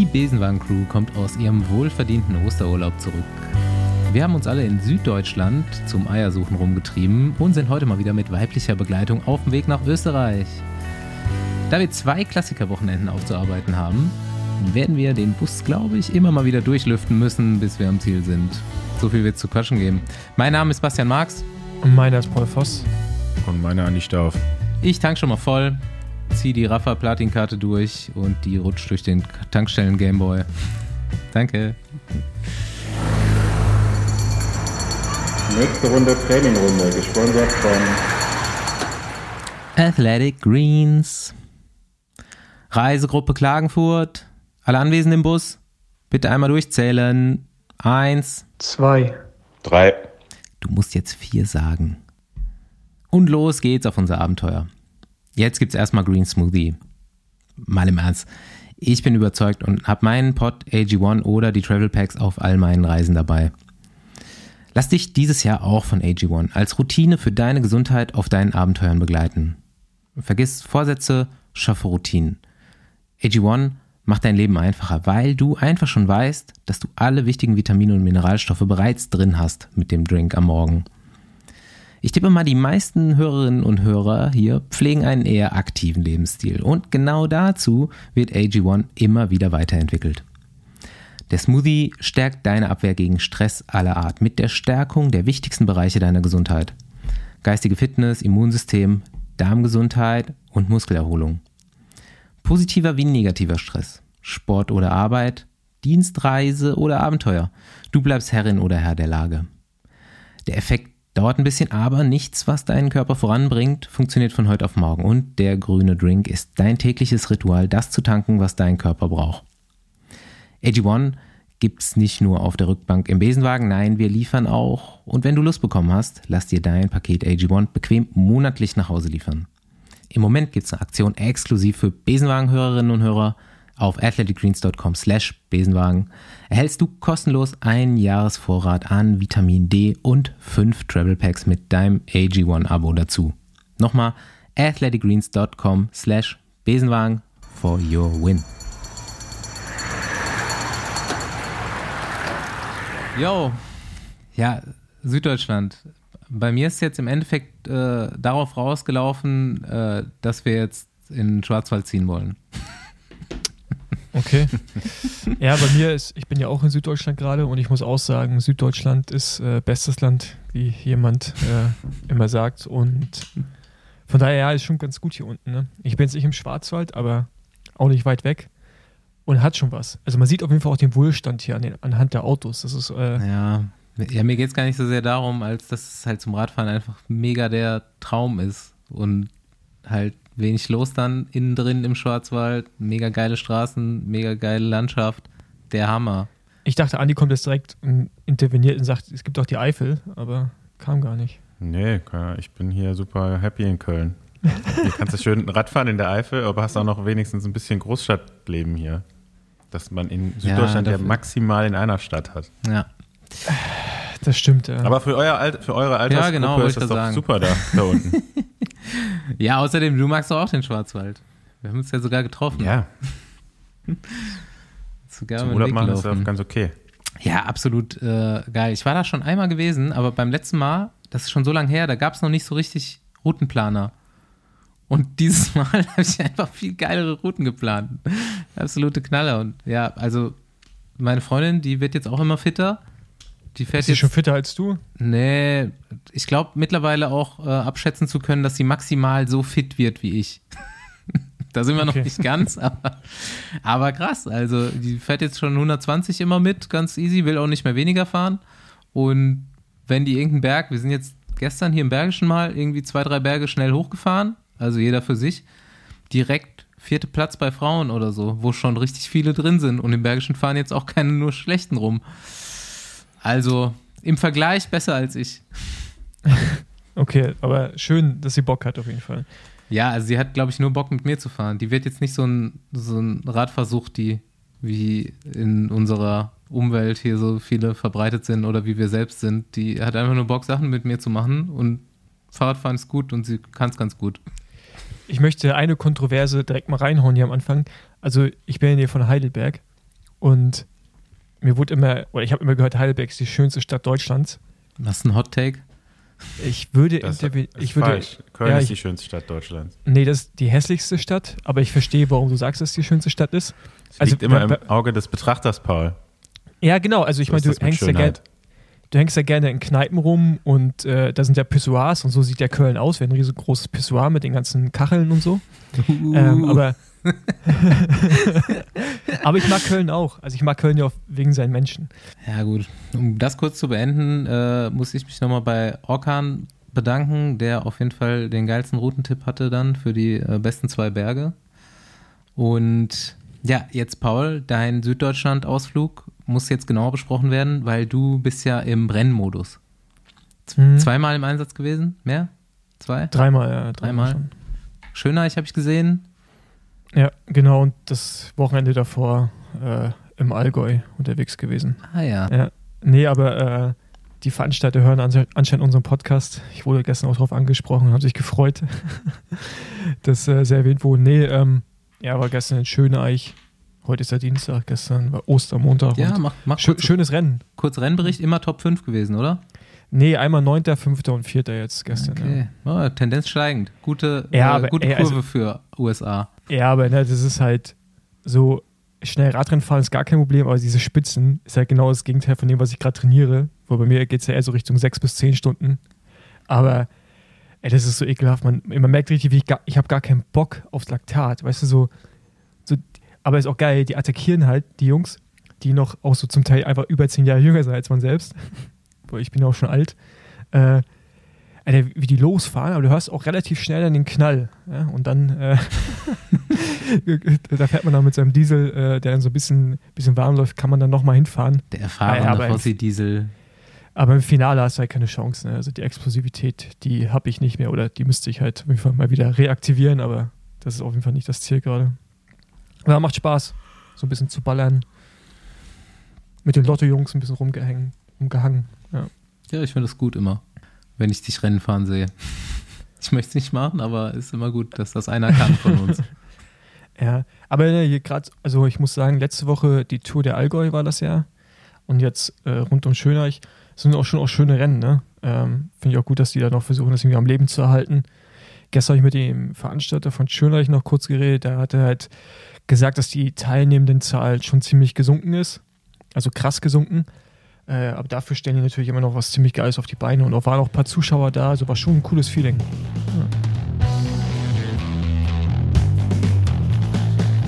Die Besenwagen-Crew kommt aus ihrem wohlverdienten Osterurlaub zurück. Wir haben uns alle in Süddeutschland zum Eiersuchen rumgetrieben und sind heute mal wieder mit weiblicher Begleitung auf dem Weg nach Österreich. Da wir zwei Klassikerwochenenden aufzuarbeiten haben, werden wir den Bus, glaube ich, immer mal wieder durchlüften müssen, bis wir am Ziel sind. So viel wird zu quatschen geben. Mein Name ist Bastian Marx. Und meiner ist Paul Voss. Und meiner Andi Stauf. Ich tank schon mal voll, zieh die Rafa Platinkarte durch und die rutscht durch den Tankstellen Gameboy. Danke. Nächste Runde Trainingrunde, gesponsert von Athletic Greens. Reisegruppe Klagenfurt. Alle Anwesenden im Bus. Bitte einmal durchzählen. Eins. Zwei. drei. Du musst jetzt vier sagen. Und los geht's auf unser Abenteuer. Jetzt gibt's erstmal Green Smoothie. Mal im Ernst. Ich bin überzeugt und habe meinen Pod AG1 oder die Travel Packs auf all meinen Reisen dabei. Lass dich dieses Jahr auch von AG1 als Routine für deine Gesundheit auf deinen Abenteuern begleiten. Vergiss Vorsätze, schaffe Routinen. AG1 macht dein Leben einfacher, weil du einfach schon weißt, dass du alle wichtigen Vitamine und Mineralstoffe bereits drin hast mit dem Drink am Morgen. Ich tippe mal, die meisten Hörerinnen und Hörer hier pflegen einen eher aktiven Lebensstil und genau dazu wird AG1 immer wieder weiterentwickelt. Der Smoothie stärkt deine Abwehr gegen Stress aller Art mit der Stärkung der wichtigsten Bereiche deiner Gesundheit. Geistige Fitness, Immunsystem, Darmgesundheit und Muskelerholung. Positiver wie negativer Stress, Sport oder Arbeit, Dienstreise oder Abenteuer. Du bleibst Herrin oder Herr der Lage. Der Effekt dauert ein bisschen, aber nichts, was deinen Körper voranbringt, funktioniert von heute auf morgen. Und der grüne Drink ist dein tägliches Ritual, das zu tanken, was dein Körper braucht. AG1 gibt's nicht nur auf der Rückbank im Besenwagen, nein, wir liefern auch. Und wenn du Lust bekommen hast, lass dir dein Paket AG1 bequem monatlich nach Hause liefern. Im Moment gibt's eine Aktion exklusiv für Besenwagen-Hörerinnen und Hörer. Auf athleticgreens.com slash Besenwagen erhältst du kostenlos einen Jahresvorrat an Vitamin D und fünf Travel Packs mit deinem AG1-Abo dazu. Nochmal athleticgreens.com slash Besenwagen for your win. Yo, ja, Süddeutschland. Bei mir ist jetzt im Endeffekt äh, darauf rausgelaufen, äh, dass wir jetzt in den Schwarzwald ziehen wollen. Okay. ja, bei mir ist, ich bin ja auch in Süddeutschland gerade und ich muss auch sagen, Süddeutschland ist äh, bestes Land, wie jemand äh, immer sagt. Und von daher ja, ist schon ganz gut hier unten. Ne? Ich bin jetzt nicht im Schwarzwald, aber auch nicht weit weg. Und hat schon was. Also man sieht auf jeden Fall auch den Wohlstand hier an den, anhand der Autos. Das ist äh, Ja, ja mir geht es gar nicht so sehr darum, als dass es halt zum Radfahren einfach mega der Traum ist. Und halt wenig los dann innen drin im Schwarzwald, mega geile Straßen, mega geile Landschaft, der Hammer. Ich dachte, Andi kommt jetzt direkt und interveniert und sagt, es gibt auch die Eifel, aber kam gar nicht. Nee, ich bin hier super happy in Köln. Hier kannst du schön Radfahren in der Eifel, aber hast auch noch wenigstens ein bisschen Großstadtleben hier. Dass man in Süddeutschland ja, dafür- maximal in einer Stadt hat. Ja. Das stimmt, ja. Aber für, euer Alt, für eure Altersgruppe genau, wollte ist das doch sagen. super da, da unten. Ja, außerdem, du magst doch auch den Schwarzwald. Wir haben uns ja sogar getroffen. ja, sogar zum mit Urlaub machen ist ja ganz okay. Ja, absolut äh, geil. Ich war da schon einmal gewesen, aber beim letzten Mal, das ist schon so lange her, da gab es noch nicht so richtig Routenplaner. Und dieses Mal habe ich einfach viel geilere Routen geplant. Absolute Knaller. Und ja, also meine Freundin, die wird jetzt auch immer fitter. Die fährt ist sie jetzt. schon fitter als du? Nee, ich glaube mittlerweile auch äh, abschätzen zu können, dass sie maximal so fit wird wie ich. da sind wir noch Okay. nicht ganz, aber, aber krass. Also die fährt jetzt schon 120 immer mit, ganz easy, will auch nicht mehr weniger fahren. Und wenn die irgendeinen Berg, wir sind jetzt gestern hier im Bergischen mal irgendwie zwei, drei Berge schnell hochgefahren, also jeder für sich, direkt vierte Platz bei Frauen oder so, wo schon richtig viele drin sind. Und im Bergischen fahren jetzt auch keine nur schlechten rum. Also im Vergleich besser als ich. Okay, aber schön, dass sie Bock hat auf jeden Fall. Ja, also sie hat, glaube ich, nur Bock mit mir zu fahren. Die wird jetzt nicht so ein, so ein Radversuch, die wie in unserer Umwelt hier so viele verbreitet sind oder wie wir selbst sind. Die hat einfach nur Bock, Sachen mit mir zu machen und Fahrradfahren ist gut und sie kann es ganz gut. Ich möchte eine Kontroverse direkt mal reinhauen hier am Anfang. Also, ich bin ja hier von Heidelberg Und mir wurde immer, oder ich habe immer gehört, Heidelberg ist die schönste Stadt Deutschlands. Was ist ein Hot Take? Ich würde, Das intervi- ist ich würde, falsch. Köln ja, ist ich- die schönste Stadt Deutschlands. nee, das ist die hässlichste Stadt, aber ich verstehe, warum du sagst, dass es die schönste Stadt ist. Es Also, liegt immer im Auge des Betrachters, Paul. Ja, genau, also ich So meine, du das hängst, ja Schönheit. Du hängst ja gerne in Kneipen rum und äh, da sind ja Pissoirs und so sieht ja Köln aus, wie ein riesengroßes Pissoir mit den ganzen Kacheln und so. Ähm, aber, aber ich mag Köln auch. Also ich mag Köln ja auch wegen seinen Menschen. Ja, gut. Um das kurz zu beenden, äh, muss ich mich nochmal bei Orkan bedanken, der auf jeden Fall den geilsten Routentipp hatte dann für die äh, besten zwei Berge. Und ja, jetzt Paul, dein Süddeutschland-Ausflug muss jetzt genauer besprochen werden, weil du bist ja im Brennmodus. Mhm. Zweimal im Einsatz gewesen? Mehr? Zwei? Dreimal, ja. Dreimal? schon. Schöneich habe ich gesehen. Ja, genau. Und das Wochenende davor äh, im Allgäu unterwegs gewesen. Ah ja. Ja. Nee, aber äh, die Veranstalter hören anscheinend unseren Podcast. Ich wurde gestern auch darauf angesprochen und haben sich gefreut, dass äh, sie erwähnt wurden. Nee, ähm, ja, war gestern in Schöneich. Heute ist ja Dienstag, gestern war Ostermontag. Ja, mach, mach schö kurz, schönes Rennen. kurz Rennbericht, immer Top 5 gewesen, oder? Nee, einmal 9., 5. und 4. jetzt gestern. Okay. Oh, Tendenz steigend. Gute, Ja, äh, aber, gute ey, also- Kurve für USA. Ja, ja aber ne, das ist halt so, schnell Radrennen fahren ist gar kein Problem, aber diese Spitzen ist halt genau das Gegenteil von dem, was ich gerade trainiere. Wo bei mir geht es ja eher so Richtung 6 bis 10 Stunden. Aber ey, das ist so ekelhaft. Man, man merkt richtig, wie ich, gar, ich habe gar keinen Bock aufs Laktat. Weißt du, so, so, aber ist auch geil, die attackieren halt die Jungs, die noch auch so zum Teil einfach über 10 Jahre jünger sind als man selbst. Boah, ich bin ja auch schon alt. Äh, Alter, wie die losfahren, aber du hörst auch relativ schnell dann den Knall. Ja? Und dann, äh, da fährt man dann mit seinem Diesel, äh, der dann so ein bisschen, bisschen warm läuft, kann man dann nochmal hinfahren. Der erfahrene Ja, aber- im Finale hast du halt keine Chance. Ne? Also die Explosivität, die habe ich nicht mehr oder die müsste ich halt auf jeden Fall mal wieder reaktivieren, aber das ist auf jeden Fall nicht das Ziel gerade. Aber macht Spaß, so ein bisschen zu ballern. Mit den Lotto-Jungs ein bisschen rumgehängt, rumgehangen. Ja. Ja, ich finde das gut immer, wenn ich dich Rennen fahren sehe. Ich möchte es nicht machen, aber ist immer gut, dass das einer kann von uns. Ja, aber ne, hier gerade, also ich muss sagen, letzte Woche die Tour der Allgäu war das ja. Und jetzt äh, rund um Schöneich sind auch schon auch schöne Rennen, ne? Ähm, Finde ich auch gut, dass die da noch versuchen, das irgendwie am Leben zu erhalten. Gestern habe ich mit dem Veranstalter von Schöneich noch kurz geredet. Der hatte halt gesagt, dass die Teilnehmendenzahl schon ziemlich gesunken ist. Also krass gesunken. Äh, aber dafür stellen die natürlich immer noch was ziemlich Geiles auf die Beine. Und auch waren auch ein paar Zuschauer da. Also war schon ein cooles Feeling.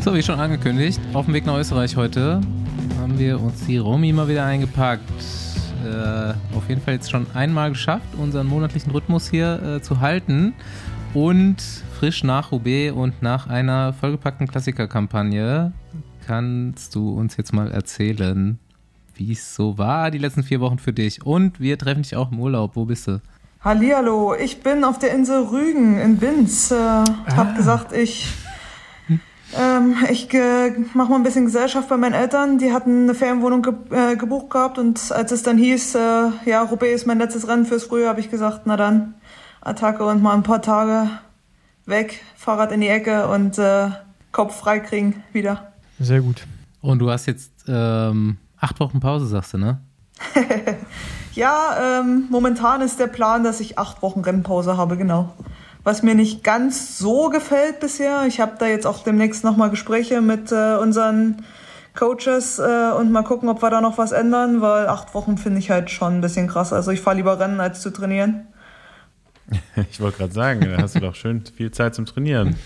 So, wie schon angekündigt, auf dem Weg nach Österreich heute haben wir uns die Romi mal wieder eingepackt. Äh, auf jeden Fall jetzt schon einmal geschafft, unseren monatlichen Rhythmus hier äh, zu halten. Und frisch nach Roubaix und nach einer vollgepackten Klassikerkampagne kannst du uns jetzt mal erzählen, wie es so war die letzten vier Wochen für dich. Und wir treffen dich auch im Urlaub. Wo bist du? Hallihallo, ich bin auf der Insel Rügen in Binz. Äh, Hab gesagt, ich, ähm, ich äh, mache mal ein bisschen Gesellschaft bei meinen Eltern. Die hatten eine Ferienwohnung ge äh, gebucht gehabt und als es dann hieß, äh, ja, Roubaix ist mein letztes Rennen fürs Frühjahr, habe ich gesagt, na dann, Attacke und mal ein paar Tage weg, Fahrrad in die Ecke und äh, Kopf frei kriegen wieder. Sehr gut. Und du hast jetzt ähm, acht Wochen Pause, sagst du, ne? Ja, ähm, momentan ist der Plan, dass ich acht Wochen Rennpause habe, genau. Was mir nicht ganz so gefällt bisher. Ich habe da jetzt auch demnächst nochmal Gespräche mit äh, unseren Coaches äh, und mal gucken, ob wir da noch was ändern, weil acht Wochen finde ich halt schon ein bisschen krass. Also ich fahre lieber Rennen, als zu trainieren. Ich wollte gerade sagen, da hast du doch schön viel Zeit zum Trainieren.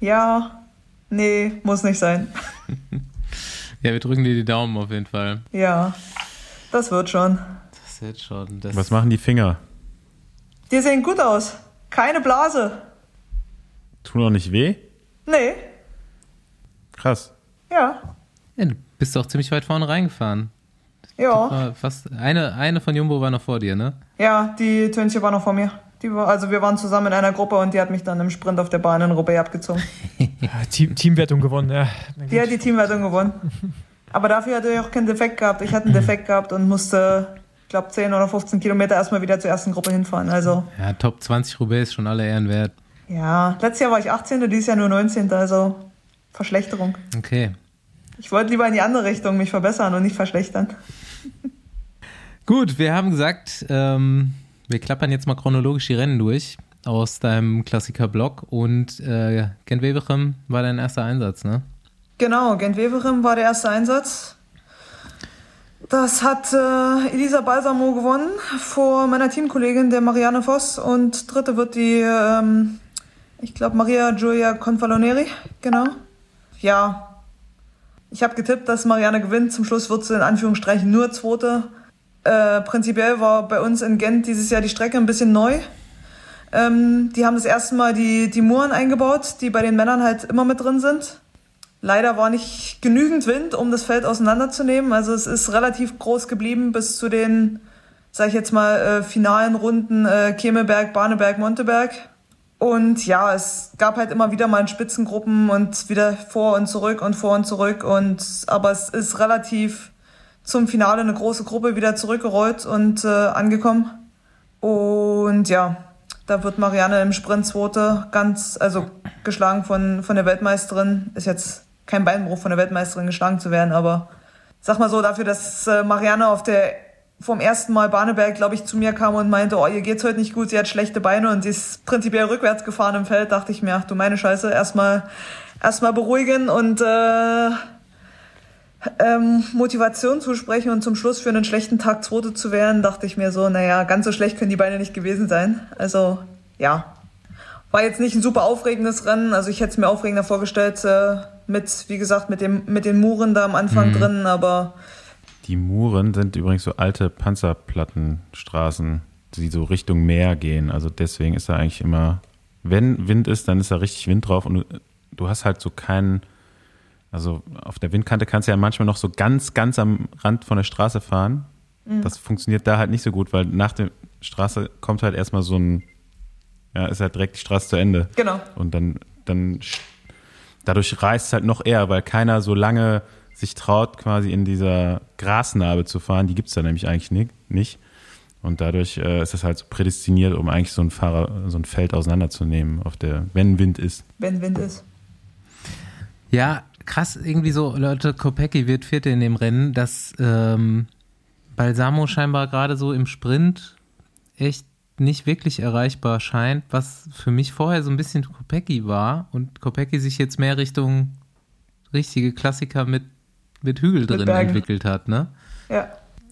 Ja, nee, muss nicht sein. Ja, wir drücken dir die Daumen auf jeden Fall. Ja, das wird schon. Das wird schon. Das Was machen die Finger? Die sehen gut aus. Keine Blase. Tun auch nicht weh? Nee, Krass. ja, Ja, du bist doch ziemlich weit vorne reingefahren. ja. Fast eine, eine von Jumbo war noch vor dir, ne? Ja, die Tönche war noch vor mir. Die war, also wir waren zusammen in einer Gruppe und die hat mich dann im Sprint auf der Bahn in Roubaix abgezogen. Ja, Team, Teamwertung gewonnen, ja. Die hat die Teamwertung gewonnen. Aber dafür hatte ich auch keinen Defekt gehabt. Ich hatte einen Defekt gehabt und musste, ich glaube, 10 oder 15 Kilometer erstmal wieder zur ersten Gruppe hinfahren. Also, Ja, Top 20 Roubaix ist schon alle Ehren wert. ja, letztes Jahr war ich 18. Dieses Jahr nur 19. Also, Verschlechterung. Okay. Ich wollte lieber in die andere Richtung mich verbessern und nicht verschlechtern. Gut, wir haben gesagt, ähm, wir klappern jetzt mal chronologisch die Rennen durch aus deinem Klassiker-Blog und äh, Gent Weverem war dein erster Einsatz, ne? Genau, Gent Weverem war der erste Einsatz. Das hat äh, Elisa Balsamo gewonnen vor meiner Teamkollegin, der Marianne Voss. Und dritte wird die, ähm, ich glaube, Maria Giulia Confaloneri. Genau. Ja, ich habe getippt, dass Marianne gewinnt. Zum Schluss wird sie in Anführungsstrichen nur Zweite. Äh, prinzipiell war bei uns in Gent dieses Jahr die Strecke ein bisschen neu. Ähm, die haben das erste Mal die, die Muren eingebaut, die bei den Männern halt immer mit drin sind. Leider war nicht genügend Wind, um das Feld auseinanderzunehmen. Also es ist relativ groß geblieben bis zu den, sag ich jetzt mal, äh, finalen Runden äh, Kemelberg, Barneberg, Monteberg. Und ja, es gab halt immer wieder mal in Spitzengruppen und wieder vor und zurück und vor und zurück. Und aber es ist relativ zum Finale eine große Gruppe wieder zurückgerollt und äh, angekommen. Und ja, da wird Marianne im Sprint zweite ganz, also geschlagen von, von der Weltmeisterin. Ist jetzt kein Beinbruch von der Weltmeisterin geschlagen zu werden, aber sag mal so, dafür, dass äh, Marianne auf der vom ersten Mal Barneberg, glaube ich, zu mir kam und meinte, oh, ihr geht's heute nicht gut, sie hat schlechte Beine und sie ist prinzipiell rückwärts gefahren im Feld, dachte ich mir, ach du meine Scheiße, erstmal erstmal beruhigen und äh, ähm, Motivation zusprechen und zum Schluss für einen schlechten Tag Zweite zu werden, dachte ich mir so, naja, ganz so schlecht können die Beine nicht gewesen sein. Also, ja. War jetzt nicht ein super aufregendes Rennen, also ich hätte es mir aufregender vorgestellt, äh, mit, wie gesagt, mit, dem, mit den Muren da am Anfang Mhm. drin, aber Die Muren sind übrigens so alte Panzerplattenstraßen, die so Richtung Meer gehen. Also deswegen ist da eigentlich immer, wenn Wind ist, dann ist da richtig Wind drauf und du, du hast halt so keinen, also auf der Windkante kannst du ja manchmal noch so ganz, ganz am Rand von der Straße fahren. Das funktioniert da halt nicht so gut, weil nach der Straße kommt halt erstmal so ein, ja, ist halt direkt die Straße zu Ende. genau. Und dann, dann dadurch reißt es halt noch eher, weil keiner so lange sich traut, quasi in dieser Grasnarbe zu fahren. Die gibt's da nämlich eigentlich ni- nicht. Und dadurch äh, ist es halt so prädestiniert, um eigentlich so ein Fahrer, so ein Feld auseinanderzunehmen, auf der, wenn Wind ist. Wenn Wind ist. Ja, krass, irgendwie so, Leute, Kopecki wird Vierte in dem Rennen, dass ähm, Balsamo scheinbar gerade so im Sprint echt nicht wirklich erreichbar scheint, was für mich vorher so ein bisschen Kopecki war und Kopecki sich jetzt mehr Richtung richtige Klassiker mit, mit Hügel Mit drin Bergen. entwickelt hat, ne? Ja.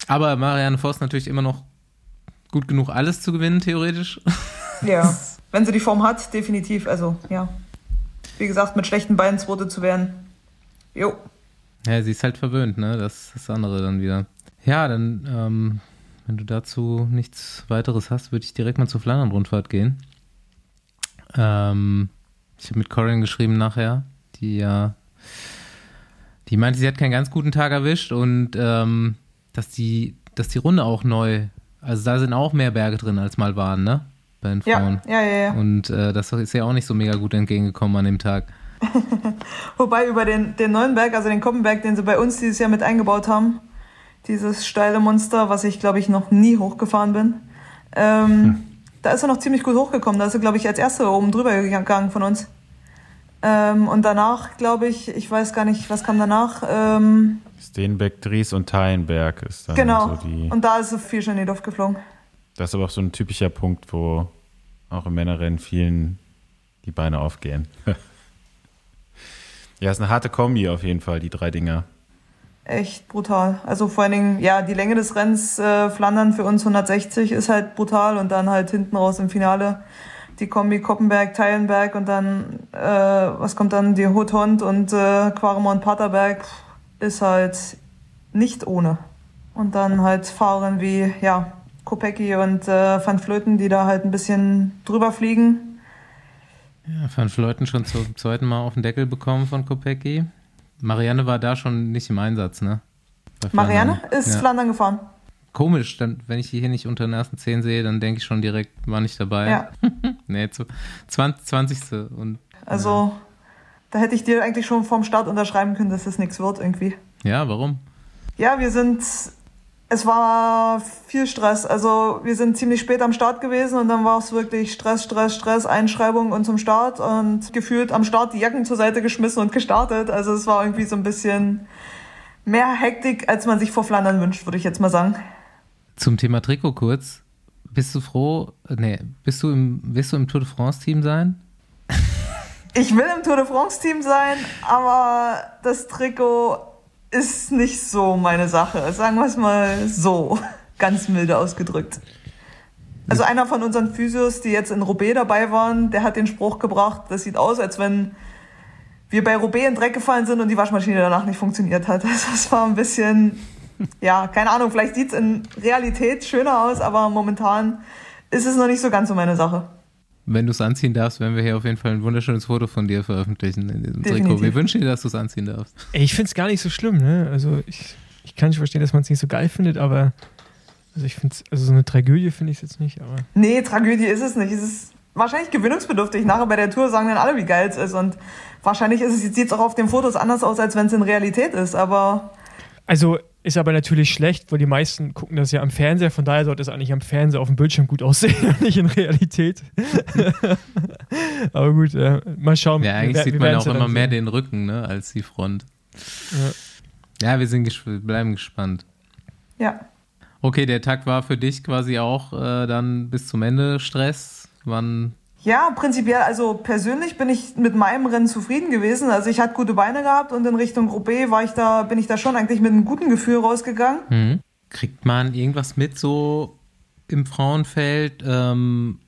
Aber Marianne Voss natürlich immer noch gut genug, alles zu gewinnen, theoretisch. Ja. Wenn sie die Form hat, definitiv. Also, ja. Wie gesagt, mit schlechten Beinen Zweite zu werden. Jo. Ja, sie ist halt verwöhnt, ne? Das ist das andere dann wieder. Ja, dann, ähm, wenn du dazu nichts weiteres hast, würde ich direkt mal zur Flandern-Rundfahrt gehen. Ähm, ich habe mit Corinne geschrieben nachher, die ja, die meinte, sie hat keinen ganz guten Tag erwischt und ähm, dass die, dass die Runde auch neu, also da sind auch mehr Berge drin, als mal waren, ne? Bei den Frauen. Ja, ja, ja, ja. Und äh, das ist ja auch nicht so mega gut entgegengekommen an dem Tag. Wobei über den, den neuen Berg, also den Koppenberg, den sie bei uns dieses Jahr mit eingebaut haben, dieses steile Monster, was ich, glaube ich, noch nie hochgefahren bin, ähm, da ist er noch ziemlich gut hochgekommen. Da ist er, glaube ich, als Erster oben drüber gegangen von uns. Ähm, und danach, glaube ich, ich weiß gar nicht, was kam danach. Ähm, Steenbeck, Dries und Thayenberg ist dann genau. so die. Und da ist er viel schon in die Luft geflogen. Das ist aber auch so ein typischer Punkt, wo auch im Männerrennen vielen die Beine aufgehen. ja, ist eine harte Kombi auf jeden Fall, die drei Dinger. Echt brutal. Also vor allen Dingen, ja, die Länge des Rennens äh, Flandern für uns 160 ist halt brutal und dann halt hinten raus im Finale die Kombi Koppenberg, Teilenberg und dann, äh, was kommt dann, die Hothond und äh, Quaremont Paterberg ist halt nicht ohne. Und dann halt Fahrerinnen wie, ja, Kopecki und äh, Van Vleuten, die da halt ein bisschen drüber fliegen. Ja, Van Fleuten schon zum zweiten Mal auf den Deckel bekommen von Kopecki. Marianne war da schon nicht im Einsatz, ne? Marianne ist ja. Flandern gefahren. Komisch, dann, wenn ich die hier nicht unter den ersten zehn sehe, dann denke ich schon direkt, war nicht dabei. Ja. nee, zu 20, 20. Und Also, da hätte ich dir eigentlich schon vorm Start unterschreiben können, dass das nichts wird irgendwie. ja, warum? Ja, wir sind Es war viel Stress. Also wir sind ziemlich spät am Start gewesen und dann war es wirklich Stress, Stress, Stress, Einschreibung und zum Start und gefühlt am Start die Jacken zur Seite geschmissen und gestartet. Also es war irgendwie so ein bisschen mehr Hektik, als man sich vor Flandern wünscht, würde ich jetzt mal sagen. Zum Thema Trikot kurz. Bist du froh, nee, bist du im, willst du im Tour de France Team sein? Ich will im Tour de France Team sein, aber das Trikot ist nicht so meine Sache. Sagen wir es mal so, ganz milde ausgedrückt. Also einer von unseren Physios, die jetzt in Roubaix dabei waren, der hat den Spruch gebracht, das sieht aus, als wenn wir bei Roubaix in Dreck gefallen sind und die Waschmaschine danach nicht funktioniert hat. Also es war ein bisschen, ja, keine Ahnung, vielleicht sieht es in Realität schöner aus, aber momentan ist es noch nicht so ganz so meine Sache. Wenn du es anziehen darfst, werden wir hier auf jeden Fall ein wunderschönes Foto von dir veröffentlichen in diesem Definitiv. Trikot. Wir wünschen dir, dass du es anziehen darfst. Ey, ich finde es gar nicht so schlimm, ne? Also ich, ich kann nicht verstehen, dass man es nicht so geil findet, aber also ich finde also so eine Tragödie finde ich es jetzt nicht, aber Nee, Tragödie ist es nicht. Es ist wahrscheinlich gewöhnungsbedürftig. Nachher bei der Tour sagen dann alle, wie geil es ist. Und wahrscheinlich ist es, sieht es auch auf den Fotos anders aus, als wenn es in Realität ist. Aber Also ist aber natürlich schlecht, weil die meisten gucken das ja am Fernseher, von daher sollte es eigentlich am Fernseher auf dem Bildschirm gut aussehen, nicht in Realität. aber gut, äh, mal schauen. Ja, eigentlich Wir- sieht wir man auch ja immer mehr sehen. den Rücken, ne, als die Front. Ja, wir sind gesp bleiben gespannt. ja. Okay, der Tag war für dich quasi auch äh, dann bis zum Ende Stress. Wann Ja, prinzipiell, also persönlich bin ich mit meinem Rennen zufrieden gewesen. Also ich hatte gute Beine gehabt und in Richtung Roubaix war ich da, bin ich da schon eigentlich mit einem guten Gefühl rausgegangen. hm? kriegt man irgendwas mit so im Frauenfeld, ähm,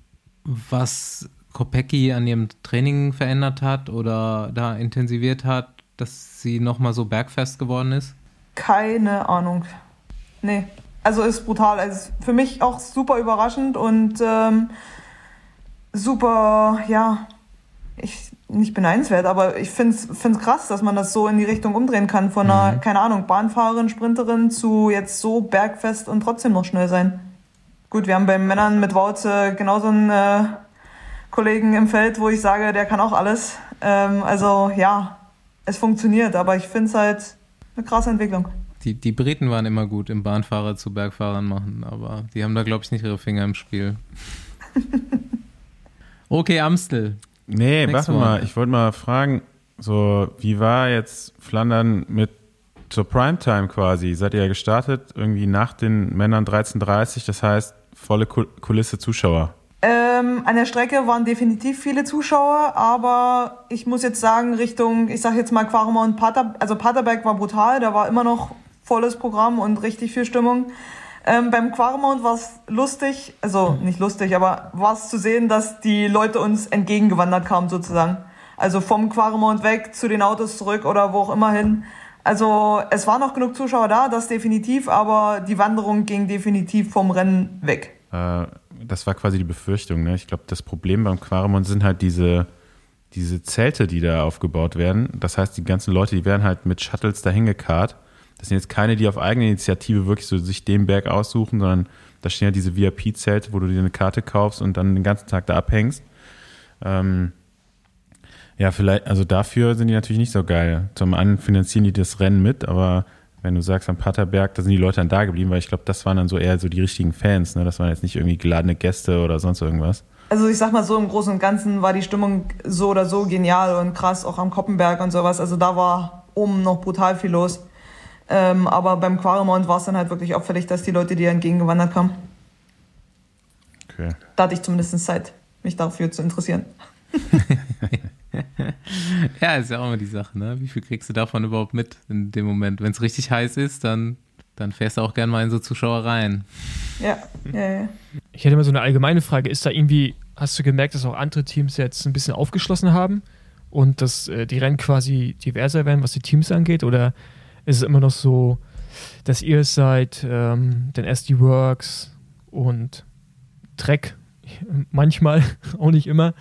was Kopecki an ihrem Training verändert hat oder da intensiviert hat, dass sie nochmal so bergfest geworden ist? Keine Ahnung. Nee. Also ist brutal. Also für mich auch super überraschend und ähm, super, ja, ich nicht beneidenswert, aber ich finde es krass, dass man das so in die Richtung umdrehen kann. Von einer, keine Ahnung, Bahnfahrerin, Sprinterin zu jetzt so bergfest und trotzdem noch schnell sein. Gut, wir haben bei Männern mit äh, genauso einen äh, Kollegen im Feld, wo ich sage, der kann auch alles. Ähm, also ja, es funktioniert, aber ich finde es halt eine krasse Entwicklung. Die, die Briten waren immer gut im Bahnfahrer zu Bergfahrern machen, aber die haben da, glaube ich, nicht ihre Finger im Spiel. Okay, Amstel. Nee, Next warte one. mal, ich wollte mal fragen, so, wie war jetzt Flandern mit zur Primetime quasi? Seid ihr ja gestartet, irgendwie nach den Männern 13.30, das heißt volle Kul- Kulisse Zuschauer. Ähm, an der Strecke waren definitiv viele Zuschauer, aber ich muss jetzt sagen, Richtung, ich sag jetzt mal Quarema und Pater, also Paterberg war brutal, da war immer noch volles Programm und richtig viel Stimmung. Ähm, beim Quaremont war es lustig, also nicht lustig, aber war es zu sehen, dass die Leute uns entgegengewandert kamen sozusagen. Also vom Quaremont weg zu den Autos zurück oder wo auch immer hin. Also es waren noch genug Zuschauer da, das definitiv, aber die Wanderung ging definitiv vom Rennen weg. Äh, das war quasi die Befürchtung. Ne? Ich glaube, das Problem beim Quaremont sind halt diese, diese Zelte, die da aufgebaut werden. Das heißt, die ganzen Leute, die werden halt mit Shuttles dahin gekarrt. Das sind jetzt keine, die auf eigene Initiative wirklich so sich den Berg aussuchen, sondern da stehen ja diese VIP-Zelte, wo du dir eine Karte kaufst und dann den ganzen Tag da abhängst. Ähm, ja, vielleicht, also dafür sind die natürlich nicht so geil. Zum einen finanzieren die das Rennen mit, aber wenn du sagst am Paterberg, da sind die Leute dann da geblieben, weil ich glaube, das waren dann so eher so die richtigen Fans, ne? Das waren jetzt nicht irgendwie geladene Gäste oder sonst irgendwas. Also ich sag mal so, im Großen und Ganzen war die Stimmung so oder so genial und krass, auch am Koppenberg und sowas. Also da war oben noch brutal viel los. Ähm, aber beim Quaremont war es dann halt wirklich auffällig, dass die Leute, die entgegengewandert kamen, Okay. da hatte ich zumindest Zeit, mich dafür zu interessieren. Ja, ist ja auch immer die Sache, ne? Wie viel kriegst du davon überhaupt mit in dem Moment? Wenn es richtig heiß ist, dann, dann fährst du auch gerne mal in so Zuschauereien. Ja, ja, ja. Ich hätte mal so eine allgemeine Frage. Ist da irgendwie, hast du gemerkt, dass auch andere Teams jetzt ein bisschen aufgeschlossen haben und dass äh, die Rennen quasi diverser werden, was die Teams angeht? Oder ist es immer noch so, dass ihr es seid, ähm, den SD Works und Trek manchmal, auch nicht immer?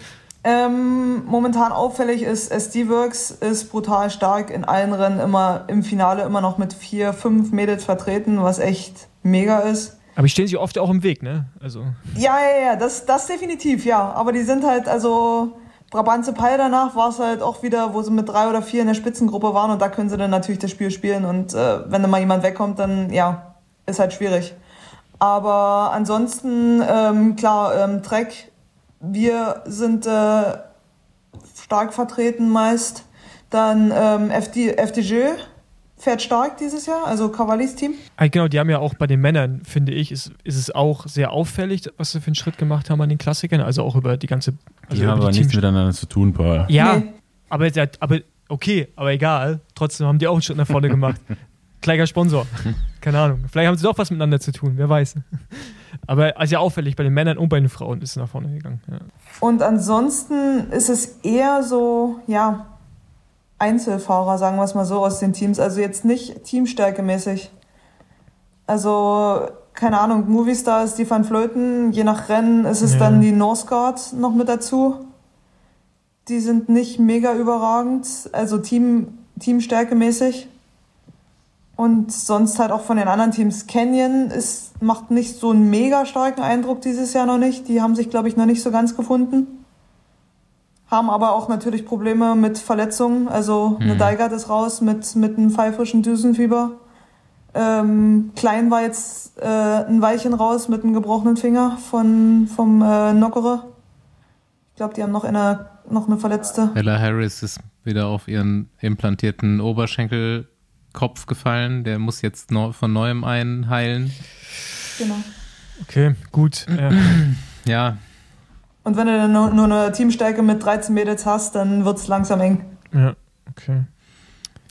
Ähm, momentan auffällig ist, SD-Works ist brutal stark in allen Rennen immer im Finale immer noch mit vier, fünf Mädels vertreten, was echt mega ist. Aber die stehen sich oft auch im Weg, ne? Also, Ja, ja, ja, das, das definitiv, ja. Aber die sind halt, also Brabantse Peil danach war es halt auch wieder, wo sie mit drei oder vier in der Spitzengruppe waren und da können sie dann natürlich das Spiel spielen und äh, wenn dann mal jemand wegkommt, dann ja, ist halt schwierig. Aber ansonsten, ähm, klar, ähm, Trek, wir sind äh, stark vertreten meist. Dann ähm, FD, FDJ fährt stark dieses Jahr, also Cavallis Team. Ah, genau, die haben ja auch bei den Männern, finde ich, ist, ist es auch sehr auffällig, was sie für einen Schritt gemacht haben an den Klassikern, also auch über die ganze. Also Die haben aber die nichts miteinander zu tun, Paul. Ja, Nee. aber, aber okay, aber egal. Trotzdem haben die auch einen Schritt nach vorne gemacht. Gleicher Sponsor. Keine Ahnung. Vielleicht haben sie doch was miteinander zu tun, wer weiß. Aber also ja auffällig, bei den Männern und bei den Frauen ist es nach vorne gegangen. Ja. Und ansonsten ist es eher so, ja, Einzelfahrer, sagen wir es mal so, aus den Teams. Also jetzt nicht teamstärkemäßig. Also, keine Ahnung, Movistar ist die Van Vleuten, je nach Rennen ist es Ja. dann die Northgard noch mit dazu. Die sind nicht mega überragend, also Team, teamstärkemäßig. Und sonst halt auch von den anderen Teams. Canyon ist, macht nicht so einen mega starken Eindruck dieses Jahr noch nicht. Die haben sich, glaube ich, noch nicht so ganz gefunden. Haben aber auch natürlich Probleme mit Verletzungen. Also eine Mhm. Deigert ist raus mit, mit einem pfeifrischen Düsenfieber. Ähm, Klein war jetzt äh, ein Weilchen raus mit einem gebrochenen Finger von, vom äh, Nockere. Ich glaube, die haben noch eine, noch eine Verletzte. Ella Harris ist wieder auf ihren implantierten Oberschenkelkopf gefallen. Der muss jetzt von neuem einheilen. Genau. Okay, gut. Ja. Und wenn du dann nur, nur eine Teamstärke mit 13 Mädels hast, dann wird's langsam eng. ja, okay.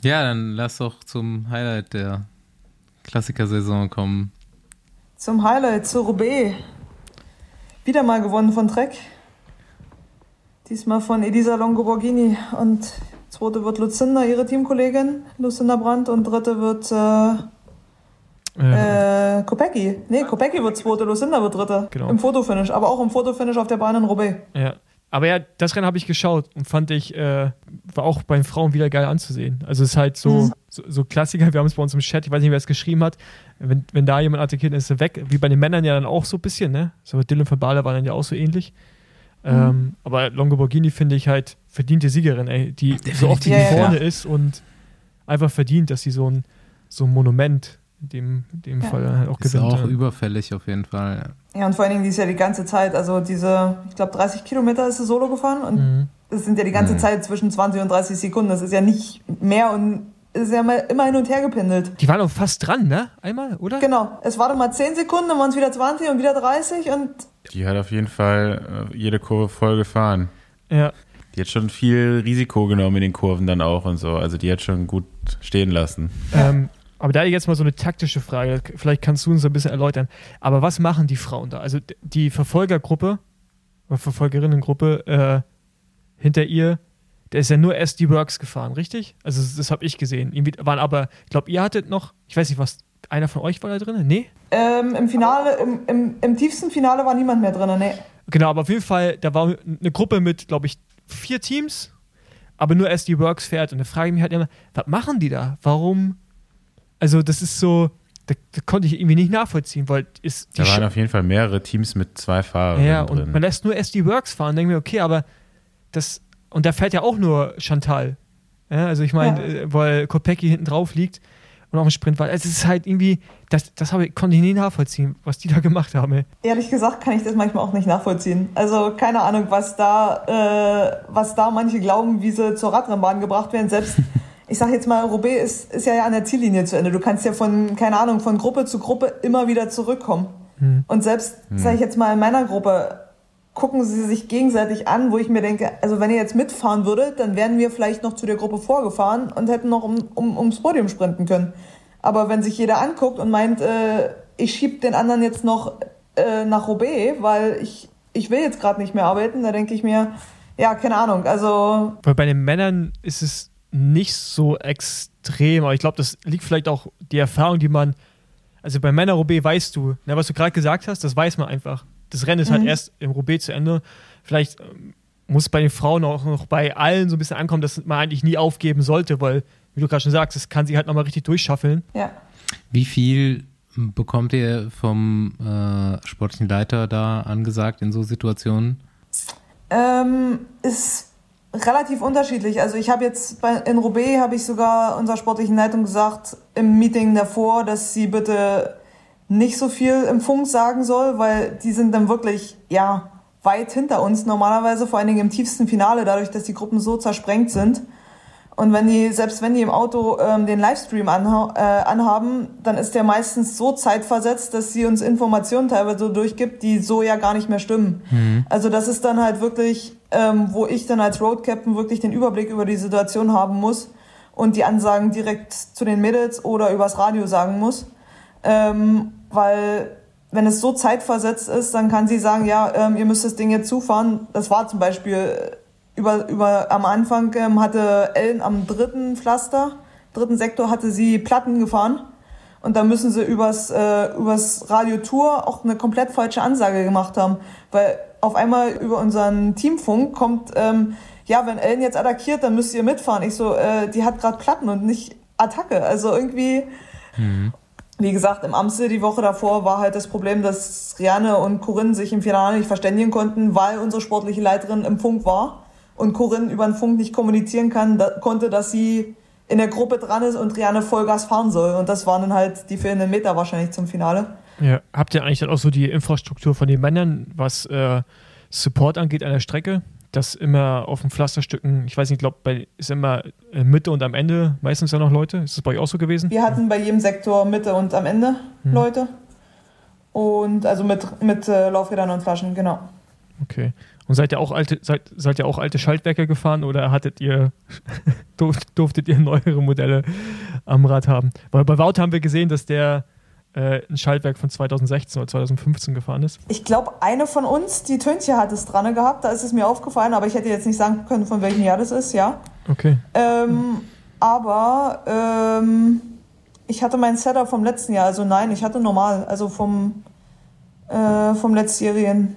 ja, dann lass doch zum Highlight der Klassikersaison kommen. Zum Highlight, zu Roubaix. Wieder mal gewonnen von Trek. Diesmal von Elisa Longo-Borghini. Und zweite wird Lucinda, ihre Teamkollegin, Lucinda Brandt. Und dritte wird äh, Äh, äh, Kopecki. Nee, Kopecki wird zweite, Lucinda wird dritte. Genau. Im Fotofinish, aber auch im Fotofinish auf der Bahn in Roubaix. ja. Aber ja, das Rennen habe ich geschaut und fand ich, äh, war auch bei den Frauen wieder geil anzusehen. Also es ist halt so, Mhm. so, so Klassiker, wir haben es bei uns im Chat, ich weiß nicht, wer es geschrieben hat, wenn, wenn da jemand attackiert, ist er weg. Wie bei den Männern ja dann auch so ein bisschen, ne? So Dylan von Bader war dann ja auch so ähnlich. Ähm, aber Longoborghini finde ich halt verdiente Siegerin, ey, die so oft die ja, vorne ja. ist und einfach verdient, dass sie so ein, so ein Monument in dem, in dem Ja. Fall dann halt auch Ist gewinnt. auch ja. überfällig auf jeden Fall. Ja, und vor allen Dingen, die ist ja die ganze Zeit, also diese, ich glaube, 30 Kilometer ist sie solo gefahren und Mhm. es sind ja die ganze Mhm. Zeit zwischen 20 und 30 Sekunden. Das ist ja nicht mehr und ist ja mal immer hin und her gependelt. Die waren auch fast dran, ne? Einmal, oder? Genau, es war dann mal 10 Sekunden, dann waren es wieder 20 und wieder 30 und Die hat auf jeden Fall äh, jede Kurve voll gefahren. Ja. Die hat schon viel Risiko genommen in den Kurven dann auch und so. Also die hat schon gut stehen lassen. Ähm, aber da jetzt mal so eine taktische Frage, vielleicht kannst du uns ein bisschen erläutern. Aber was machen die Frauen da? Also die Verfolgergruppe oder Verfolgerinnengruppe äh, hinter ihr, der ist ja nur SD Works gefahren, richtig? Also das, das habe ich gesehen. Irgendwie waren aber, ich glaube, ihr hattet noch, ich weiß nicht, was, einer von euch war da drin? Nee? ähm, im Finale, im, im, im tiefsten Finale war niemand mehr drin. Nee. Genau, aber auf jeden Fall, da war eine Gruppe mit, glaube ich, vier Teams, aber nur SD Works fährt. Und da frage ich mich halt immer, was machen die da? Warum? Also, das ist so, da, da konnte ich irgendwie nicht nachvollziehen, weil ist Da waren Sch- auf jeden Fall mehrere Teams mit zwei Fahrern Ja, drin. und man lässt nur SD Works fahren, denke mir, okay, aber das, und da fährt ja auch nur Chantal. Ja, also ich meine, Ja. äh, weil Kopecki hinten drauf liegt und auch im Sprint war. Es ist halt irgendwie, das, das habe ich, konnte ich nie nachvollziehen, was die da gemacht haben. Ey. Ehrlich gesagt kann ich das manchmal auch nicht nachvollziehen. Also keine Ahnung, was da, äh, was da manche glauben, wie sie zur Radrennbahn gebracht werden. Selbst, ich sag jetzt mal, Roubaix ist, ist ja an der Ziellinie zu Ende. Du kannst ja von, keine Ahnung, von Gruppe zu Gruppe immer wieder zurückkommen. Und selbst, sage ich jetzt mal, in meiner Gruppe gucken sie sich gegenseitig an, wo ich mir denke, also wenn ihr jetzt mitfahren würdet, dann wären wir vielleicht noch zu der Gruppe vorgefahren und hätten noch um, um, ums Podium sprinten können. Aber wenn sich jeder anguckt und meint, äh, ich schieb den anderen jetzt noch äh, nach Roubaix, weil ich, ich will jetzt gerade nicht mehr arbeiten, da denke ich mir, ja, keine Ahnung, also Weil bei den Männern ist es nicht so extrem, aber ich glaube, das liegt vielleicht auch die Erfahrung, die man, also bei Männer Roubaix weißt du, na, was du gerade gesagt hast, das weiß man einfach. Das Rennen ist halt Mhm. erst im Roubaix zu Ende. Vielleicht ähm, muss bei den Frauen auch noch bei allen so ein bisschen ankommen, dass man eigentlich nie aufgeben sollte, weil, wie du gerade schon sagst, das kann sie halt nochmal richtig durchschaffeln. ja. Wie viel bekommt ihr vom äh, sportlichen Leiter da angesagt in so Situationen? Ähm, ist relativ unterschiedlich. Also ich habe jetzt bei, in Roubaix habe ich sogar unserer sportlichen Leitung gesagt im Meeting davor, dass sie bitte nicht so viel im Funk sagen soll, weil die sind dann wirklich, ja, weit hinter uns normalerweise, vor allen Dingen im tiefsten Finale, dadurch, dass die Gruppen so zersprengt sind. Und wenn die, selbst wenn die im Auto ähm, den Livestream anha äh, anhaben, dann ist der meistens so zeitversetzt, dass sie uns Informationen teilweise so durchgibt, die so ja gar nicht mehr stimmen. Mhm. Also das ist dann halt wirklich, ähm, wo ich dann als Road Captain wirklich den Überblick über die Situation haben muss und die Ansagen direkt zu den Mädels oder übers Radio sagen muss. Ähm, weil wenn es so zeitversetzt ist, dann kann sie sagen, ja, ähm, ihr müsst das Ding jetzt zufahren. Das war zum Beispiel über, über, am Anfang ähm, hatte Ellen am dritten Pflaster, dritten Sektor hatte sie Platten gefahren. Und da müssen sie übers, äh, übers Radio Tour auch eine komplett falsche Ansage gemacht haben. Weil auf einmal über unseren Teamfunk kommt, ähm, ja, wenn Ellen jetzt attackiert, dann müsst ihr mitfahren. Ich so, äh, die hat gerade Platten und nicht Attacke. Also irgendwie, mhm. wie gesagt, im Amstel die Woche davor war halt das Problem, dass Rianne und Corinne sich im Finale nicht verständigen konnten, weil unsere sportliche Leiterin im Funk war und Corinne über den Funk nicht kommunizieren kann, da, konnte, dass sie in der Gruppe dran ist und Rianne Vollgas fahren soll. Und das waren dann halt die fehlenden Meter wahrscheinlich zum Finale. Ja, habt ihr eigentlich dann auch so die Infrastruktur von den Männern, was äh, Support angeht an der Strecke? Dass immer auf den Pflasterstücken, ich weiß nicht, ich glaube, ist immer Mitte und am Ende meistens ja noch Leute. Ist das bei euch auch so gewesen? Wir hatten bei jedem Sektor Mitte und am Ende hm. Leute. Und also mit, mit äh, Laufrädern und Flaschen, genau. Okay. Und seid ihr auch alte, seid, seid ihr auch alte Schaltwerke gefahren oder hattet ihr, durftet ihr neuere Modelle am Rad haben? Weil bei Wout haben wir gesehen, dass der äh, ein Schaltwerk von 2016 oder 2015 gefahren ist. Ich glaube, eine von uns, die Tönche hat es dran gehabt, da ist es mir aufgefallen, aber ich hätte jetzt nicht sagen können, von welchem Jahr das ist, ja. Okay. Ähm, aber ähm, ich hatte mein Setup vom letzten Jahr, also nein, ich hatte normal, also vom, äh, vom letztjährigen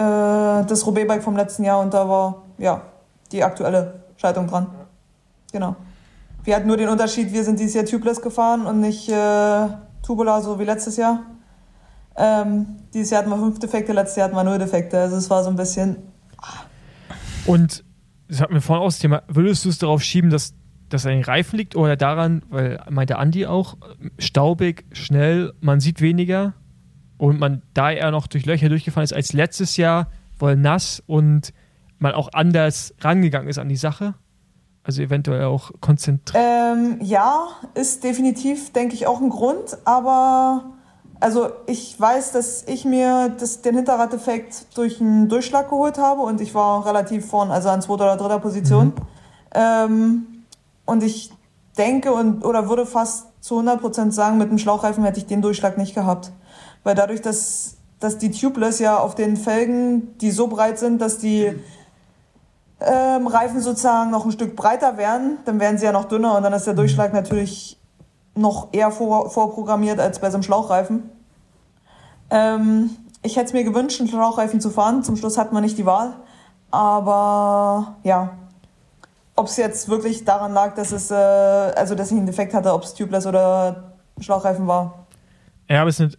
äh, das Roubaix-Bike vom letzten Jahr und da war ja die aktuelle Schaltung dran. Genau. Wir hatten nur den Unterschied, wir sind dieses Jahr tubeless gefahren und nicht äh, tubular, so wie letztes Jahr. Ähm, dieses Jahr hatten wir fünf Defekte, letztes Jahr hatten wir null Defekte. Also es war so ein bisschen. Ah. Und das hatten wir vorhin auch das Thema, würdest du es darauf schieben, dass das an den Reifen liegt oder daran, weil meinte Andi auch, staubig, schnell, man sieht weniger? Und man da eher noch durch Löcher durchgefahren ist als letztes Jahr, voll nass und man auch anders rangegangen ist an die Sache? Also eventuell auch konzentriert? Ähm, ja, ist definitiv, denke ich, auch ein Grund, aber also ich weiß, dass ich mir das, den Hinterradeffekt durch einen Durchschlag geholt habe und ich war relativ vorn, also an zweiter oder dritter Position. Mhm. Ähm, und ich denke und oder würde fast zu 100% sagen, mit dem Schlauchreifen hätte ich den Durchschlag nicht gehabt. Weil dadurch, dass, dass die Tubeless ja auf den Felgen, die so breit sind, dass die ähm, Reifen sozusagen noch ein Stück breiter werden, dann werden sie ja noch dünner und dann ist der Durchschlag natürlich noch eher vor, vorprogrammiert als bei so einem Schlauchreifen. Ähm, ich hätte es mir gewünscht, einen Schlauchreifen zu fahren. Zum Schluss hatten wir nicht die Wahl. Aber ja, ob es jetzt wirklich daran lag, dass es, äh, also dass ich einen Defekt hatte, ob es Tubeless oder Schlauchreifen war. Ja, aber es sind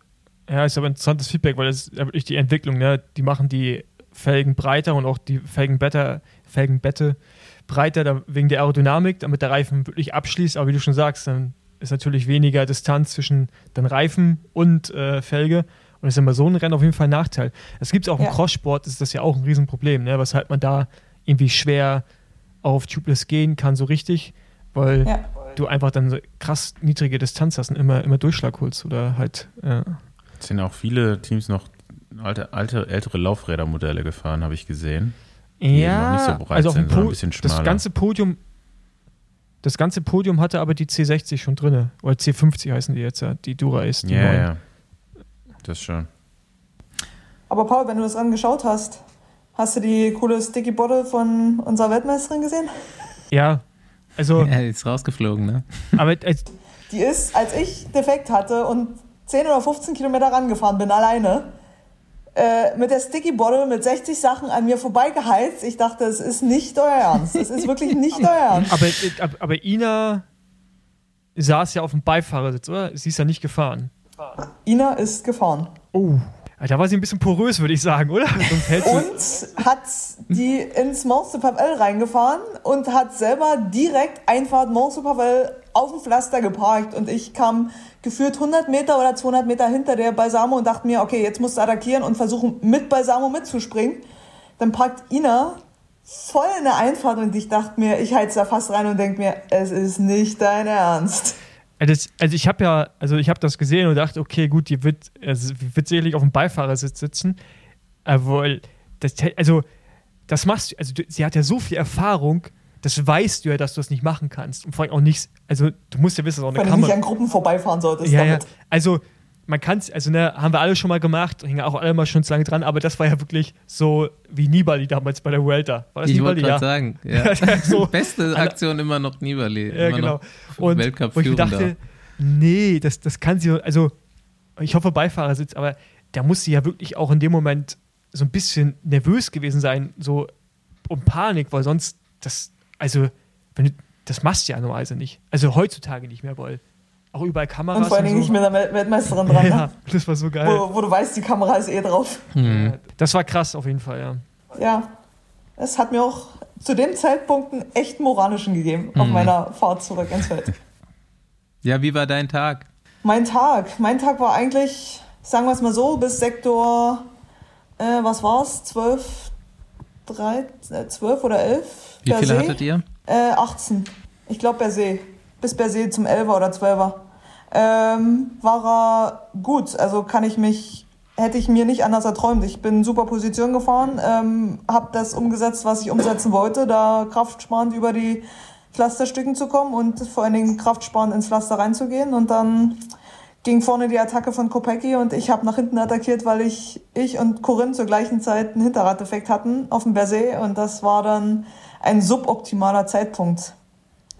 ja, ist aber interessantes Feedback, weil das ist wirklich die Entwicklung, ne? Die machen die Felgen breiter und auch die Felgenbette, Felgenbette breiter wegen der Aerodynamik, damit der Reifen wirklich abschließt. Aber wie du schon sagst, dann ist natürlich weniger Distanz zwischen den Reifen und äh, Felge. Und das ist immer so ein Rennen auf jeden Fall ein Nachteil. Es gibt auch im ja. Crosssport, ist das ja auch ein Riesenproblem, ne? weshalb man da irgendwie schwer auf Tubeless gehen kann, so richtig, weil ja. du einfach dann so krass niedrige Distanz hast und immer, immer Durchschlag holst oder halt. Ja. Es sind auch viele Teams noch alte, alte ältere Laufrädermodelle gefahren, habe ich gesehen. ja, nicht so breit also sind, ein, ein bisschen schmaler. Das ganze Podium, das ganze Podium hatte aber die C60 schon drin. Oder C50 heißen die jetzt ja, die Dura ist. Die ja, ja. Das schon. Aber Paul, wenn du das angeschaut hast, hast du die coole Sticky Bottle von unserer Weltmeisterin gesehen? Ja, also. Ja, die ist rausgeflogen, ne? Aber als, die ist, als ich defekt hatte und 10 oder 15 Kilometer rangefahren bin, alleine, äh, mit der Sticky Bottle mit 60 Sachen an mir vorbeigeheizt. Ich dachte, es ist nicht euer Ernst. Es ist wirklich nicht euer Ernst. Aber, aber, aber Ina saß ja auf dem Beifahrersitz, oder? Sie ist ja nicht gefahren. Ina ist gefahren. Oh. Da war sie ein bisschen porös, würde ich sagen, oder? und hat die ins Mont de Pavel reingefahren und hat selber direkt Einfahrt Mont de Pavel auf dem Pflaster geparkt und ich kam geführt 100 Meter oder 200 Meter hinter der Balsamo und dachte mir, okay, jetzt musst du attackieren und versuchen mit Balsamo mitzuspringen. Dann packt Ina voll in der Einfahrt und ich dachte mir, ich heiz da fast rein und denk mir, es ist nicht dein Ernst. Das, also ich habe ja, also ich habe das gesehen und dachte, okay, gut, die wird, also wird sicherlich auf dem Beifahrersitz sitzen. Aber das, also das machst du, also sie hat ja so viel Erfahrung, das weißt du ja, dass du das nicht machen kannst. Und vor allem auch nicht, also du musst ja wissen, dass auch eine Wenn du nicht an Gruppen vorbeifahren solltest ja, damit. ja. Also man kann es, also ne, haben wir alle schon mal gemacht, hingen auch alle mal schon zu lange dran, aber das war ja wirklich so wie Nibali damals bei der Vuelta. War das Ich wollte Nibali? gerade Ja. sagen, ja. So. Beste Aktion immer noch Nibali. Ja, immer genau. noch Und Weltcup wo ich dachte, nee, das, das kann sie, also ich hoffe Beifahrersitz, aber da muss sie ja wirklich auch in dem Moment so ein bisschen nervös gewesen sein, so um Panik, weil sonst das, also wenn du, das machst du ja normalerweise nicht. Also heutzutage nicht mehr, weil auch überall Kameras Und vor allen Dingen so. nicht mit der Wel- Weltmeisterin dran, ja, ne? das war so geil. wo, wo du weißt, die Kamera ist eh drauf. Hm. Das war krass auf jeden Fall, ja. Ja, es hat mir auch zu dem Zeitpunkt einen echten moralischen gegeben auf Mhm. meiner Fahrt zurück ins Feld. Ja, wie war dein Tag? Mein Tag, mein Tag war eigentlich, sagen wir es mal so, bis Sektor, äh, was war's, 12, 13, äh, 12 oder 11? Wie viele Berset? hattet ihr? Äh, 18. Ich glaube Berset. Bis Berset zum 11er oder 12er. Ähm, war er gut. Also kann ich mich, hätte ich mir nicht anders erträumt. Ich bin super Position gefahren, ähm, habe das umgesetzt, was ich umsetzen wollte, da kraftsparend über die Pflasterstücken zu kommen und vor allen Dingen kraftsparend ins Pflaster reinzugehen. Und dann ging vorne die Attacke von Kopecki und ich habe nach hinten attackiert, weil ich, ich und Corinne zur gleichen Zeit einen Hinterraddefekt hatten auf dem Berset und das war dann ein suboptimaler Zeitpunkt,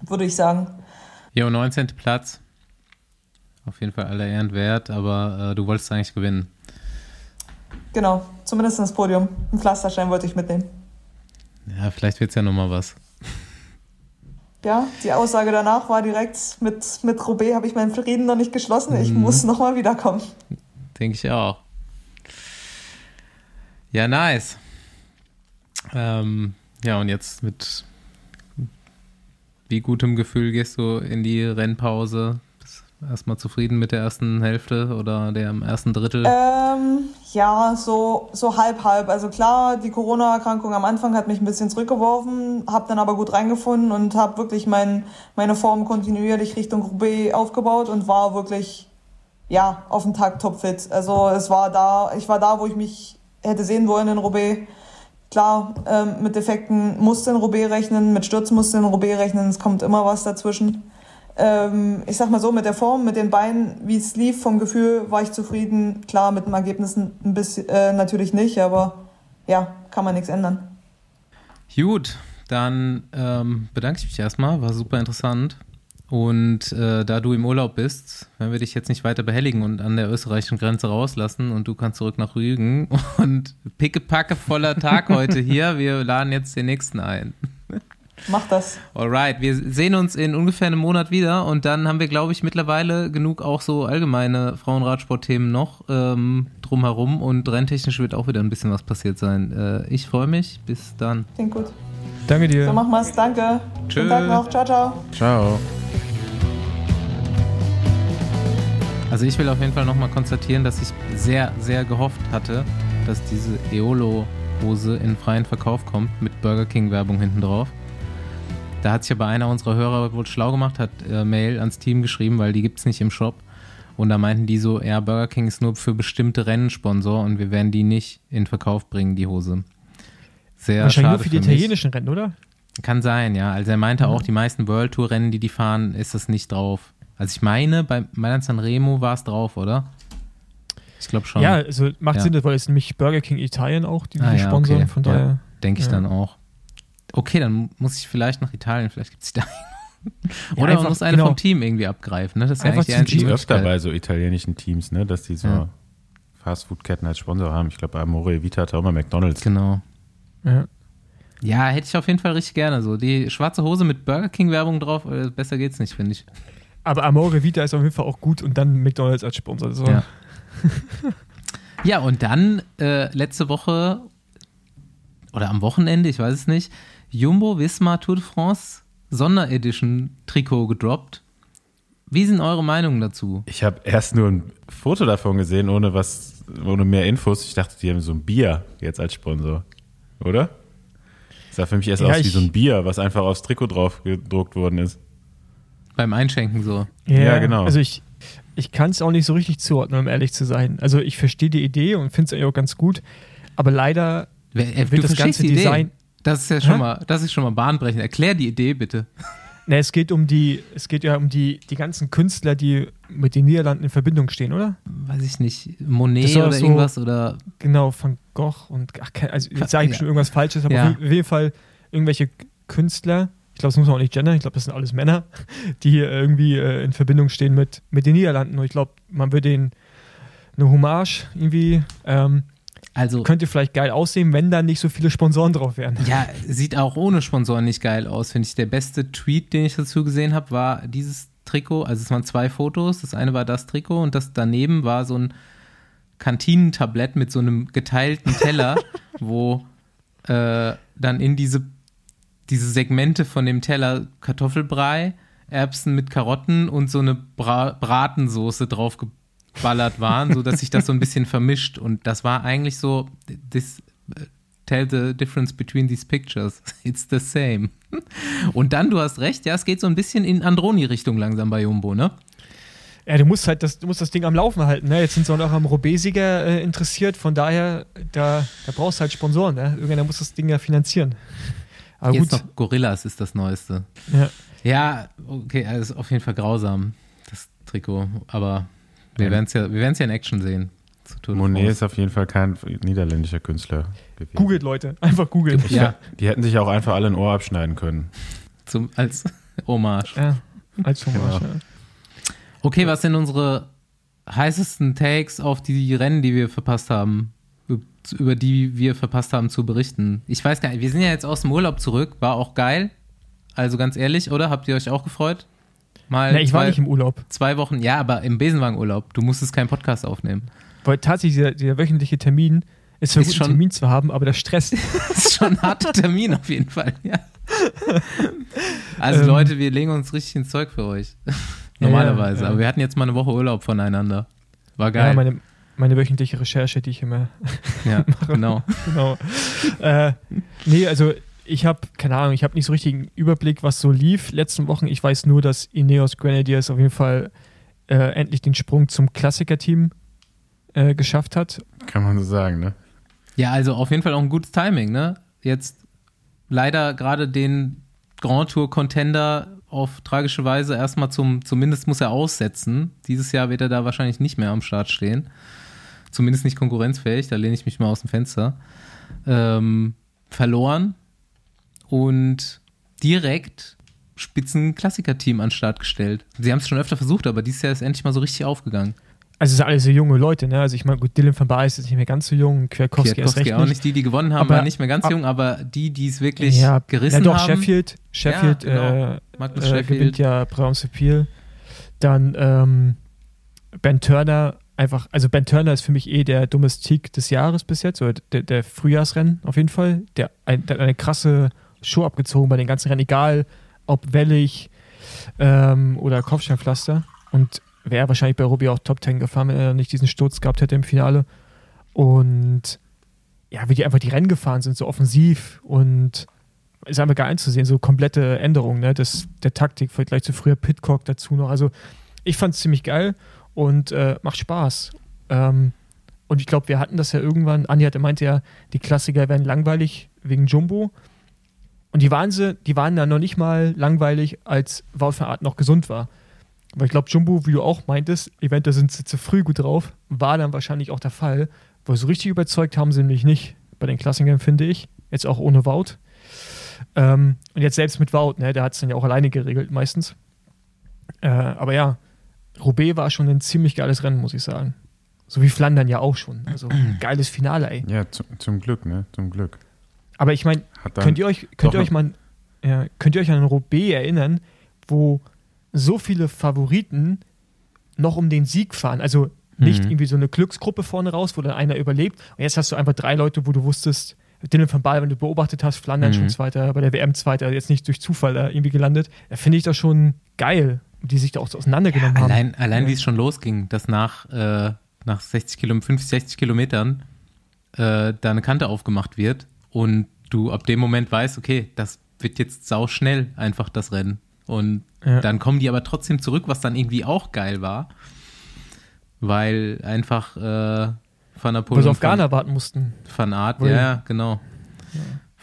würde ich sagen. Jo, 19. Platz. Auf jeden Fall aller Ehren wert, aber äh, du wolltest eigentlich gewinnen. Genau, zumindest ins Podium. Ein Pflasterstein wollte ich mitnehmen. Ja, vielleicht wird es ja nochmal was. Ja, die Aussage danach war direkt, mit, mit Roubaix habe ich meinen Frieden noch nicht geschlossen, ich muss nochmal wiederkommen. Denke ich auch. Ja, nice. Ähm, ja, und jetzt mit wie gutem Gefühl gehst du in die Rennpause? Erstmal zufrieden mit der ersten Hälfte oder dem ersten Drittel? Ähm, ja, so, so halb, halb. Also klar, die Corona-Erkrankung am Anfang hat mich ein bisschen zurückgeworfen, habe dann aber gut reingefunden und habe wirklich mein, meine Form kontinuierlich Richtung Roubaix aufgebaut und war wirklich, ja, auf den Tag topfit. Also es war da, ich war da, wo ich mich hätte sehen wollen in Roubaix. Klar, ähm, mit Defekten musste in Roubaix rechnen, mit Stürzen musste in Roubaix rechnen, es kommt immer was dazwischen. Ähm, ich sag mal so, mit der Form, mit den Beinen, wie es lief, vom Gefühl war ich zufrieden. Klar, mit den Ergebnissen ein bisschen, äh, natürlich nicht, aber ja, kann man nichts ändern. Gut, dann ähm, bedanke ich mich erstmal, war super interessant. Und äh, da du im Urlaub bist, werden wir dich jetzt nicht weiter behelligen und an der österreichischen Grenze rauslassen und du kannst zurück nach Rügen. Und pickepacke voller Tag heute hier. Wir laden jetzt den nächsten ein. Mach das. Alright, wir sehen uns in ungefähr einem Monat wieder und dann haben wir, glaube ich, mittlerweile genug auch so allgemeine Frauenradsport-Themen noch ähm, drumherum und renntechnisch wird auch wieder ein bisschen was passiert sein. Äh, ich freue mich. Bis dann. Klingt gut. Danke dir. So machen wir's. Danke. Tschö. Schönen Tag noch. Ciao, ciao. Ciao. Also ich will auf jeden Fall nochmal konstatieren, dass ich sehr, sehr gehofft hatte, dass diese Eolo-Hose in freien Verkauf kommt mit Burger King-Werbung hinten drauf. Da hat sich aber einer unserer Hörer wohl schlau gemacht, hat äh, Mail ans Team geschrieben, weil die gibt es nicht im Shop. Und da meinten die so, ja, Burger King ist nur für bestimmte Rennensponsor und wir werden die nicht in Verkauf bringen, die Hose. Sehr Wahrscheinlich nur für die mich. italienischen Rennen, oder? Kann sein, ja. Also er meinte Mhm. auch, die meisten World Tour Rennen, die die fahren, ist das nicht drauf. Also ich meine, bei Mailand Sanremo war es drauf, oder? Ich glaube schon. Ja, also macht Ja. Sinn, weil es nämlich Burger King Italien auch, die, die Ah, ja, sponsern. okay. Von Ja. daher. Denke ich Ja. dann auch. Okay, dann muss ich vielleicht nach Italien, vielleicht gibt es da. Ja, Oder man einfach, muss eine genau. vom Team irgendwie abgreifen. Ne? Das ist ja Einfach eigentlich die öfter bei so italienischen Teams, ne, dass die so Ja. Fastfood-Ketten als Sponsor haben. Ich glaube, Amore Vita hat auch immer McDonalds. Genau. Ja. Ja, hätte ich auf jeden Fall richtig gerne so. Die schwarze Hose mit Burger King Werbung drauf, äh, besser geht's nicht, finde ich. Aber Amore Vita ist auf jeden Fall auch gut und dann McDonalds als Sponsor. So. Ja. Ja, und dann äh, letzte Woche oder am Wochenende, ich weiß es nicht, Jumbo Visma Tour de France Sonderedition Trikot gedroppt. Wie sind eure Meinungen dazu? Ich habe erst nur ein Foto davon gesehen, ohne was, ohne mehr Infos. Ich dachte, die haben so ein Bier jetzt als Sponsor. Oder? Sah für mich erst Ja, aus wie so ein Bier, was einfach aufs Trikot drauf gedruckt worden ist. Beim Einschenken so. Ja, genau. Also ich, ich kann es auch nicht so richtig zuordnen, um ehrlich zu sein. Also ich verstehe die Idee und finde es auch ganz gut, aber leider Wer- äh, wird das ganze die Idee. Das ist ja schon Hä? mal, das ist schon mal bahnbrechend. Erklär die Idee bitte. Ne, es geht um die, es geht ja um die, die ganzen Künstler, die mit den Niederlanden in Verbindung stehen, oder? Weiß ich nicht, Monet oder so- irgendwas oder Genau, Van Gogh und ach, also jetzt sage ich Ja. schon irgendwas Falsches, aber Ja. auf jeden Fall irgendwelche Künstler, ich glaube, das muss man auch nicht gendern, ich glaube, das sind alles Männer, die irgendwie äh, in Verbindung stehen mit, mit den Niederlanden. Und ich glaube, man würde denen eine Hommage irgendwie, ähm, also könnte vielleicht geil aussehen, wenn da nicht so viele Sponsoren drauf wären. ja, sieht auch ohne Sponsoren nicht geil aus, finde ich. Der beste Tweet, den ich dazu gesehen habe, war dieses Trikot. Also es waren zwei Fotos. Das eine war das Trikot und das daneben war so ein Kantinentablett mit so einem geteilten Teller, wo äh, dann in diese, diese Segmente von dem Teller Kartoffelbrei, Erbsen mit Karotten und so eine Bra Bratensoße drauf geballert waren, so dass sich das so ein bisschen vermischt. Und das war eigentlich so, this äh, tell the difference between these pictures. It's the same. Und dann, du hast recht, ja, es geht so ein bisschen in Androni-Richtung langsam bei Jumbo, ne? Ja, du musst halt das, du musst das Ding am Laufen halten. Ne? Jetzt sind sie auch noch am Roubaix-Sieger äh, interessiert, von daher, da, da brauchst du halt Sponsoren. Ne? Irgendeiner muss das Ding ja finanzieren. Aber Jetzt gut, noch Gorillas ist das Neueste. ja. Ja, okay, also ist auf jeden Fall grausam, das Trikot. Aber wir werden es ja, wir ja in Action sehen. Monet ist auf jeden Fall kein niederländischer Künstler gewesen. googelt Leute, einfach googeln. Ja, Die hätten sich auch einfach alle ein Ohr abschneiden können. zum, als Hommage. Ja, als Hommage. Genau. Ja. Okay, was sind unsere heißesten Takes auf die Rennen, die wir verpasst haben? Über die wir verpasst haben zu berichten. Ich weiß gar nicht, wir sind ja jetzt aus dem Urlaub zurück, war auch geil. Also ganz ehrlich, oder? Habt ihr euch auch gefreut? Mal Na, ich war zwei, nicht im Urlaub. zwei Wochen, ja, aber im Besenwagenurlaub. Du musstest keinen Podcast aufnehmen. Weil tatsächlich dieser, dieser wöchentliche Termin ist zwar Ist gut, schon- einen Termin zu haben, aber der Stress. Ist schon ein harter Termin auf jeden Fall, ja. Also Ähm. Leute, wir legen uns richtig ins Zeug für euch. Normalerweise. ja. Aber wir hatten jetzt mal eine Woche Urlaub voneinander. War geil. Ja, meine, meine wöchentliche Recherche, die ich immer Ja, genau. genau. äh, nee, also ich habe, keine Ahnung, ich habe nicht so richtigen Überblick, was so lief letzten Wochen. Ich weiß nur, dass Ineos Grenadiers auf jeden Fall äh, endlich den Sprung zum Klassiker-Team äh, geschafft hat. Kann man so sagen, ne? Ja, also auf jeden Fall auch ein gutes Timing, ne? Jetzt leider gerade den Grand Tour Contender auf tragische Weise erstmal zum, zumindest muss er aussetzen. Dieses Jahr wird er da wahrscheinlich nicht mehr am Start stehen. Zumindest nicht konkurrenzfähig, da lehne ich mich mal aus dem Fenster. Ähm, verloren und direkt Spitzen-Klassiker-Team an den Start gestellt. Sie haben es schon öfter versucht, aber dieses Jahr ist endlich mal so richtig aufgegangen. Also es sind alles so junge Leute, ne? Also ich meine, gut, Dylan van Baar ist jetzt nicht mehr ganz so jung, Kwiatkowski Kwiatkowski recht auch nicht. Die, die gewonnen haben, Aber- waren nicht mehr ganz ab- jung, aber die, die es wirklich ja, gerissen ja, doch, haben. Sheffield, Sheffield Ja, genau. äh, äh, Sheffield. gewinnt ja Brabants Appeal. Dann ähm, Ben Turner, einfach, also Ben Turner ist für mich eh der Domestik des Jahres bis jetzt, oder der, der Frühjahrsrennen auf jeden Fall. Der, ein, der hat eine krasse Show abgezogen bei den ganzen Rennen, egal ob wellig ähm, oder Kopfsteinpflaster. Und wäre wahrscheinlich bei Robbie auch Top 10 gefahren, wenn er nicht diesen Sturz gehabt hätte im Finale. Und ja, wie die einfach die Rennen gefahren sind, so offensiv und ist einfach geil anzusehen, so komplette Änderungen ne, des, der Taktik, vielleicht zu früher Pitcock dazu noch. Also ich fand es ziemlich geil und äh, macht Spaß. Ähm, und ich glaube, wir hatten das ja irgendwann, Andi hatte meinte ja, die Klassiker wären langweilig wegen Jumbo. Und die waren sie, die waren dann noch nicht mal langweilig, als Wout van Aert noch gesund war. Weil ich glaube, Jumbo, wie du auch meintest, eventuell sind sie zu früh gut drauf, war dann wahrscheinlich auch der Fall. Weil so richtig überzeugt haben sie nämlich nicht bei den Klassikern, finde ich. Jetzt auch ohne Wout. Ähm, und jetzt selbst mit Wout, ne, der hat es dann ja auch alleine geregelt meistens. Äh, aber ja, Roubaix war schon ein ziemlich geiles Rennen, muss ich sagen. So wie Flandern ja auch schon. Also geiles Finale, ey. Ja, zu, zum Glück, ne? Zum Glück. Aber ich meine, könnt ihr euch, könnt ihr euch mal, ja, könnt ihr euch an Roubaix erinnern, wo so viele Favoriten noch um den Sieg fahren? Also nicht Mhm. irgendwie so eine Glücksgruppe vorne raus, wo dann einer überlebt. Und jetzt hast du einfach drei Leute, wo du wusstest, Dylan van Baal, wenn du beobachtet hast, Flandern Mhm. schon Zweiter, bei der WM Zweiter, jetzt nicht durch Zufall da irgendwie gelandet. Da finde ich das schon geil. die sich da auch so auseinandergenommen haben. Allein, allein Ja. wie es schon losging, dass nach, äh, nach 60 Kilometern, 50, 60 Kilometern äh, da eine Kante aufgemacht wird und du ab dem Moment weißt, okay, das wird jetzt sau schnell einfach das Rennen. Und Ja. dann kommen die aber trotzdem zurück, was dann irgendwie auch geil war. Weil einfach äh, Van der Poel Wo sie auf Ghana warten mussten. Van Art, Wo ja, die- ja, genau.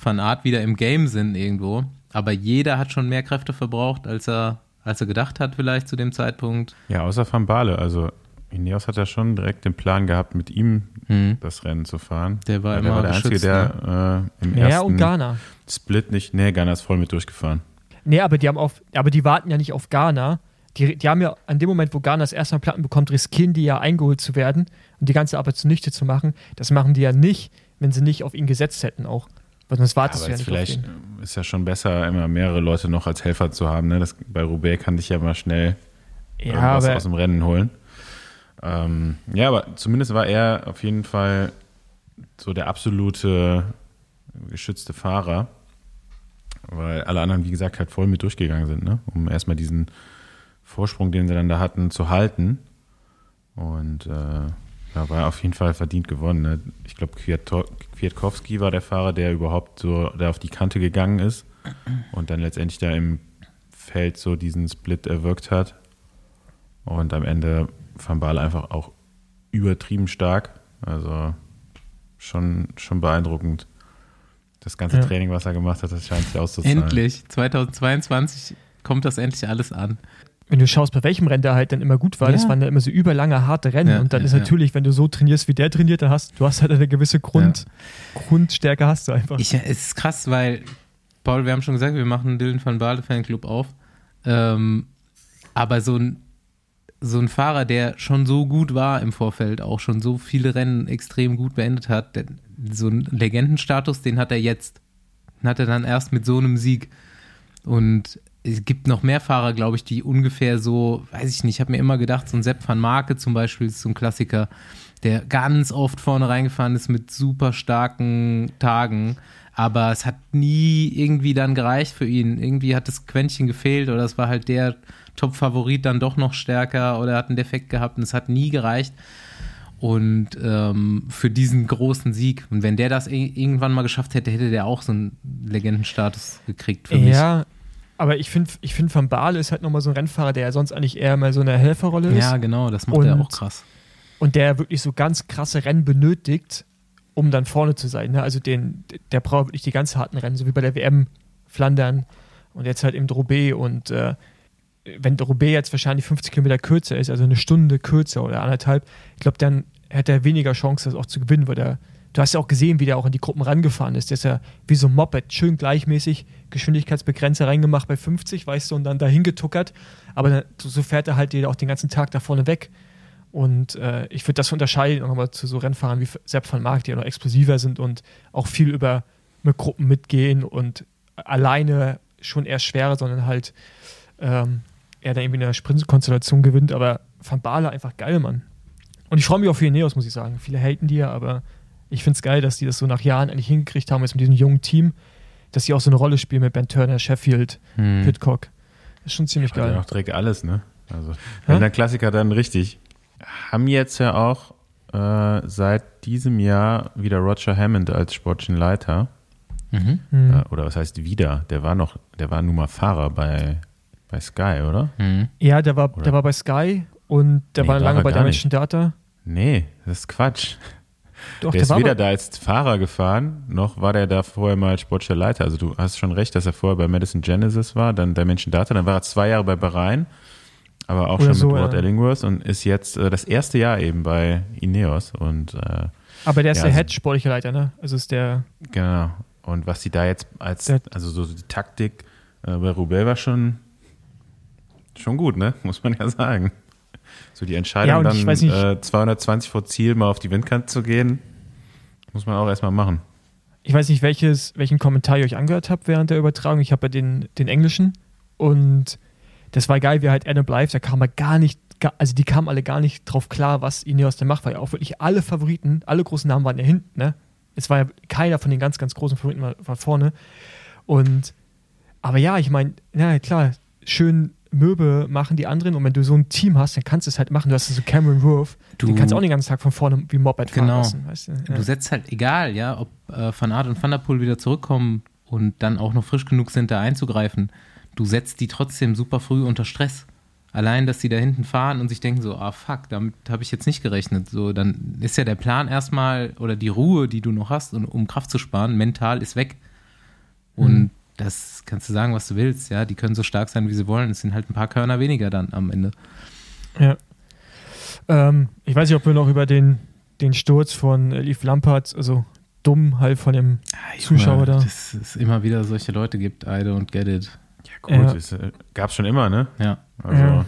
Van Art wieder im Game sind irgendwo. Aber jeder hat schon mehr Kräfte verbraucht, als er, als er gedacht hat, vielleicht zu dem Zeitpunkt. Ja, außer Van Bale. Also Ineos hat ja schon direkt den Plan gehabt, mit ihm Hm. das Rennen zu fahren. Der war immer der war der Einzige, ne? der äh, im Ja, ersten und Ghana. Split nicht. Nee, Ghana ist voll mit durchgefahren. Nee, aber die haben auf, aber die warten ja nicht auf Ghana. Die, die haben ja an dem Moment, wo Ghana das erste Mal Platten bekommt, riskieren die ja eingeholt zu werden und die ganze Arbeit zunichte zu machen. Das machen die ja nicht, wenn sie nicht auf ihn gesetzt hätten auch. Weil sonst wartest Aber du ja vielleicht ist ja schon besser, immer mehrere Leute noch als Helfer zu haben. Ne? Das, bei Roubaix kann dich ja mal schnell Ja, irgendwas aber aus dem Rennen holen. Ähm, ja, aber zumindest war er auf jeden Fall so der absolute geschützte Fahrer, weil alle anderen, wie gesagt, halt voll mit durchgegangen sind, ne? um erstmal diesen Vorsprung, den sie dann da hatten, zu halten. Und äh, da war auf jeden Fall verdient gewonnen. Ne? Ich glaube, Kwiatkowski war der Fahrer, der überhaupt so der auf die Kante gegangen ist und dann letztendlich da im Feld so diesen Split erwirkt hat. Und am Ende Van Baal einfach auch übertrieben stark. Also schon, schon beeindruckend. Das ganze Ja. Training, was er gemacht hat, das scheint sich auszuzahlen. Endlich, 2022 kommt das endlich alles an. wenn du schaust, bei welchem Rennen der halt dann immer gut war, das Ja. waren dann immer so überlange, harte Rennen. Ja, und dann ja, ist ja. natürlich, wenn du so trainierst, wie der trainiert, dann hast du hast halt eine gewisse Grund, Grundstärke hast du einfach. Ich, es ist krass, weil, Paul, wir haben schon gesagt, wir machen einen Dylan van Baarle Fanclub auf. Ähm, aber so ein, so ein Fahrer, der schon so gut war im Vorfeld, auch schon so viele Rennen extrem gut beendet hat, der, so einen Legendenstatus, den hat er jetzt. Den hat er dann erst mit so einem Sieg. Und es gibt noch mehr Fahrer, glaube ich, die ungefähr so, weiß ich nicht, ich habe mir immer gedacht, so ein Sepp van Marke zum Beispiel ist so ein Klassiker, der ganz oft vorne reingefahren ist mit super starken Tagen, aber es hat nie irgendwie dann gereicht für ihn. Irgendwie hat das Quäntchen gefehlt oder es war halt der Top-Favorit dann doch noch stärker oder hat einen Defekt gehabt und es hat nie gereicht. Und ähm, für diesen großen Sieg. Und wenn der das irgendwann mal geschafft hätte, hätte der auch so einen Legendenstatus gekriegt für mich. ja, aber ich finde, ich find Van Baale ist halt nochmal so ein Rennfahrer, der ja sonst eigentlich eher mal so eine Helferrolle ist. Ja, genau, das macht er Und- auch krass. und der wirklich so ganz krasse Rennen benötigt, um dann vorne zu sein. Ne? Also den, der braucht wirklich die ganz harten Rennen, so wie bei der WM Flandern und jetzt halt im Roubaix und äh, wenn Roubaix jetzt wahrscheinlich 50 Kilometer kürzer ist, also eine Stunde kürzer oder anderthalb, ich glaube, dann hätte er weniger Chance, das auch zu gewinnen, weil der, du hast ja auch gesehen, wie der auch in die Gruppen rangefahren ist. Der ist ja wie so ein Moped, schön gleichmäßig, Geschwindigkeitsbegrenzer reingemacht bei 50, weißt du, und dann dahin getuckert. Aber dann, so fährt er halt auch den ganzen Tag da vorne weg. Und äh, ich würde das unterscheiden auch nochmal zu so Rennfahrern wie Sepp van Mark, die ja noch explosiver sind und auch viel über mit Gruppen mitgehen und alleine schon eher schwerer, sondern halt ähm, er dann irgendwie in einer Sprintkonstellation gewinnt. Aber Van Baale einfach geil, Mann. Und ich freue mich auch für Ineos, muss ich sagen. Viele haten die ja, aber ich finde es geil, dass die das so nach Jahren endlich hingekriegt haben, jetzt mit diesem jungen Team, dass sie auch so eine Rolle spielen mit Ben Turner, Sheffield, Hm. Pitcock. Das ist schon ziemlich Hat ja geil. auch direkt alles, ne? Also, wenn der Klassiker dann richtig. Haben jetzt ja auch äh, seit diesem Jahr wieder Roger Hammond als sportlichen Leiter. Mhm. Mhm. Äh, oder was heißt wieder? Der war noch, der war nun mal Fahrer bei, bei Sky, oder? Mhm. Ja, der war, Oder? der war bei Sky und der Nee, war lange bei Dimension Data. Nee, das ist Quatsch. Doch, der der, ist war weder da als Fahrer gefahren, noch war der da vorher mal als sportlicher Leiter. Also du hast schon recht, dass er vorher bei Madison Genesis war, dann Dimension Data, dann war er zwei Jahre bei Bahrain, aber auch Oder schon so, mit Rod ja. Ellingworth und ist jetzt äh, das erste Jahr eben bei Ineos und äh, aber der ist Ja, der also- Head sportlicher Leiter, ne? Also ist der, genau. Und was sie da jetzt als, also so die Taktik äh, bei Roubaix war schon, schon gut, ne? Muss man ja sagen. So die Entscheidung Ja, dann nicht- äh, 220 vor Ziel mal auf die Windkante zu gehen, muss man auch erstmal machen. ich weiß nicht, welches, welchen Kommentar ihr euch angehört habt während der Übertragung. Ich habe ja den, den englischen und das war geil, wie halt Adam Blythe, da kam er gar nicht, also die kamen alle gar nicht drauf klar, was Ineos denn macht, weil ja auch wirklich alle Favoriten, alle großen Namen waren ja hinten, ne? Es war ja keiner von den ganz, ganz großen Favoriten war, war vorne. Und, aber ja, ich meine, ja klar, schön Möbe machen die anderen und wenn du so ein Team hast, dann kannst du es halt machen. Du hast so Cameron Wolf, Du- den kannst du auch den ganzen Tag von vorne wie Moped fahren Genau. lassen. Weißt du? Ja. Du setzt halt, egal, ja, ob äh, Van Aert und Van der Poel wieder zurückkommen und dann auch noch frisch genug sind, da einzugreifen, du setzt die trotzdem super früh unter Stress. Allein, dass die da hinten fahren und sich denken so, ah fuck, damit habe ich jetzt nicht gerechnet. So, dann ist ja der Plan erstmal oder die Ruhe, die du noch hast, um Kraft zu sparen, mental ist weg. Und Mhm. das kannst du sagen, was du willst, ja. Die können so stark sein, wie sie wollen. Es sind halt ein paar Körner weniger dann am Ende. Ja. Ähm, ich weiß nicht, ob wir noch über den, den Sturz von Yves Lampard, also dumm halt von dem Zuschauer da. Dass es immer wieder solche Leute gibt, I don't get it. Gut, Ja. es äh, gab's schon immer, ne? Ja. Also, Ja.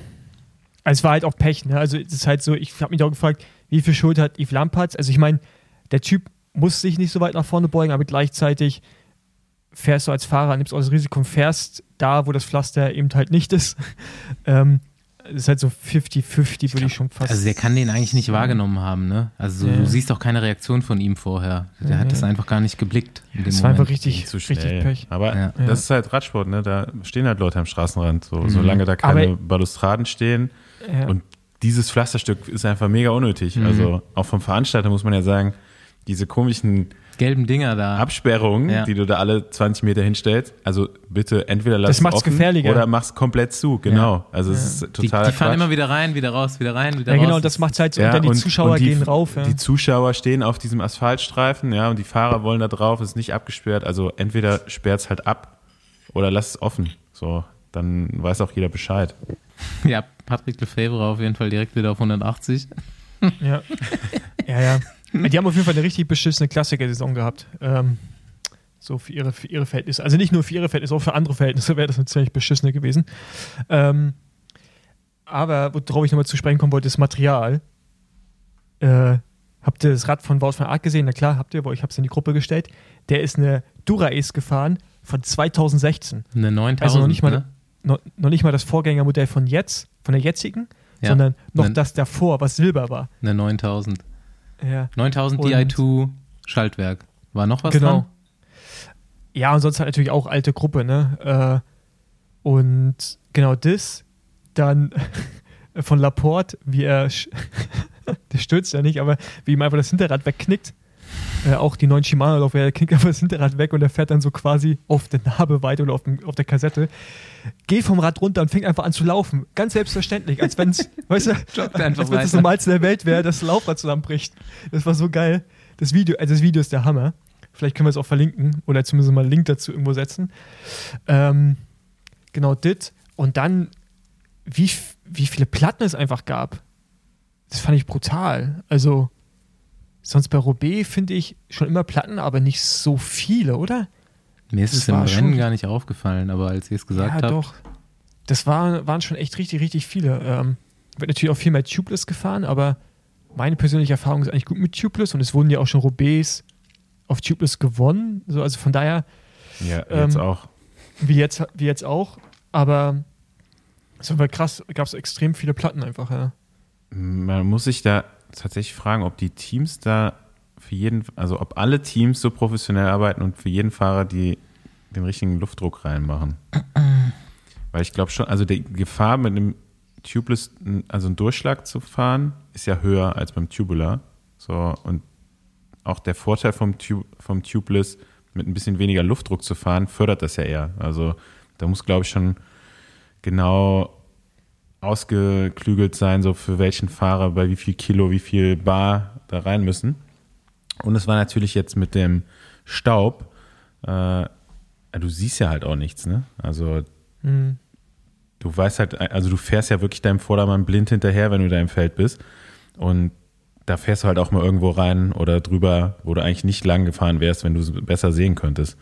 Also es war halt auch Pech, ne? Also es ist halt so, ich habe mich auch gefragt, wie viel Schuld hat Yves Lampard? Also ich meine, der Typ muss sich nicht so weit nach vorne beugen, aber gleichzeitig fährst du als Fahrer, nimmst auch das Risiko und fährst da, wo das Pflaster eben halt nicht ist. ähm, ist halt so 50-50, würde ich schon fast. Also der kann den eigentlich nicht wahrgenommen haben, ne? Also Ja. du siehst auch keine Reaktion von ihm vorher. Der hat Nee. das einfach gar nicht geblickt. das war Moment. einfach richtig, zu richtig. Pech. Aber Ja. Ja. das ist halt Radsport, ne? Da stehen halt Leute am Straßenrand. So, Mhm. Solange da keine Aber- Balustraden stehen. Ja. Und dieses Pflasterstück ist einfach mega unnötig. Mhm. Also auch vom Veranstalter muss man ja sagen, diese komischen Gelben Dinger da. Absperrungen, Ja. die du da alle 20 Meter hinstellst, also bitte entweder lass Das es macht's offen gefährlicher. oder mach's komplett zu. Genau. Also es ist die, total die fahren immer wieder rein, wieder raus, wieder rein, wieder ja, raus. genau, das macht halt so, und dann die und- Zuschauer und die, gehen rauf. Ja. Die Zuschauer stehen auf diesem Asphaltstreifen, ja, und die Fahrer wollen da drauf, ist nicht abgesperrt. Also entweder sperrt's halt ab oder lass es offen. So, dann weiß auch jeder Bescheid. Ja, Patrick Lefebvre auf jeden Fall direkt wieder auf 180. Ja. ja, ja. Die haben auf jeden Fall eine richtig beschissene Klassiker-Saison gehabt. Ähm, so für ihre, für ihre Verhältnisse. Also nicht nur für ihre Verhältnisse, auch für andere Verhältnisse wäre das eine ziemlich beschissene gewesen. Ähm, aber worauf ich nochmal zu sprechen kommen wollte, ist Material. Äh, habt ihr das Rad von Wout van Aert gesehen? Na klar, habt ihr, aber ich habe es in die Gruppe gestellt. Der ist eine Dura-Ace gefahren von 2016. Eine 9000, Also noch nicht mal, ne? noch, noch nicht mal das Vorgängermodell von jetzt, von der jetzigen, Ja. sondern noch Nein. das davor, was Silber war. Eine 9000. Ja. 9000 Und- Di2 Schaltwerk. War noch was genau. dran? Ja, und sonst halt natürlich auch alte Gruppe, ne? Äh, und genau das, dann von Laporte, wie er, der stürzt ja nicht, aber wie ihm einfach das Hinterrad wegknickt. Äh, auch die neuen Shimano, auf der knickt einfach das Hinterrad weg und er fährt dann so quasi auf der Narbe weiter oder auf, dem, auf der Kassette. Geht vom Rad runter und fängt einfach an zu laufen. Ganz selbstverständlich, als wenn es, weißt du, als wenn es das. Normalste der Welt wäre, dass das Laufrad zusammenbricht. Das war so geil. Das Video, also das Video ist der Hammer. Vielleicht können wir es auch verlinken oder zumindest mal einen Link dazu irgendwo setzen. Ähm, genau, dit. Und dann, wie, wie viele Platten es einfach gab. Das fand ich brutal. Also, sonst bei Roubaix finde ich schon immer Platten, aber nicht so viele, oder? Mir ist Das es im Rennen schon- gar nicht aufgefallen, aber als ihr es gesagt ja, habt, doch. Das war, waren schon echt richtig, richtig viele. Ähm, wird natürlich auch viel mehr Tubeless gefahren, aber meine persönliche Erfahrung ist eigentlich gut mit Tubeless und es wurden ja auch schon Roubaix auf Tubeless gewonnen. So, also von daher, Ja, jetzt Ähm, auch. wie jetzt, wie jetzt auch. Aber es war krass, gab es extrem viele Platten einfach, ja. Man muss sich da tatsächlich fragen, ob die Teams da für jeden, also ob alle Teams so professionell arbeiten und für jeden Fahrer die den richtigen Luftdruck reinmachen. Weil ich glaube schon, also die Gefahr mit einem Tubeless, also einen Durchschlag zu fahren, ist ja höher als beim Tubular. So, und auch der Vorteil vom, tu vom Tubeless, mit ein bisschen weniger Luftdruck zu fahren, fördert das ja eher. Also da muss, glaube ich, schon genau ausgeklügelt sein, so für welchen Fahrer bei wie viel Kilo, wie viel Bar da rein müssen. Und es war natürlich jetzt mit dem Staub, äh, du siehst ja halt auch nichts, ne? Also Hm. du weißt halt, also du fährst ja wirklich deinem Vordermann blind hinterher, wenn du da im Feld bist. Und da fährst du halt auch mal irgendwo rein oder drüber, wo du eigentlich nicht lang gefahren wärst, wenn du es besser sehen könntest.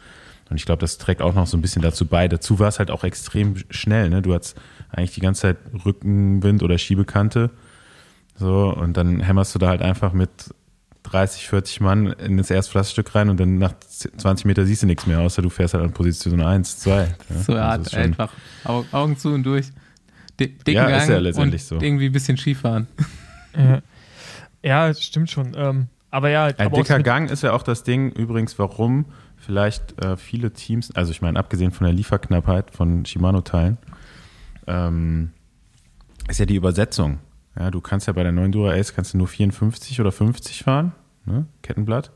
Und ich glaube, das trägt auch noch so ein bisschen dazu bei. Dazu war es halt auch extrem schnell, ne? Du hattest eigentlich die ganze Zeit Rückenwind oder Schiebekante. So, und dann hämmerst du da halt einfach mit 30, 40 Mann in das erste Pflasterstück rein und dann nach 20 Meter siehst du nichts mehr, außer du fährst halt an Position 1, 2. Ja? so Also hart, ist einfach Au- Augen zu und durch. Di- Dicken Ja, ist Gang ja letztendlich und so. irgendwie ein bisschen Skifahren. Ja, ja das stimmt schon. Ähm, aber ja, Ein aber dicker Gang ist ja auch das Ding, übrigens, warum vielleicht äh, viele Teams, also ich meine, abgesehen von der Lieferknappheit von Shimano-Teilen, ähm, ist ja die Übersetzung. Ja, du kannst ja bei der neuen Dura Ace kannst du nur 54 oder 50 fahren, ne? Kettenblatt.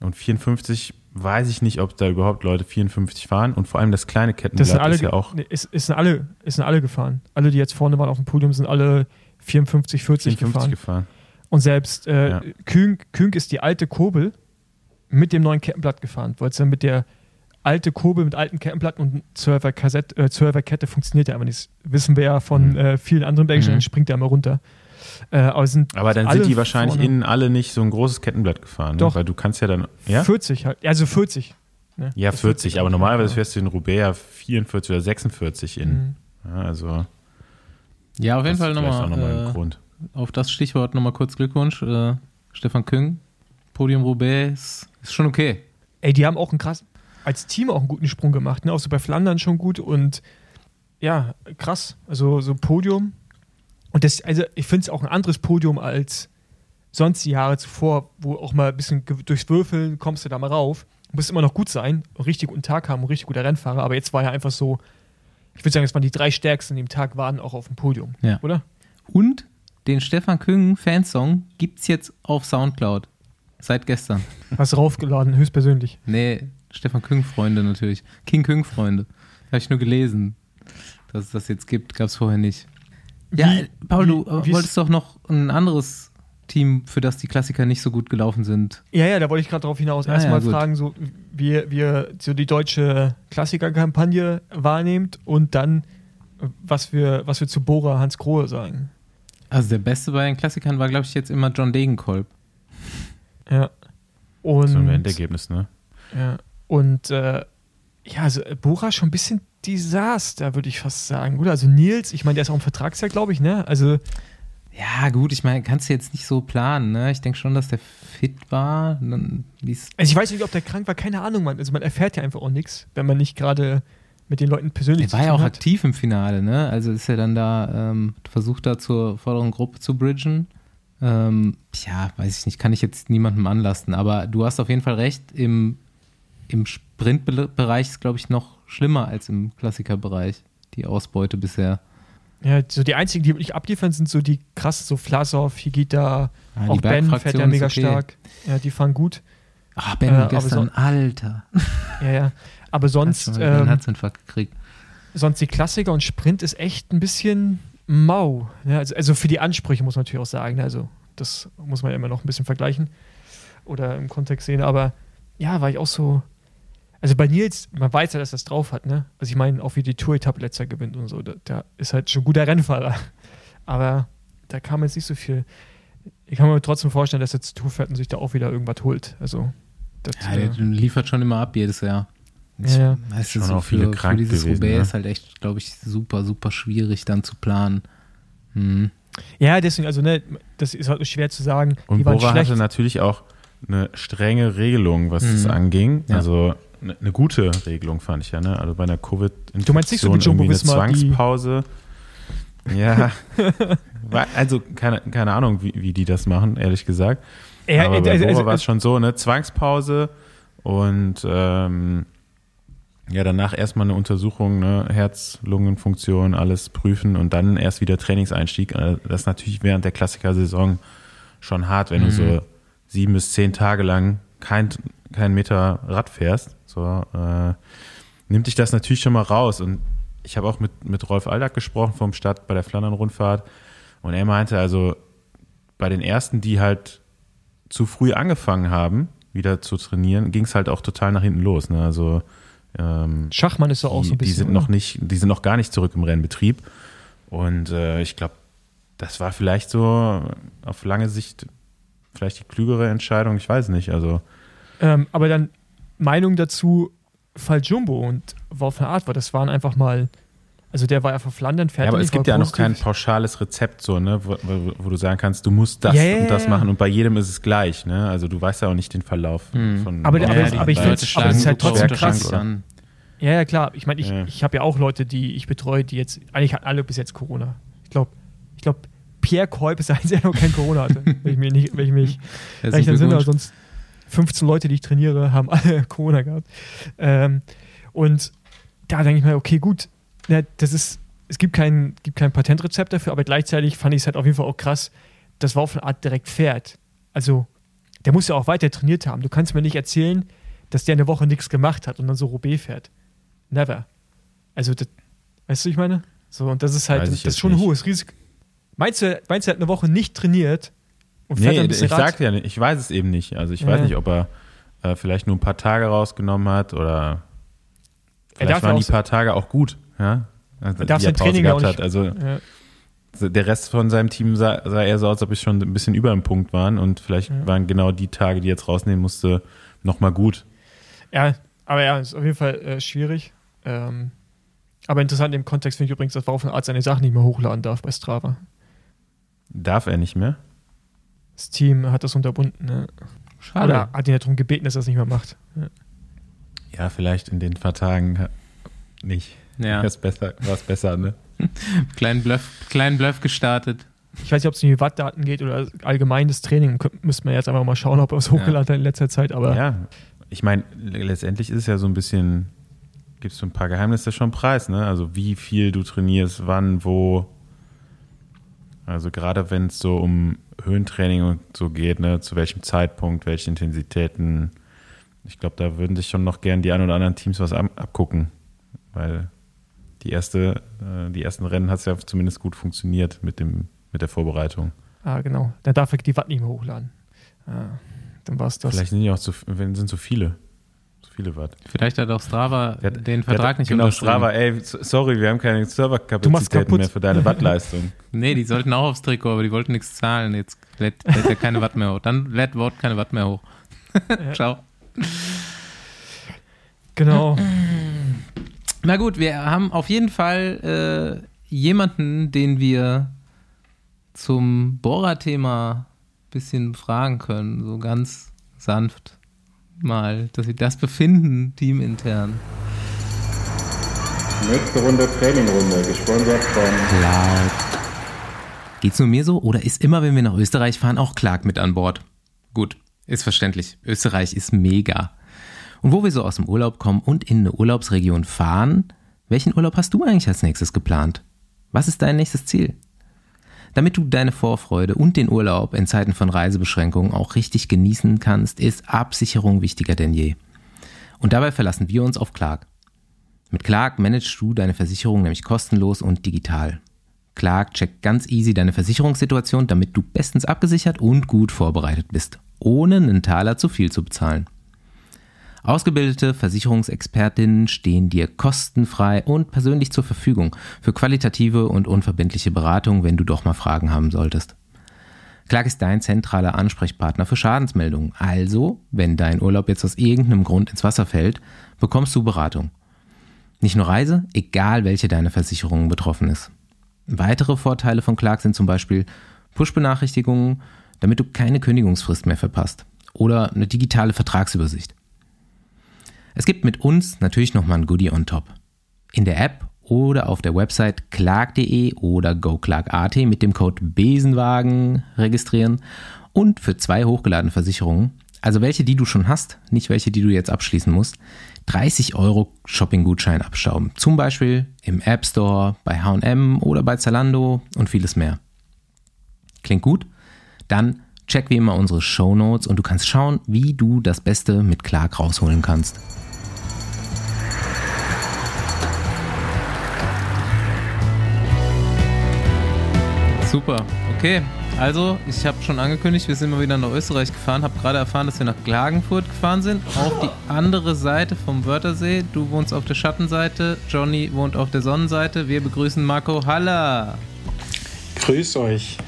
Und 54 weiß ich nicht, ob da überhaupt Leute 54 fahren. Und vor allem das kleine Kettenblatt Das sind alle, ist ja auch ist, ist sind alle, ist sind alle gefahren. Alle, die jetzt vorne waren auf dem Podium, sind alle 54, 40 54 gefahren. gefahren. Und selbst äh, Ja. Küng, Küng ist die alte Kurbel mit dem neuen Kettenblatt gefahren, weil es dann mit der alte Kurbel mit altem Kettenblatt und 12er, Kassett, äh, 12er Kette funktioniert ja aber nicht. Das wissen wir ja von Mhm. äh, vielen anderen Belgischen, Mhm. dann springt er immer runter. Äh, aber Aber dann sind die wahrscheinlich innen alle nicht so ein großes Kettenblatt gefahren. Ne? Doch. Weil du kannst ja dann. Ja? 40 halt. Also 40. Ne? Ja, Das 40, aber normalerweise fährst du in Roubaix ja 44 oder 46 in. Mhm. Ja, also Ja, auf jeden Fall nochmal ein äh, Grund. auf das Stichwort nochmal kurz Glückwunsch. Äh, Stefan Küng, Podium Roubaix, ist, ist schon okay. Ey, die haben auch einen krass, als Team auch einen guten Sprung gemacht, ne? Auch so bei Flandern schon gut und ja, krass. Also so Podium. Und das, also ich finde es auch ein anderes Podium als sonst die Jahre zuvor, wo auch mal ein bisschen durchs Würfeln kommst du da mal rauf. Muss immer noch gut sein, richtig guten Tag haben, ein richtig guter Rennfahrer, aber jetzt war ja einfach so, ich würde sagen, es waren die drei stärksten an dem Tag, waren auch auf dem Podium, Ja. oder? Und den Stefan Küng Fansong gibt's jetzt auf Soundcloud. Seit gestern. Hast du raufgeladen, höchstpersönlich. Nee, Stefan Küng Freunde natürlich. King Küng Freunde. Habe ich nur gelesen, dass es das jetzt gibt. Gab es vorher nicht. Ja, Wie- äh, Paul, du wie- wie ist- wolltest doch noch ein anderes Team, für das die Klassiker nicht so gut gelaufen sind. Ja, ja, da wollte ich gerade drauf hinaus. Ah, Erstmal ja, fragen, so, wie, wie ihr so die deutsche Klassikerkampagne wahrnehmt und dann, was wir, was wir zu Bora Hans Grohe sagen. Also der Beste bei den Klassikern war, glaube ich, jetzt immer John Degenkolb. Ja. Und, So ein Endergebnis, ne? ja. Und äh, ja, also äh, Bora schon ein bisschen Desaster, würde ich fast sagen, oder? Also Nils, ich meine, der ist auch im Vertragsjahr, glaube ich, ne? Also, Ja, gut, ich meine, kannst du jetzt nicht so planen, ne? Ich denke schon, dass der fit war. Dann, also ich weiß nicht, ob der krank war, keine Ahnung, man. Also man erfährt ja einfach auch nichts, wenn man nicht gerade mit den Leuten persönlich der war ja auch hat. aktiv im Finale, ne? Also ist er dann da, ähm, versucht da zur vorderen Gruppe zu bridgen. Ähm, ja, weiß ich nicht, kann ich jetzt niemandem anlasten, aber du hast auf jeden Fall recht, im, im Sprintbereich ist, glaube ich, noch schlimmer als im Klassikerbereich, die Ausbeute bisher. Ja, so die einzigen, die wirklich abliefern, sind so die krassen, so Vlasov, Higita, Ah, die auch Ben fährt ja mega okay. stark. Ja, die fahren gut. Ach, Ben Äh, gestern, so- Alter. Ja, ja. Aber sonst, Hat schon einen ähm, Herzinfarkt gekriegt. sonst die Klassiker und Sprint ist echt ein bisschen mau. Ja, also, also für die Ansprüche muss man natürlich auch sagen. ne, Also das muss man ja immer noch ein bisschen vergleichen oder im Kontext sehen. Aber ja, war ich auch so. Also bei Nils, man weiß ja, dass er das drauf hat, ne? Also ich meine, auch wie die Tour-Etappe letzter gewinnt und so. Der, der ist halt schon ein guter Rennfahrer. Aber da kam jetzt nicht so viel. Ich kann mir trotzdem vorstellen, dass jetzt Tour fährt und sich da auch wieder irgendwas holt. Also das, Ja, äh, der liefert schon immer ab jedes Jahr. Ich Ja, ja. weiß, Schon das so auch viele für, für krank dieses gewesen, Roubaix ne? ist halt echt, glaube ich, super, super schwierig dann zu planen. Hm. Ja, deswegen, also, ne, das ist halt schwer zu sagen. Und die waren Bora schlecht. hatte natürlich auch eine strenge Regelung, was das Mhm. anging. Ja. Also eine, eine gute Regelung fand ich ja. Ne? Also bei einer Covid-Infektion Du meinst nicht so wie Jumbo Visma, Zwangspause. Ja, also keine, keine Ahnung, wie, wie die das machen, ehrlich gesagt. Ja, Aber bei also, also, war es schon so, ne? Zwangspause und ähm, ja, danach erstmal eine Untersuchung, ne? Herz-Lungen-Funktion, alles prüfen und dann erst wieder Trainingseinstieg. Äh, Das ist natürlich während der Klassiker-Saison schon hart, wenn du so sieben bis zehn Tage lang kein, kein Meter Rad fährst. So, äh, nimmt dich das natürlich schon mal raus. Und ich habe auch mit, mit Rolf Aldag gesprochen vom Stadt bei der Flandern-Rundfahrt. Und er meinte also, bei den ersten, die halt zu früh angefangen haben, wieder zu trainieren, ging es halt auch total nach hinten los. Ne? Also ähm, Schachmann ist so auch die, so ein bisschen. die sind noch nicht, die sind noch gar nicht zurück im Rennbetrieb. Und äh, ich glaube, das war vielleicht so auf lange Sicht vielleicht die klügere Entscheidung. Ich weiß nicht. Also Ähm, aber dann Meinung dazu, Fall Jumbo und Wolf van Art war, das waren einfach mal. Also der war ja von Flandern fertig. ja, aber es gibt war ja noch kein positiv. pauschales Rezept, so ne, wo, wo, wo du sagen kannst, du musst das Ja, ja, und das ja. machen und bei jedem ist es gleich. Ne? Also du weißt ja auch nicht den Verlauf Hm. von. Aber der- aber- beiden aber ich aber es ist halt trotzdem krass. an. Ja, ja, klar. Ich meine, ich, Ja. ich habe ja auch Leute, die ich betreue, die jetzt. Eigentlich hatten alle bis jetzt Corona. Ich glaube, ich glaube, Pierre Kolb ist der Einzige, der noch kein Corona hatte. wenn ich mich nicht, wenn ich mich rechnen Glückwunsch. sonst 15 Leute, die ich trainiere, haben alle Corona gehabt. Ähm, und da denke ich mir, okay, gut, ja, das ist es gibt kein, gibt kein Patentrezept dafür, aber gleichzeitig fand ich es halt auf jeden Fall auch krass, dass Wout von Art direkt fährt. Also, der muss ja auch weiter trainiert haben. Du kannst mir nicht erzählen, dass der eine Woche nichts gemacht hat und dann so Roubaix fährt. Never. Also, das, weißt du, ich meine? So, und das ist halt, das, ist schon ein nicht. hohes Risiko. Meinst du, meinst du, er hat eine Woche nicht trainiert und Nee, ich bisschen Rad? sag ja nicht, ich weiß es eben nicht. Also ich Ja. weiß nicht, ob er äh, vielleicht nur ein paar Tage rausgenommen hat oder vielleicht waren die paar Tage auch gut. Ja? Also, Er darf die sein Pause Training gehabt nicht- hat. Also Ja. der Rest von seinem Team sah, sah eher so aus, als ob ich schon ein bisschen über dem Punkt waren und vielleicht Ja. waren genau die Tage, die jetzt rausnehmen musste, nochmal gut. Ja, aber ja, ist auf jeden Fall äh, schwierig. Ähm, aber interessant im Kontext finde ich übrigens, dass Art seine Sachen nicht mehr hochladen darf bei Strava. Darf er nicht mehr? Das Team hat das unterbunden. Ne? Schade. Oder hat ihn ja darum gebeten, dass er es nicht mehr macht. Ja. Ja, vielleicht in den paar Tagen nicht. Ja, War es besser, war's besser, ne? kleinen Bluff, kleinen Bluff gestartet. Ich weiß nicht, ob es um die Wattdaten geht oder allgemein das Training. Müsste man jetzt einfach mal schauen, ob er es hochgeladen hat in letzter Zeit. Aber Ja, ich meine, letztendlich ist es ja so ein bisschen, gibst du ein paar Geheimnisse schon preis, ne? Also wie viel du trainierst, wann, wo. Also gerade wenn es so um Höhentraining und so geht, ne, zu welchem Zeitpunkt, welche Intensitäten. Ich glaube, da würden sich schon noch gern die ein oder anderen Teams was ab abgucken, weil die erste, äh, die ersten Rennen hat es ja zumindest gut funktioniert mit dem mit der Vorbereitung. ah, genau. Dann darf er die Watt nicht mehr hochladen. Ah, dann war es das. Vielleicht sind ja auch zu, wenn sind so viele, so viele Watt. Vielleicht hat auch Strava hat- den Vertrag der nicht hat, Genau, unterschrieben. Strava, ey, so- sorry, wir haben keine Serverkapazitäten mehr für deine Wattleistung. Nee, die sollten auch aufs Trikot, aber die wollten nichts zahlen. Jetzt lädt, lädt er keine Watt mehr hoch. Dann lädt Wort keine Watt mehr hoch. Ciao. Genau. Na gut, wir haben auf jeden Fall äh, jemanden, den wir zum Bohrer-Thema ein bisschen fragen können. So ganz sanft mal, dass wir das befinden, teamintern. Nächste Runde Trainingrunde, gesponsert von Clark. Geht's nur mir so oder ist immer, wenn wir nach Österreich fahren, auch Clark mit an Bord? Gut, ist verständlich. Österreich ist mega. Und wo wir so aus dem Urlaub kommen und in eine Urlaubsregion fahren, welchen Urlaub hast du eigentlich als nächstes geplant? Was ist dein nächstes Ziel? Damit du deine Vorfreude und den Urlaub in Zeiten von Reisebeschränkungen auch richtig genießen kannst, ist Absicherung wichtiger denn je. Und dabei verlassen wir uns auf Clark. Mit Clark managst du deine Versicherung nämlich kostenlos und digital. Clark checkt ganz easy deine Versicherungssituation, damit du bestens abgesichert und gut vorbereitet bist, ohne einen Taler zu viel zu bezahlen. Ausgebildete Versicherungsexpertinnen stehen dir kostenfrei und persönlich zur Verfügung für qualitative und unverbindliche Beratung, wenn du doch mal Fragen haben solltest. Clark ist dein zentraler Ansprechpartner für Schadensmeldungen. Also, wenn dein Urlaub jetzt aus irgendeinem Grund ins Wasser fällt, bekommst du Beratung. Nicht nur Reise, egal welche deine Versicherung betroffen ist. Weitere Vorteile von Clark sind zum Beispiel Push-Benachrichtigungen, damit du keine Kündigungsfrist mehr verpasst. Oder eine digitale Vertragsübersicht. Es gibt mit uns natürlich nochmal ein Goodie on top. In der App oder auf der Website clark.de oder goclark.at mit dem Code Besenwagen registrieren und für zwei hochgeladene Versicherungen, also welche, die du schon hast, nicht welche, die du jetzt abschließen musst, 30 Euro Shopping-Gutschein abstauben. Zum Beispiel im App Store, bei HM oder bei Zalando und vieles mehr. Klingt gut? Dann check wie immer unsere Show Notes und du kannst schauen, wie du das Beste mit Clark rausholen kannst. Super, okay. Also, ich habe schon angekündigt, wir sind mal wieder nach Österreich gefahren, habe gerade erfahren, dass wir nach Klagenfurt gefahren sind, auf die andere Seite vom Wörthersee. Du wohnst auf der Schattenseite, Johnny wohnt auf der Sonnenseite. Wir begrüßen Marco Haller. Grüß euch.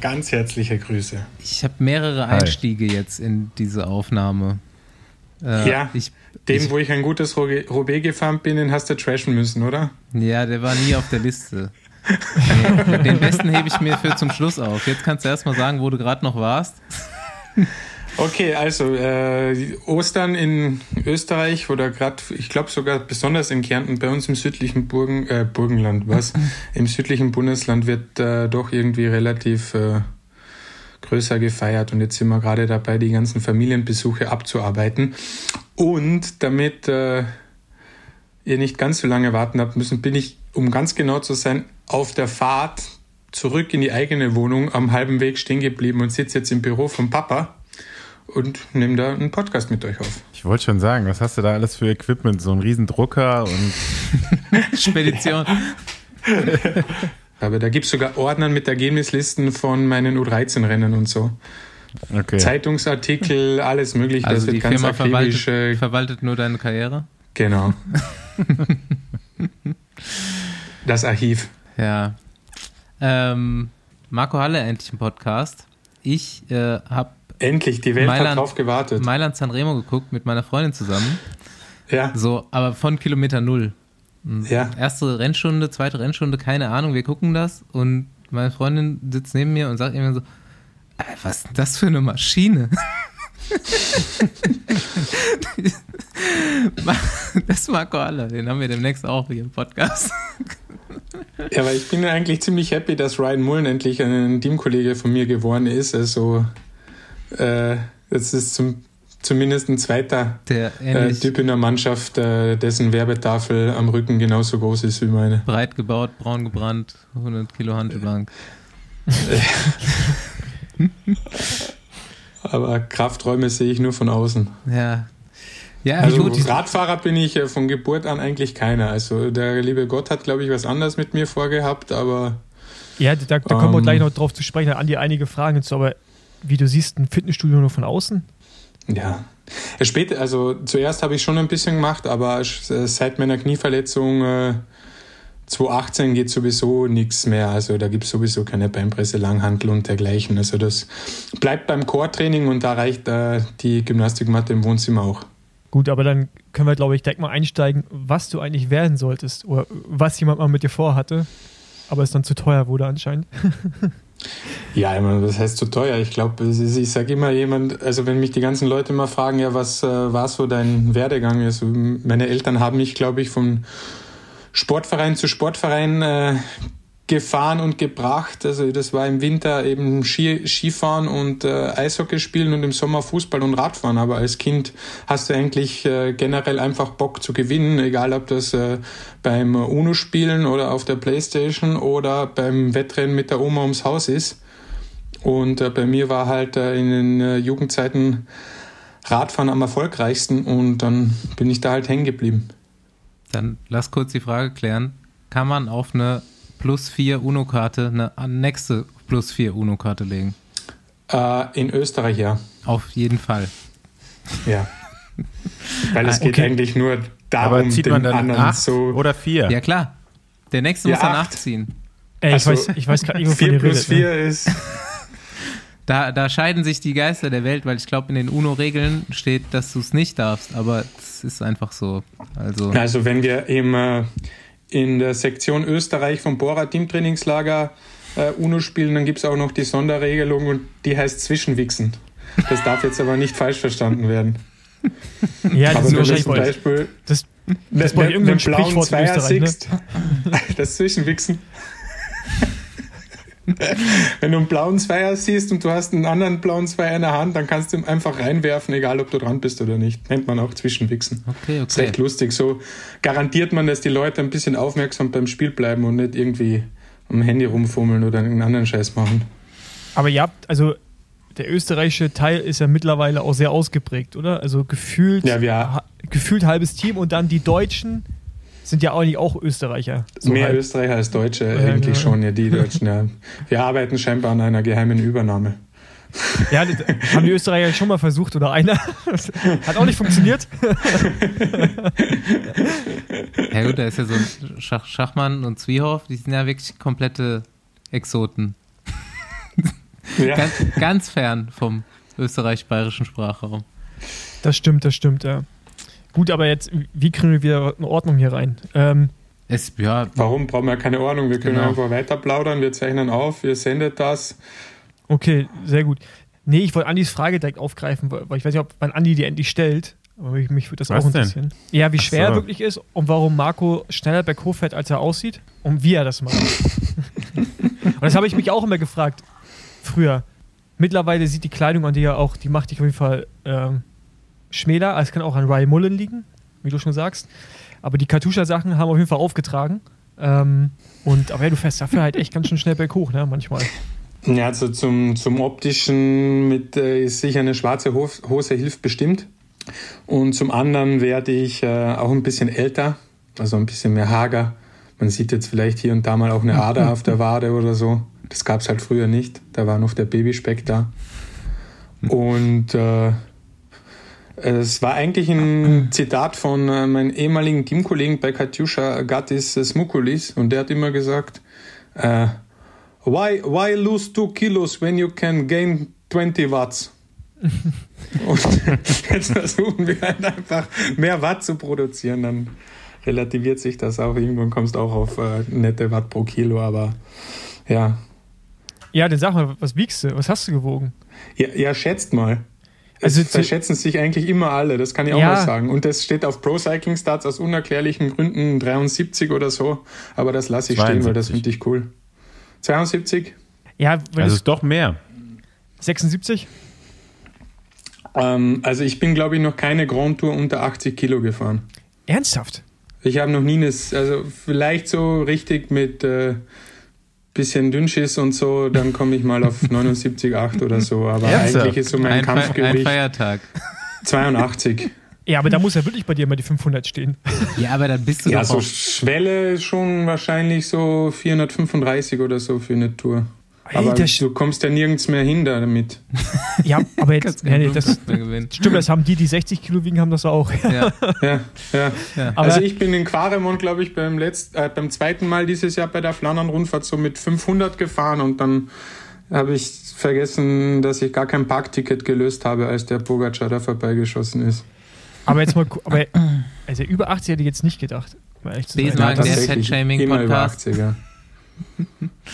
Ganz herzliche Grüße. Ich habe mehrere Hi. Einstiege jetzt in diese Aufnahme. Äh, Ja, ich, Den, ich, wo ich ein gutes Roubaix Roubaix gefahren bin, den hast du trashen müssen, oder? ja, der war nie auf der Liste. Nee, den besten hebe ich mir für zum Schluss auf. Jetzt kannst du erstmal sagen, wo du gerade noch warst. Okay, also äh, Ostern in Österreich oder gerade, ich glaube sogar besonders in Kärnten, bei uns im südlichen Burgen, äh, Burgenland, was? Im südlichen Bundesland wird äh, doch irgendwie relativ äh, größer gefeiert und jetzt sind wir gerade dabei, die ganzen Familienbesuche abzuarbeiten. Und damit äh, ihr nicht ganz so lange warten habt müssen, bin ich um ganz genau zu sein, auf der Fahrt zurück in die eigene Wohnung am halben Weg stehen geblieben und sitze jetzt im Büro vom Papa und nehme da einen Podcast mit euch auf. Ich wollte schon sagen, was hast du da alles für Equipment? So ein Riesendrucker und Spedition. Aber da gibt es sogar Ordner mit Ergebnislisten von meinen U13-Rennen und so. okay. Zeitungsartikel, alles mögliche. Also das die wird ganz Firma verwaltet, Äh, verwaltet nur deine Karriere? genau. das Archiv. Ja. Ähm, Marco Halle endlich ein Podcast. Ich äh, habe Endlich, die Welt Mailand- hat drauf gewartet. Mailand Sanremo geguckt mit meiner Freundin zusammen. Ja, So, aber von Kilometer Null. Und Ja. Erste Rennstunde, zweite Rennstunde, keine Ahnung, wir gucken das und meine Freundin sitzt neben mir und sagt immer so, "Äh, was ist denn das für eine Maschine? das Marco Halle, den haben wir demnächst auch hier im Podcast. Ja, aber ich bin eigentlich ziemlich happy, dass Ryan Mullen endlich ein Teamkollege von mir geworden ist. Also, äh, das ist zum, zumindest ein zweiter äh, Typ in der Mannschaft, äh, dessen Werbetafel am Rücken genauso groß ist wie meine. breit gebaut, braun gebrannt, 100 Kilo Hantelbank. Aber Krafträume sehe ich nur von außen. Ja. Ja, Also gut. Radfahrer bin ich äh, von Geburt an eigentlich keiner. Also der liebe Gott hat, glaube ich, was anderes mit mir vorgehabt, aber Ja, da, da kommen wir Ähm. gleich noch drauf zu sprechen. An dir einige Fragen jetzt, aber wie du siehst, ein Fitnessstudio nur von außen? Ja. Ja, Später, also zuerst habe ich schon ein bisschen gemacht, aber äh, seit meiner Knieverletzung äh, 2018 geht sowieso nichts mehr. Also da gibt es sowieso keine Beinpresse, Langhantel und dergleichen. Also das bleibt beim Core-Training und da reicht äh, die Gymnastikmatte im Wohnzimmer auch. Gut, aber dann können wir, glaube ich, direkt mal einsteigen, was du eigentlich werden solltest oder was jemand mal mit dir vorhatte, aber es dann zu teuer wurde anscheinend. Ja, ich meine, das heißt zu teuer. Ich glaube, ich sage immer jemand, also wenn mich die ganzen Leute mal fragen, ja, was äh, war so dein Werdegang? Also meine Eltern haben mich, glaube ich, von Sportverein zu Sportverein äh, gefahren und gebracht. Also das war im Winter eben Ski, Skifahren und äh, Eishockey spielen und im Sommer Fußball und Radfahren. Aber als Kind hast du eigentlich äh, generell einfach Bock zu gewinnen, egal ob das äh, beim UNO-Spielen oder auf der Playstation oder beim Wettrennen mit der Oma ums Haus ist. Und äh, bei mir war halt äh, in den äh, Jugendzeiten Radfahren am erfolgreichsten und dann bin ich da halt hängen geblieben. Dann lass kurz die Frage klären. Kann man auf eine plus 4 UNO-Karte eine nächste plus 4 UNO-Karte legen? Äh, in Österreich ja. Auf jeden Fall. Ja. Weil es Ah, geht okay. eigentlich nur darum, Aber zieht den man dann anderen acht so. oder vier? Ja, klar. Der nächste Ja, muss dann acht. 8 ziehen. Ey, Also, ich weiß, ich weiß gerade nicht, wovon 4 ihr plus redet. 4 Ne? ist. Da, da scheiden sich die Geister der Welt, weil ich glaube, in den UNO-Regeln steht, dass du es nicht darfst, aber es ist einfach so. Also, Also wenn wir im, äh, in der Sektion Österreich vom Bora Teamtrainingslager äh, UNO spielen, dann gibt es auch noch die Sonderregelung und die heißt Zwischenwichsen. Das darf jetzt aber nicht falsch verstanden werden. Ja, das aber ist wahrscheinlich zum bei. Beispiel Das, das bei euch irgendein blauen Sprichwort in Zweier Österreich, ne? das Zwischenwichsen. Wenn du einen blauen Zweier siehst und du hast einen anderen blauen Zweier in der Hand, dann kannst du ihn einfach reinwerfen, egal ob du dran bist oder nicht. Nennt man auch Zwischenwichsen. okay, Das ist okay. recht lustig. So garantiert man, dass die Leute ein bisschen aufmerksam beim Spiel bleiben und nicht irgendwie am Handy rumfummeln oder irgendeinen anderen Scheiß machen. aber ihr habt, also der österreichische Teil ist ja mittlerweile auch sehr ausgeprägt, oder? Also gefühlt, Ja, wir- ha, gefühlt halbes Team und dann die Deutschen sind ja eigentlich auch Österreicher. So Mehr halb. Österreicher als Deutsche Ja, eigentlich genau. schon, ja, die Deutschen, ja. Wir arbeiten scheinbar an einer geheimen Übernahme. Ja, das haben die Österreicher schon mal versucht oder einer. Hat auch nicht funktioniert. Ja gut, da ist ja so ein Schach, Schachmann und Zwiehoff, die sind ja wirklich komplette Exoten. Ja. Ganz, ganz fern vom österreich-bayerischen Sprachraum. Das stimmt, das stimmt, ja. Gut, aber jetzt, wie kriegen wir wieder eine Ordnung hier rein? Ähm, Es, ja, Warum brauchen wir keine Ordnung? Wir können Genau. einfach weiter plaudern, wir zeichnen auf, ihr sendet das. okay, sehr gut. Nee, ich wollte Andis Frage direkt aufgreifen, weil ich weiß nicht, ob man Andi die endlich stellt. Aber mich, mich würde das Was auch denn? interessieren. Ja, wie Ach schwer so. er wirklich ist und warum Marco schneller berghof fährt, als er aussieht und wie er das macht. und das habe ich mich auch immer gefragt. Früher. Mittlerweile sieht die Kleidung an dir ja auch, die macht dich auf jeden Fall ähm, schmäler. Also Es kann auch an Ryan Mullen liegen, wie du schon sagst. Aber die Katusha-Sachen haben auf jeden Fall aufgetragen. Ähm, und, aber ja, du fährst dafür halt echt ganz schön schnell berghoch, ne, manchmal. Ja, also zum, zum optischen mit äh, ist sicher eine schwarze Hose hilft bestimmt. Und zum anderen werde ich äh, auch ein bisschen älter, also ein bisschen mehr hager. Man sieht jetzt vielleicht hier und da mal auch eine Ader auf der Wade oder so. Das gab es halt früher nicht. Da war noch der Babyspeck da. Und äh, es war eigentlich ein Zitat von äh, meinem ehemaligen Teamkollegen bei Katjuscha Gattis Smukulis und der hat immer gesagt, äh, why, why lose two kilos when you can gain 20 Watts? und jetzt versuchen wir halt einfach mehr Watt zu produzieren, dann relativiert sich das auch. Irgendwann kommst du auch auf äh, nette Watt pro Kilo, aber ja. Ja, dann sag mal, was wiegst du? Was hast du gewogen? Ja, ja schätzt mal. Also es verschätzen sich eigentlich immer alle, das kann ich auch ja. mal sagen. Und das steht auf Pro Cycling Stats aus unerklärlichen Gründen 73 oder so, aber das lasse ich 72. stehen, weil das finde ich cool. 72? Ja, also ist doch mehr. 76? Ähm, also ich bin, glaube ich, noch keine Grand Tour unter 80 Kilo gefahren. Ernsthaft? Ich habe noch nie eine, also vielleicht so richtig mit äh, bisschen Dünnschiss und so, dann komme ich mal auf 79,8 oder so. Aber Ernsthaft? eigentlich ist so mein ein Kampfgewicht. Ein Feiertag. 82. Ja, aber da muss ja wirklich bei dir mal die 500 stehen. Ja, aber dann bist du ja, doch so Schwelle schon wahrscheinlich so 435 oder so für eine Tour. Aber du kommst ja nirgends mehr hin damit. Ja, aber jetzt, ja, nee, das, stimmt, das haben die, die 60 Kilo wiegen, haben das auch. Ja, ja, ja. ja. Also ich bin in Quaremont, glaube ich, beim, letzten, äh, beim zweiten Mal dieses Jahr bei der Flandern-Rundfahrt so mit 500 gefahren und dann habe ich vergessen, dass ich gar kein Parkticket gelöst habe, als der Pogacar da vorbeigeschossen ist. Aber jetzt mal, aber, also über 80 hätte ich jetzt nicht gedacht. Besenwagen, der Fat-Shaming-Podcast. Über 80, ja.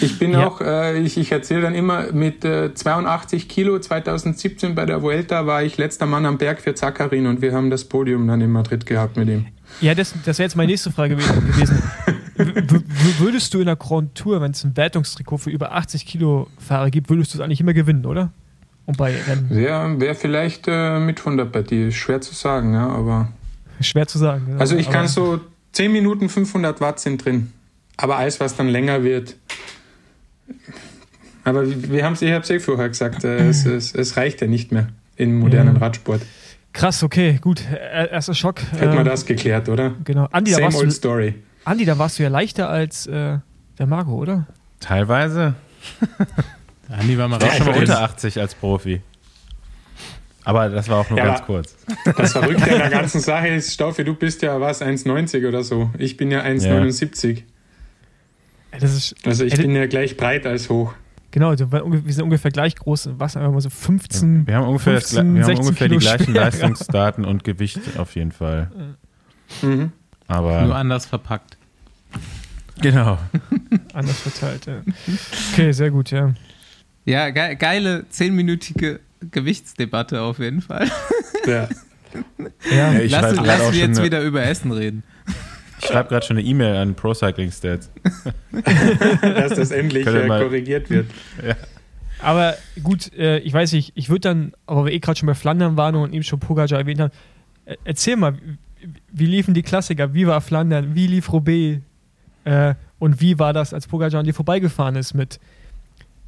Ich bin ja. auch, äh, ich, ich erzähle dann immer, mit äh, 82 Kilo 2017 bei der Vuelta war ich letzter Mann am Berg für Zakarin und wir haben das Podium dann in Madrid gehabt mit ihm. Ja, das, das wäre jetzt meine nächste Frage gewesen. würdest du in der Grand Tour, wenn es ein Wertungstrikot für über 80 Kilo Fahrer gibt, würdest du es eigentlich immer gewinnen, oder? Und bei Rennen? Wäre wär vielleicht äh, mit 100 bei dir. Schwer zu sagen, ja, aber. Schwer zu sagen. Ja, also ich kann so 10 Minuten 500 Watt sind drin. Aber alles, was dann länger wird. Aber wir haben es, ich habe es eh vorher gesagt, äh, es, es, es, reicht ja nicht mehr im modernen Radsport. Krass, okay, gut. Erster Schock. Hätten wir ähm, das geklärt, oder? Genau. Andi, Same old du, story. Andi, da warst du ja leichter als äh, der Marco, oder? Teilweise. Andi war mal schon unter 80 als Profi. Aber das war auch nur ja, ganz kurz. Das Verrückte an der ganzen Sache ist, Staufe, du bist ja was, 1,90 oder so. Ich bin ja 1,79. Ja. Ist, also ich bin ja gleich breit als hoch. Genau, also wir sind ungefähr gleich groß. Was einfach mal so 15. Wir haben ungefähr, 15, wir haben ungefähr die gleichen schwer. Leistungsdaten und Gewicht auf jeden Fall. Mhm. Aber Nur anders verpackt. Genau. anders verteilt, ja. Okay, sehr gut, ja. Ja, ge geile zehnminütige Gewichtsdebatte auf jeden Fall. Ja. ja. ja lass lass wir jetzt wieder über Essen reden. Ich schreibe gerade schon eine E-Mail an Pro Cycling Stats. Dass das endlich äh, korrigiert wird. Ja. Aber gut, äh, ich weiß nicht, ich würde dann, aber wir eh gerade schon bei Flandern waren und eben schon Pogacar erwähnt haben, äh, erzähl mal, wie liefen die Klassiker? Wie war Flandern? Wie lief Roubaix? Äh, und wie war das, als Pogacar an dir vorbeigefahren ist mit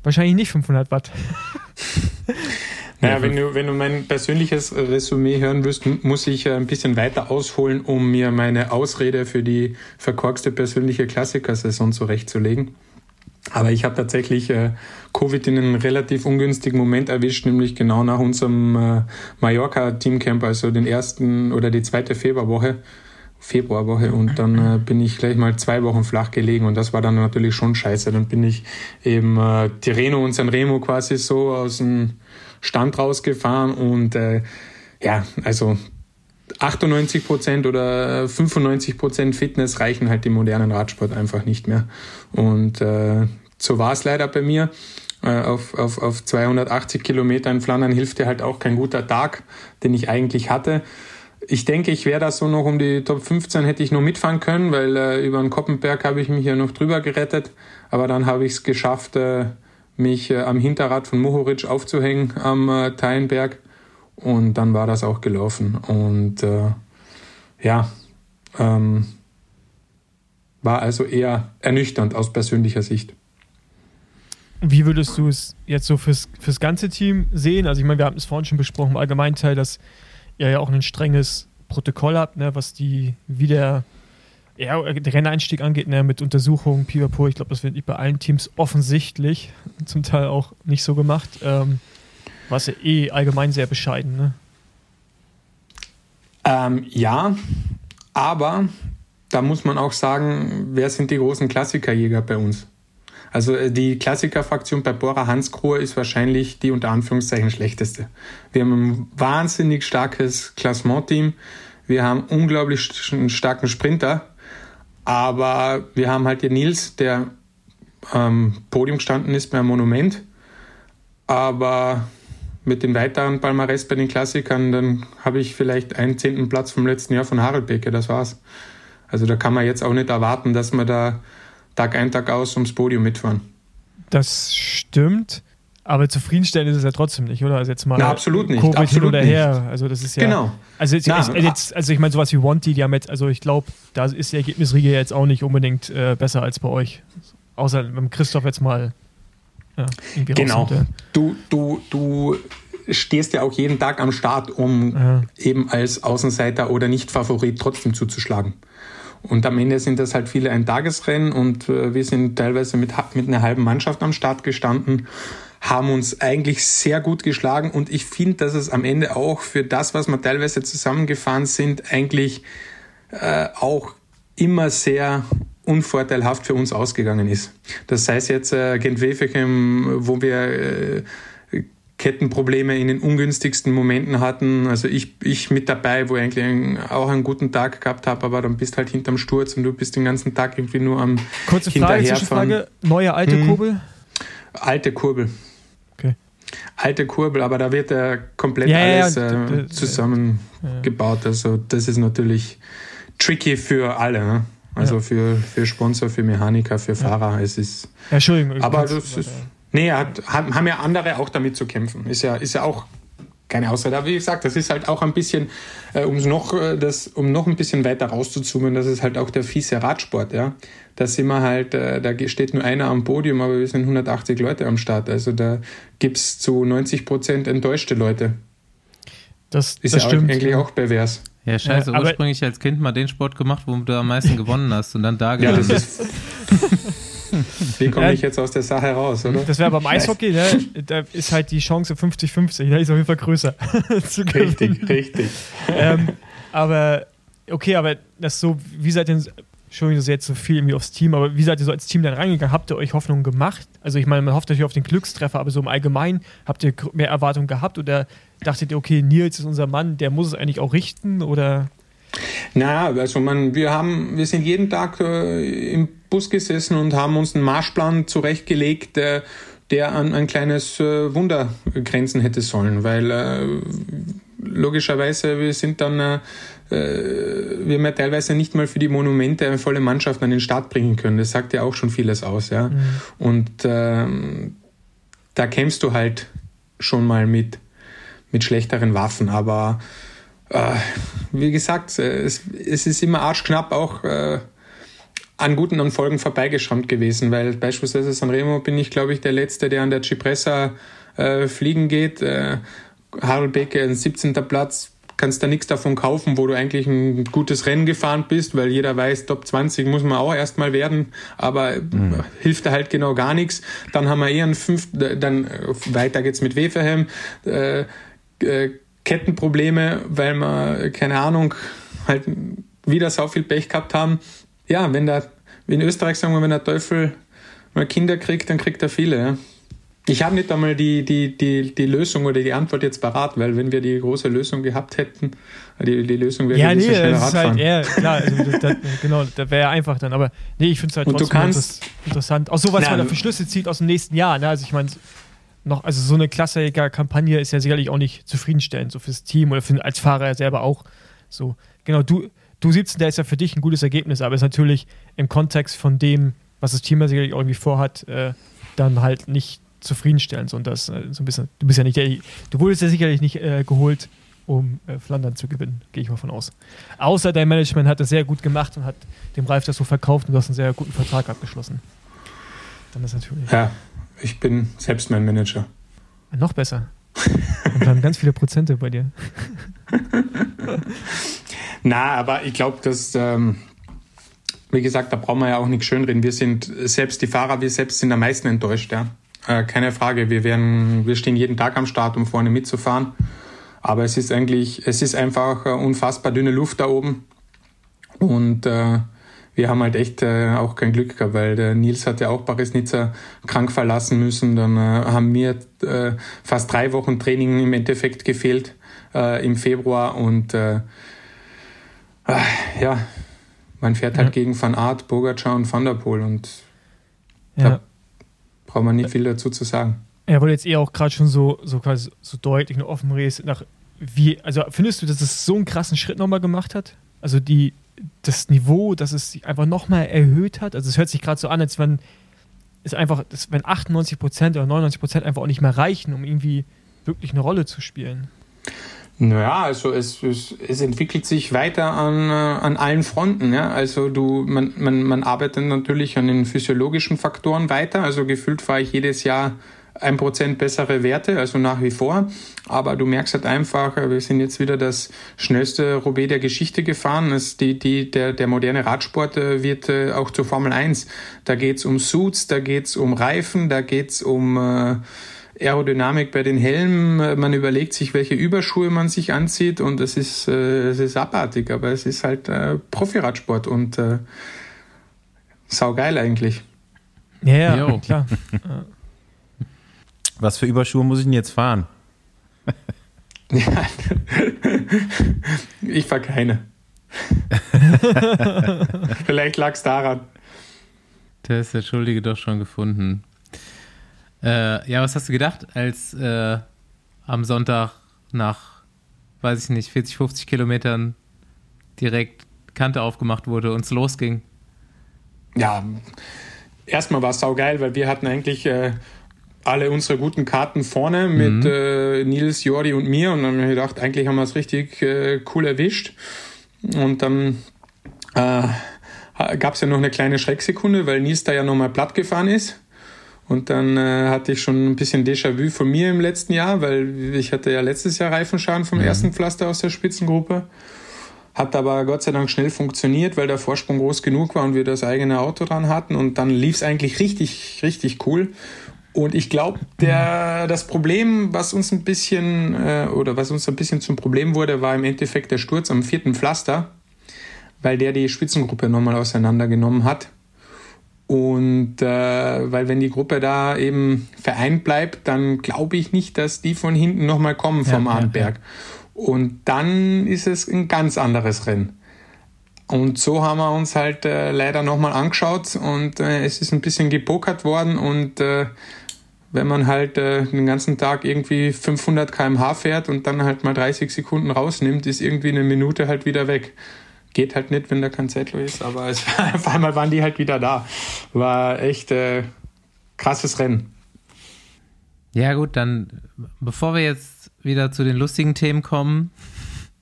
wahrscheinlich nicht 500 Watt? Naja, wenn du, wenn du mein persönliches Resümee hören wirst, muss ich ein bisschen weiter ausholen, um mir meine Ausrede für die verkorkste persönliche Klassikersaison zurechtzulegen. Aber ich habe tatsächlich äh, Covid in einem relativ ungünstigen Moment erwischt, nämlich genau nach unserem äh, Mallorca-Teamcamp, also den ersten oder die zweite Februarwoche. Februarwoche und dann äh, bin ich gleich mal zwei Wochen flach gelegen und das war dann natürlich schon scheiße. Dann bin ich eben äh, Tireno und Sanremo quasi so aus dem Stand rausgefahren und äh, ja, also 98 Prozent oder 95 Prozent Fitness reichen halt im modernen Radsport einfach nicht mehr. Und äh, so war es leider bei mir. Äh, auf, auf, auf 280 Kilometer in Flandern hilft dir halt auch kein guter Tag, den ich eigentlich hatte. Ich denke, ich wäre da so noch um die Top 15 hätte ich noch mitfahren können, weil äh, über den Koppenberg habe ich mich ja noch drüber gerettet. Aber dann habe ich es geschafft, äh, mich äh, am Hinterrad von Mohoric aufzuhängen am äh, Teilenberg. Und dann war das auch gelaufen. Und äh, ja, ähm, War also eher ernüchternd aus persönlicher Sicht. Wie würdest du es jetzt so fürs, fürs ganze Team sehen? Also ich meine, wir haben es vorhin schon besprochen im Allgemeinteil, dass ihr ja auch ein strenges Protokoll habt, ne, was die wieder ja, der Renneinstieg angeht, ne, mit Untersuchungen, Pipapo. Ich glaube, das wird bei allen Teams offensichtlich, zum Teil auch nicht so gemacht. Ähm, was ja eh allgemein sehr bescheiden, ne? Ähm, ja, aber da muss man auch sagen, wer sind die großen Klassikerjäger bei uns? Also äh, die Klassikerfraktion bei Bora Hansgrohe ist wahrscheinlich die unter Anführungszeichen schlechteste. Wir haben ein wahnsinnig starkes Klassementteam. Wir haben unglaublich starken Sprinter. Aber wir haben halt den Nils, der am Podium gestanden ist beim Monument. Aber mit den weiteren Palmares bei den Klassikern, dann habe ich vielleicht einen zehnten Platz vom letzten Jahr von Harald Becke, das war's. Also da kann man jetzt auch nicht erwarten, dass wir da Tag ein, Tag aus ums Podium mitfahren. Das stimmt. Aber zufriedenstellend ist es ja trotzdem nicht, oder? Also jetzt mal Na, absolut nicht. Covid absolut hin oder nicht. her. Also das ist ja. Genau. Also jetzt, Na, also, jetzt, also ich meine, sowas wie Wanty, die haben jetzt, also ich glaube, da ist die Ergebnisriege jetzt auch nicht unbedingt äh, besser als bei euch. Außer wenn Christoph jetzt mal ja, irgendwie Genau. rausnimmt, ja. Du, du, du stehst ja auch jeden Tag am Start, um Ja. eben als Außenseiter oder Nicht-Favorit trotzdem zuzuschlagen. Und am Ende sind das halt viele Eintagesrennen und äh, wir sind teilweise mit, mit einer halben Mannschaft am Start gestanden, haben uns eigentlich sehr gut geschlagen und ich finde, dass es am Ende auch für das, was wir teilweise zusammengefahren sind, eigentlich äh, auch immer sehr unvorteilhaft für uns ausgegangen ist. Das heißt jetzt äh, Gent-Wevelgem, wo wir äh, Kettenprobleme in den ungünstigsten Momenten hatten. Also ich, ich mit dabei, wo ich eigentlich einen, auch einen guten Tag gehabt habe, aber dann bist halt hinterm Sturz und du bist den ganzen Tag irgendwie nur am Kurze Frage. Zwischenfrage. Neue alte Hm. Kurbel? alte Kurbel. Alte Kurbel, aber da wird ja komplett Ja, ja, alles ja, d- äh, zusammengebaut. Also das ist natürlich tricky für alle. Ne? Also Ja. für, für Sponsor, für Mechaniker, für Fahrer. Es ist Ja, Entschuldigung. Aber das ist. Nee, hat, haben haben ja andere auch damit zu kämpfen. Ist ja, ist ja auch keine Ausrede. Aber wie gesagt, das ist halt auch ein bisschen, äh, um's noch, äh, das, um noch ein bisschen weiter rauszuzoomen, das ist halt auch der fiese Radsport, ja. Da sind wir halt, äh, da steht nur einer am Podium, aber wir sind 180 Leute am Start. Also da gibt's zu 90 Prozent enttäuschte Leute. Das, Ist das ja stimmt. eigentlich auch pervers. Ja, scheiße, Ja, ursprünglich als Kind mal den Sport gemacht, wo du am meisten gewonnen hast und dann da Ja, das gelandet. ist. Wie komme ich jetzt aus der Sache raus, oder? Das wäre beim Eishockey, ne? da ist halt die Chance 50-50, da ist auf jeden Fall größer. Richtig, richtig. ähm, aber okay, aber das so, wie seid ihr, Entschuldigung, das ist jetzt so viel irgendwie aufs Team, aber wie seid ihr so als Team dann reingegangen? Habt ihr euch Hoffnung gemacht? Also ich meine, man hofft natürlich auf den Glückstreffer, aber so im Allgemeinen, habt ihr mehr Erwartungen gehabt oder dachtet ihr, okay, Nils ist unser Mann, der muss es eigentlich auch richten oder Na, also man, wir haben, wir sind jeden Tag äh, im Bus gesessen und haben uns einen Marschplan zurechtgelegt, äh, der an ein kleines äh, Wunder grenzen hätte sollen, weil äh, logischerweise wir sind dann, äh, äh, wir haben ja teilweise nicht mal für die Monumente eine volle Mannschaft an den Start bringen können. Das sagt ja auch schon vieles aus, ja. Und ähm, da kämpfst du halt schon mal mit mit schlechteren Waffen, aber äh, wie gesagt, äh, es, es ist immer arschknapp auch äh, an guten Erfolgen vorbeigeschrammt gewesen, weil beispielsweise Sanremo bin ich, glaube ich, der Letzte, der an der Cipressa äh, fliegen geht. Äh, Harald Beke, ein 17. Platz, kannst da nichts davon kaufen, wo du eigentlich ein gutes Rennen gefahren bist, weil jeder weiß, Top 20 muss man auch erstmal werden, aber äh, hilft da halt genau gar nichts. Dann haben wir eher einen fünften, äh, dann äh, weiter geht's mit Weferhem. Äh, äh, Kettenprobleme, weil wir, keine Ahnung, halt wieder so viel Pech gehabt haben. Ja, wenn der, in Österreich sagen wir, wenn der Teufel mal Kinder kriegt, dann kriegt er viele. Ja. Ich habe nicht einmal die, die, die, die Lösung oder die Antwort jetzt parat, weil wenn wir die große Lösung gehabt hätten, die, die Lösung wäre Ja, nee, schneller das ist halt Radfahren. eher, klar, also das, genau, das wäre ja einfach dann, aber nee, ich finde es halt Und trotzdem kannst- interess- interessant. Auch so, was Na, man da für Schlüsse zieht aus dem nächsten Jahr, ne? Also ich meine, noch, also so eine Klassiker-Kampagne ist ja sicherlich auch nicht zufriedenstellend, so fürs Team oder für, als Fahrer selber auch. So, genau, du, du 17, der ist ja für dich ein gutes Ergebnis, aber ist natürlich im Kontext von dem, was das Team ja sicherlich irgendwie vorhat, äh, dann halt nicht zufriedenstellend. So, und das äh, so ein bisschen, du bist ja nicht der, du wurdest ja sicherlich nicht äh, geholt, um äh, Flandern zu gewinnen, gehe ich mal von aus. Außer dein Management hat es sehr gut gemacht und hat dem Ralf das so verkauft und du hast einen sehr guten Vertrag abgeschlossen. Dann ist natürlich. Ja, ich bin selbst mein Manager. Noch besser. Und dann ganz viele Prozente bei dir. Na, aber ich glaube, dass, ähm, wie gesagt, da brauchen wir ja auch nichts schönreden. Wir sind selbst die Fahrer, wir selbst sind am meisten enttäuscht, ja. Äh, keine Frage. Wir werden, wir stehen jeden Tag am Start, um vorne mitzufahren. Aber es ist eigentlich, es ist einfach äh, unfassbar dünne Luft da oben. Und äh, wir haben halt echt äh, auch kein Glück gehabt, weil der Nils hat ja auch Paris-Nizza krank verlassen müssen. Dann äh, haben mir äh, fast drei Wochen Training im Endeffekt gefehlt äh, im Februar und äh, äh, ja, man fährt halt ja. gegen Van Aert, Bogacar und Van der Poel und ja. da braucht man nicht viel dazu zu sagen. Ja, weil jetzt eh auch gerade schon so, so quasi so deutlich und offen redest, nach wie, also findest du, dass es so einen krassen Schritt nochmal gemacht hat? Also die, das Niveau, dass es sich einfach nochmal erhöht hat. Also es hört sich gerade so an, als wenn es einfach, wenn 98 Prozent oder 99 Prozent einfach auch nicht mehr reichen, um irgendwie wirklich eine Rolle zu spielen. Naja, also es, es, es entwickelt sich weiter an, äh, an allen Fronten. Ja? Also du, man, man, man arbeitet natürlich an den physiologischen Faktoren weiter. Also gefühlt fahre ich jedes Jahr ein Prozent bessere Werte, also nach wie vor. Aber du merkst halt einfach, wir sind jetzt wieder das schnellste Roubaix der Geschichte gefahren. Das die, die, der, der moderne Radsport äh, wird äh, auch zur Formel 1. Da geht's um Suits, da geht's um Reifen, da geht's um äh, Aerodynamik bei den Helmen. Man überlegt sich, welche Überschuhe man sich anzieht und es ist, äh, es ist abartig, aber es ist halt äh, Profiradsport und äh, saugeil eigentlich. Ja, ja, klar. Was für Überschuhe muss ich denn jetzt fahren? ja, ich fahre keine. Vielleicht lag es daran. Der ist der Schuldige doch schon gefunden. Äh, ja, was hast du gedacht, als äh, am Sonntag nach, weiß ich nicht, 40, 50 Kilometern direkt Kante aufgemacht wurde und es losging? Ja, erstmal war es saugeil, weil wir hatten eigentlich äh, alle unsere guten Karten vorne mit mhm. äh, Nils, Jordi und mir und dann haben wir gedacht, eigentlich haben wir es richtig äh, cool erwischt. Und dann äh, gab es ja noch eine kleine Schrecksekunde, weil Nils da ja nochmal platt gefahren ist. Und dann äh, hatte ich schon ein bisschen Déjà-vu von mir im letzten Jahr, weil ich hatte ja letztes Jahr Reifenschaden vom mhm. ersten Pflaster aus der Spitzengruppe. Hat aber Gott sei Dank schnell funktioniert, weil der Vorsprung groß genug war und wir das eigene Auto dran hatten. Und dann lief es eigentlich richtig, richtig cool. Und ich glaube, der das Problem, was uns ein bisschen äh, oder was uns ein bisschen zum Problem wurde, war im Endeffekt der Sturz am vierten Pflaster, weil der die Spitzengruppe nochmal auseinandergenommen hat. Und äh, weil wenn die Gruppe da eben vereint bleibt, dann glaube ich nicht, dass die von hinten nochmal kommen vom ja, Arnberg. Ja, ja. Und dann ist es ein ganz anderes Rennen. Und so haben wir uns halt äh, leider nochmal angeschaut und äh, es ist ein bisschen gepokert worden und äh, wenn man halt äh, den ganzen Tag irgendwie 500 km/h fährt und dann halt mal 30 Sekunden rausnimmt, ist irgendwie eine Minute halt wieder weg. Geht halt nicht, wenn da kein Zettel ist, aber es, auf einmal waren die halt wieder da. War echt äh, krasses Rennen. Ja gut, dann bevor wir jetzt wieder zu den lustigen Themen kommen,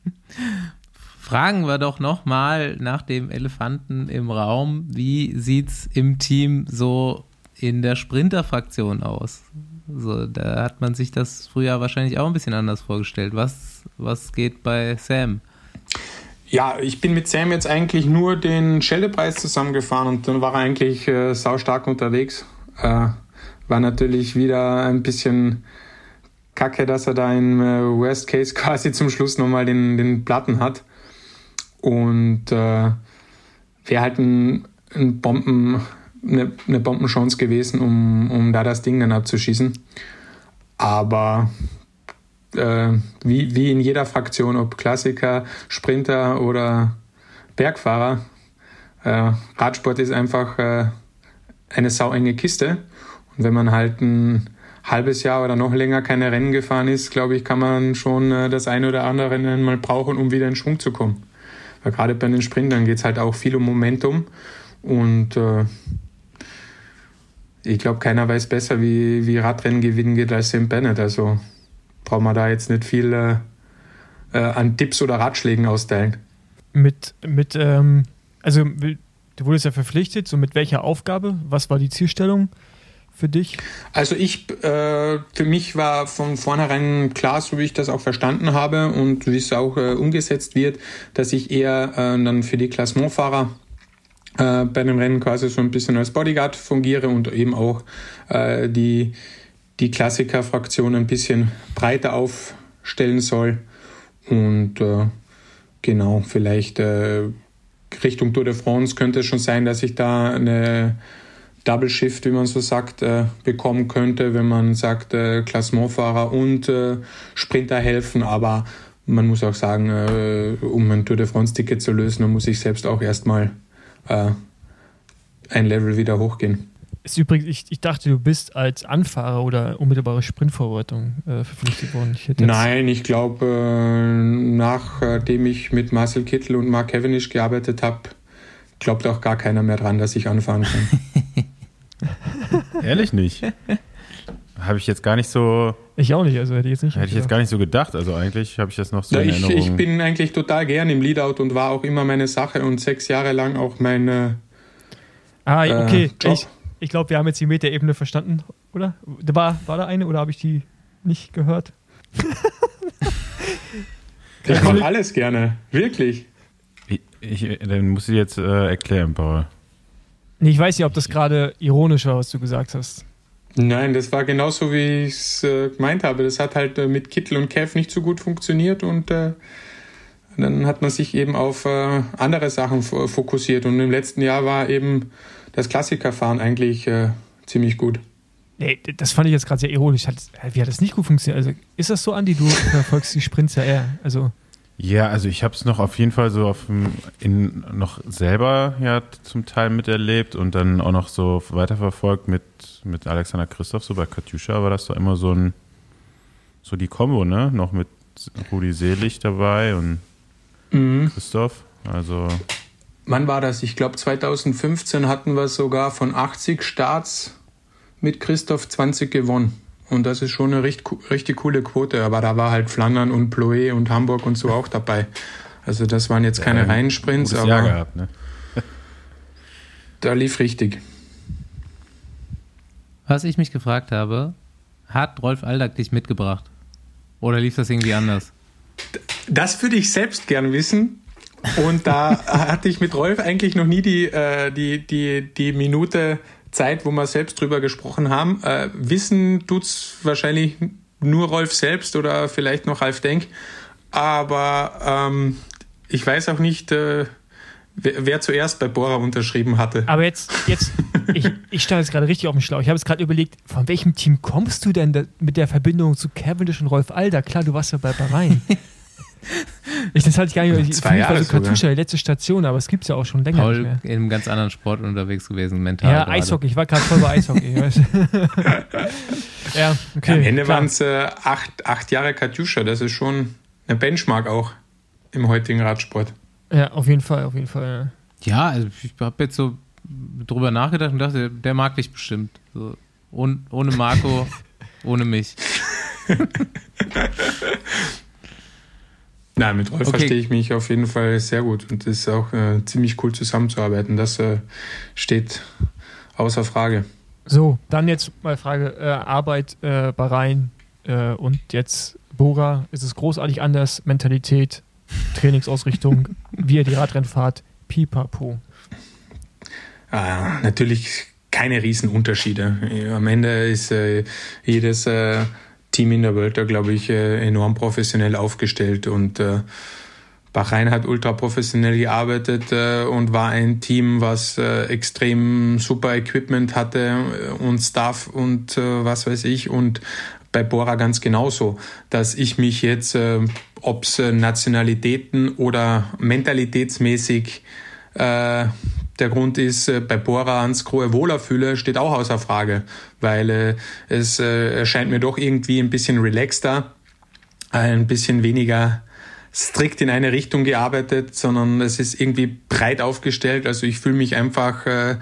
fragen wir doch noch mal nach dem Elefanten im Raum. Wie sieht's im Team so in der Sprinter-Fraktion aus? So, da hat man sich das früher wahrscheinlich auch ein bisschen anders vorgestellt. Was, was geht bei Sam? Ja, ich bin mit Sam jetzt eigentlich nur den Scheldepreis zusammengefahren und dann war er eigentlich äh, saustark unterwegs. Äh, war natürlich wieder ein bisschen kacke, dass er da im äh, Worst Case quasi zum Schluss nochmal den, den Platten hat. Und äh, wäre halt ein, ein Bomben, eine, eine Bombenchance gewesen, um, um da das Ding dann abzuschießen. Aber äh, wie, wie in jeder Fraktion, ob Klassiker, Sprinter oder Bergfahrer, äh, Radsport ist einfach äh, eine sauenge Kiste. Und wenn man halt ein halbes Jahr oder noch länger keine Rennen gefahren ist, glaube ich, kann man schon äh, das eine oder andere Rennen mal brauchen, um wieder in Schwung zu kommen. Weil gerade bei den Sprintern geht es halt auch viel um Momentum. Und äh, ich glaube, keiner weiß besser, wie, wie Radrennen gewinnen geht als Sam Bennett. Also braucht man da jetzt nicht viel äh, äh, an Tipps oder Ratschlägen austeilen. Mit, mit, ähm, also du wurdest ja verpflichtet, so mit welcher Aufgabe? Was war die Zielstellung für dich? Also ich, äh, für mich war von vornherein klar, so wie ich das auch verstanden habe und wie es auch äh, umgesetzt wird, dass ich eher äh, dann für die Klassementfahrer äh, bei dem Rennen quasi so ein bisschen als Bodyguard fungiere und eben auch äh, die, die Klassiker-Fraktion ein bisschen breiter aufstellen soll. Und äh, genau, vielleicht äh, Richtung Tour de France könnte es schon sein, dass ich da eine Double Shift, wie man so sagt, äh, bekommen könnte, wenn man sagt, äh, Klassementfahrer und Sprinter helfen. Aber man muss auch sagen, um ein Tour de France-Ticket zu lösen, muss ich selbst auch erstmal äh, ein Level wieder hochgehen. Ist übrigens, ich, ich dachte, du bist als Anfahrer oder unmittelbare Sprintvorbereitung äh, verpflichtet worden. Ich Nein, ich glaube, äh, nachdem ich mit Marcel Kittel und Mark Cavendish gearbeitet habe, glaubt auch gar keiner mehr dran, dass ich anfahren kann. Ehrlich nicht? Habe ich jetzt gar nicht so. Ich auch nicht, also hätte ich jetzt nicht. Hätte ich jetzt gar nicht so gedacht. Also eigentlich habe ich das noch so ja, in ich, Erinnerung. Ich bin eigentlich total gern im Leadout und war auch immer meine Sache und sechs Jahre lang auch meine. Ah, okay. Äh, ich, ich glaube, wir haben jetzt die Metaebene verstanden, oder? War, war da eine oder habe ich die nicht gehört? ich mache alles gerne, wirklich. Ich, ich, dann muss ich jetzt äh, erklären, Paul. Nee, ich weiß nicht, ob das gerade ironisch war, was du gesagt hast. Nein, das war genauso, wie ich es äh, gemeint habe. Das hat halt äh, mit Kittel und Kev nicht so gut funktioniert und äh, dann hat man sich eben auf äh, andere Sachen fokussiert. Und im letzten Jahr war eben das Klassikerfahren eigentlich äh, ziemlich gut. Nee, das fand ich jetzt gerade sehr ironisch. Hat, wie hat das nicht gut funktioniert? Also ist das so, Andi? Du verfolgst die Sprints ja eher. Also ja, also ich habe es noch auf jeden Fall so auf in, noch selber ja zum Teil miterlebt und dann auch noch so weiterverfolgt mit, mit Alexander Christoph, so bei Katjuscha war das doch immer so ein so die Kombo, ne? Noch mit Rudi Selig dabei und mhm. Christoph. Also. Wann war das? Ich glaube 2015 hatten wir sogar von 80 Starts mit Christoph 20 gewonnen. Und das ist schon eine richtig, richtig coole Quote. Aber da war halt Flandern und Ploé und Hamburg und so auch dabei. Also das waren jetzt keine ja, reinen Sprints, aber Jahr gehabt, ne? da lief richtig. Was ich mich gefragt habe, hat Rolf Aldag dich mitgebracht? Oder lief das irgendwie anders? Das würde ich selbst gern wissen. Und da hatte ich mit Rolf eigentlich noch nie die, äh, die, die, die Minute Zeit, wo wir selbst drüber gesprochen haben. Äh, wissen tut's wahrscheinlich nur Rolf selbst oder vielleicht noch Ralf Denk. Aber ähm, ich weiß auch nicht, äh, wer, wer, zuerst bei Bora unterschrieben hatte. Aber jetzt, jetzt ich, ich stand jetzt gerade richtig auf dem Schlauch. Ich habe jetzt gerade überlegt, von welchem Team kommst du denn mit der Verbindung zu Cavendish und Rolf Alder? Klar, du warst ja bei Bahrain. Ich, das hatte ich gar nicht. Ich, Zwei Jahre so Kartusche, die letzte Station, aber es gibt es ja auch schon länger Paul in einem ganz anderen Sport unterwegs gewesen, mental. Ja, gerade. Eishockey. Ich war gerade voll bei Eishockey. ja, okay. Ja, am Ende waren es äh, acht, acht Jahre Katjuscha. Das ist schon eine Benchmark auch im heutigen Radsport. Ja, auf jeden Fall, auf jeden Fall. Ja, ja also ich habe jetzt so drüber nachgedacht und dachte, der mag dich bestimmt. So, ohne, ohne Marco, ohne mich. Nein, mit Rolf okay. verstehe ich mich auf jeden Fall sehr gut und es ist auch äh, ziemlich cool zusammenzuarbeiten. Das äh, steht außer Frage. So, dann jetzt mal Frage: äh, Arbeit äh, Bahrain äh, und jetzt Bora. Ist es großartig anders? Mentalität, Trainingsausrichtung, wie ihr die Radrennfahrt, pipapo. Ah, natürlich keine Riesenunterschiede. Am Ende ist äh, jedes Team in der Welt da, glaube ich, äh, enorm professionell aufgestellt. Und äh, Bahrain hat ultra professionell gearbeitet äh, und war ein Team, was äh, extrem super Equipment hatte äh, und Staff und äh, was weiß ich und bei Bora ganz genauso, dass ich mich jetzt, äh, ob es Nationalitäten oder mentalitätsmäßig äh, der Grund ist, äh, bei Bora ans Grohe wohler fühle, steht auch außer Frage, weil äh, es äh, erscheint mir doch irgendwie ein bisschen relaxter, ein bisschen weniger strikt in eine Richtung gearbeitet, sondern es ist irgendwie breit aufgestellt. Also ich fühle mich einfach, äh,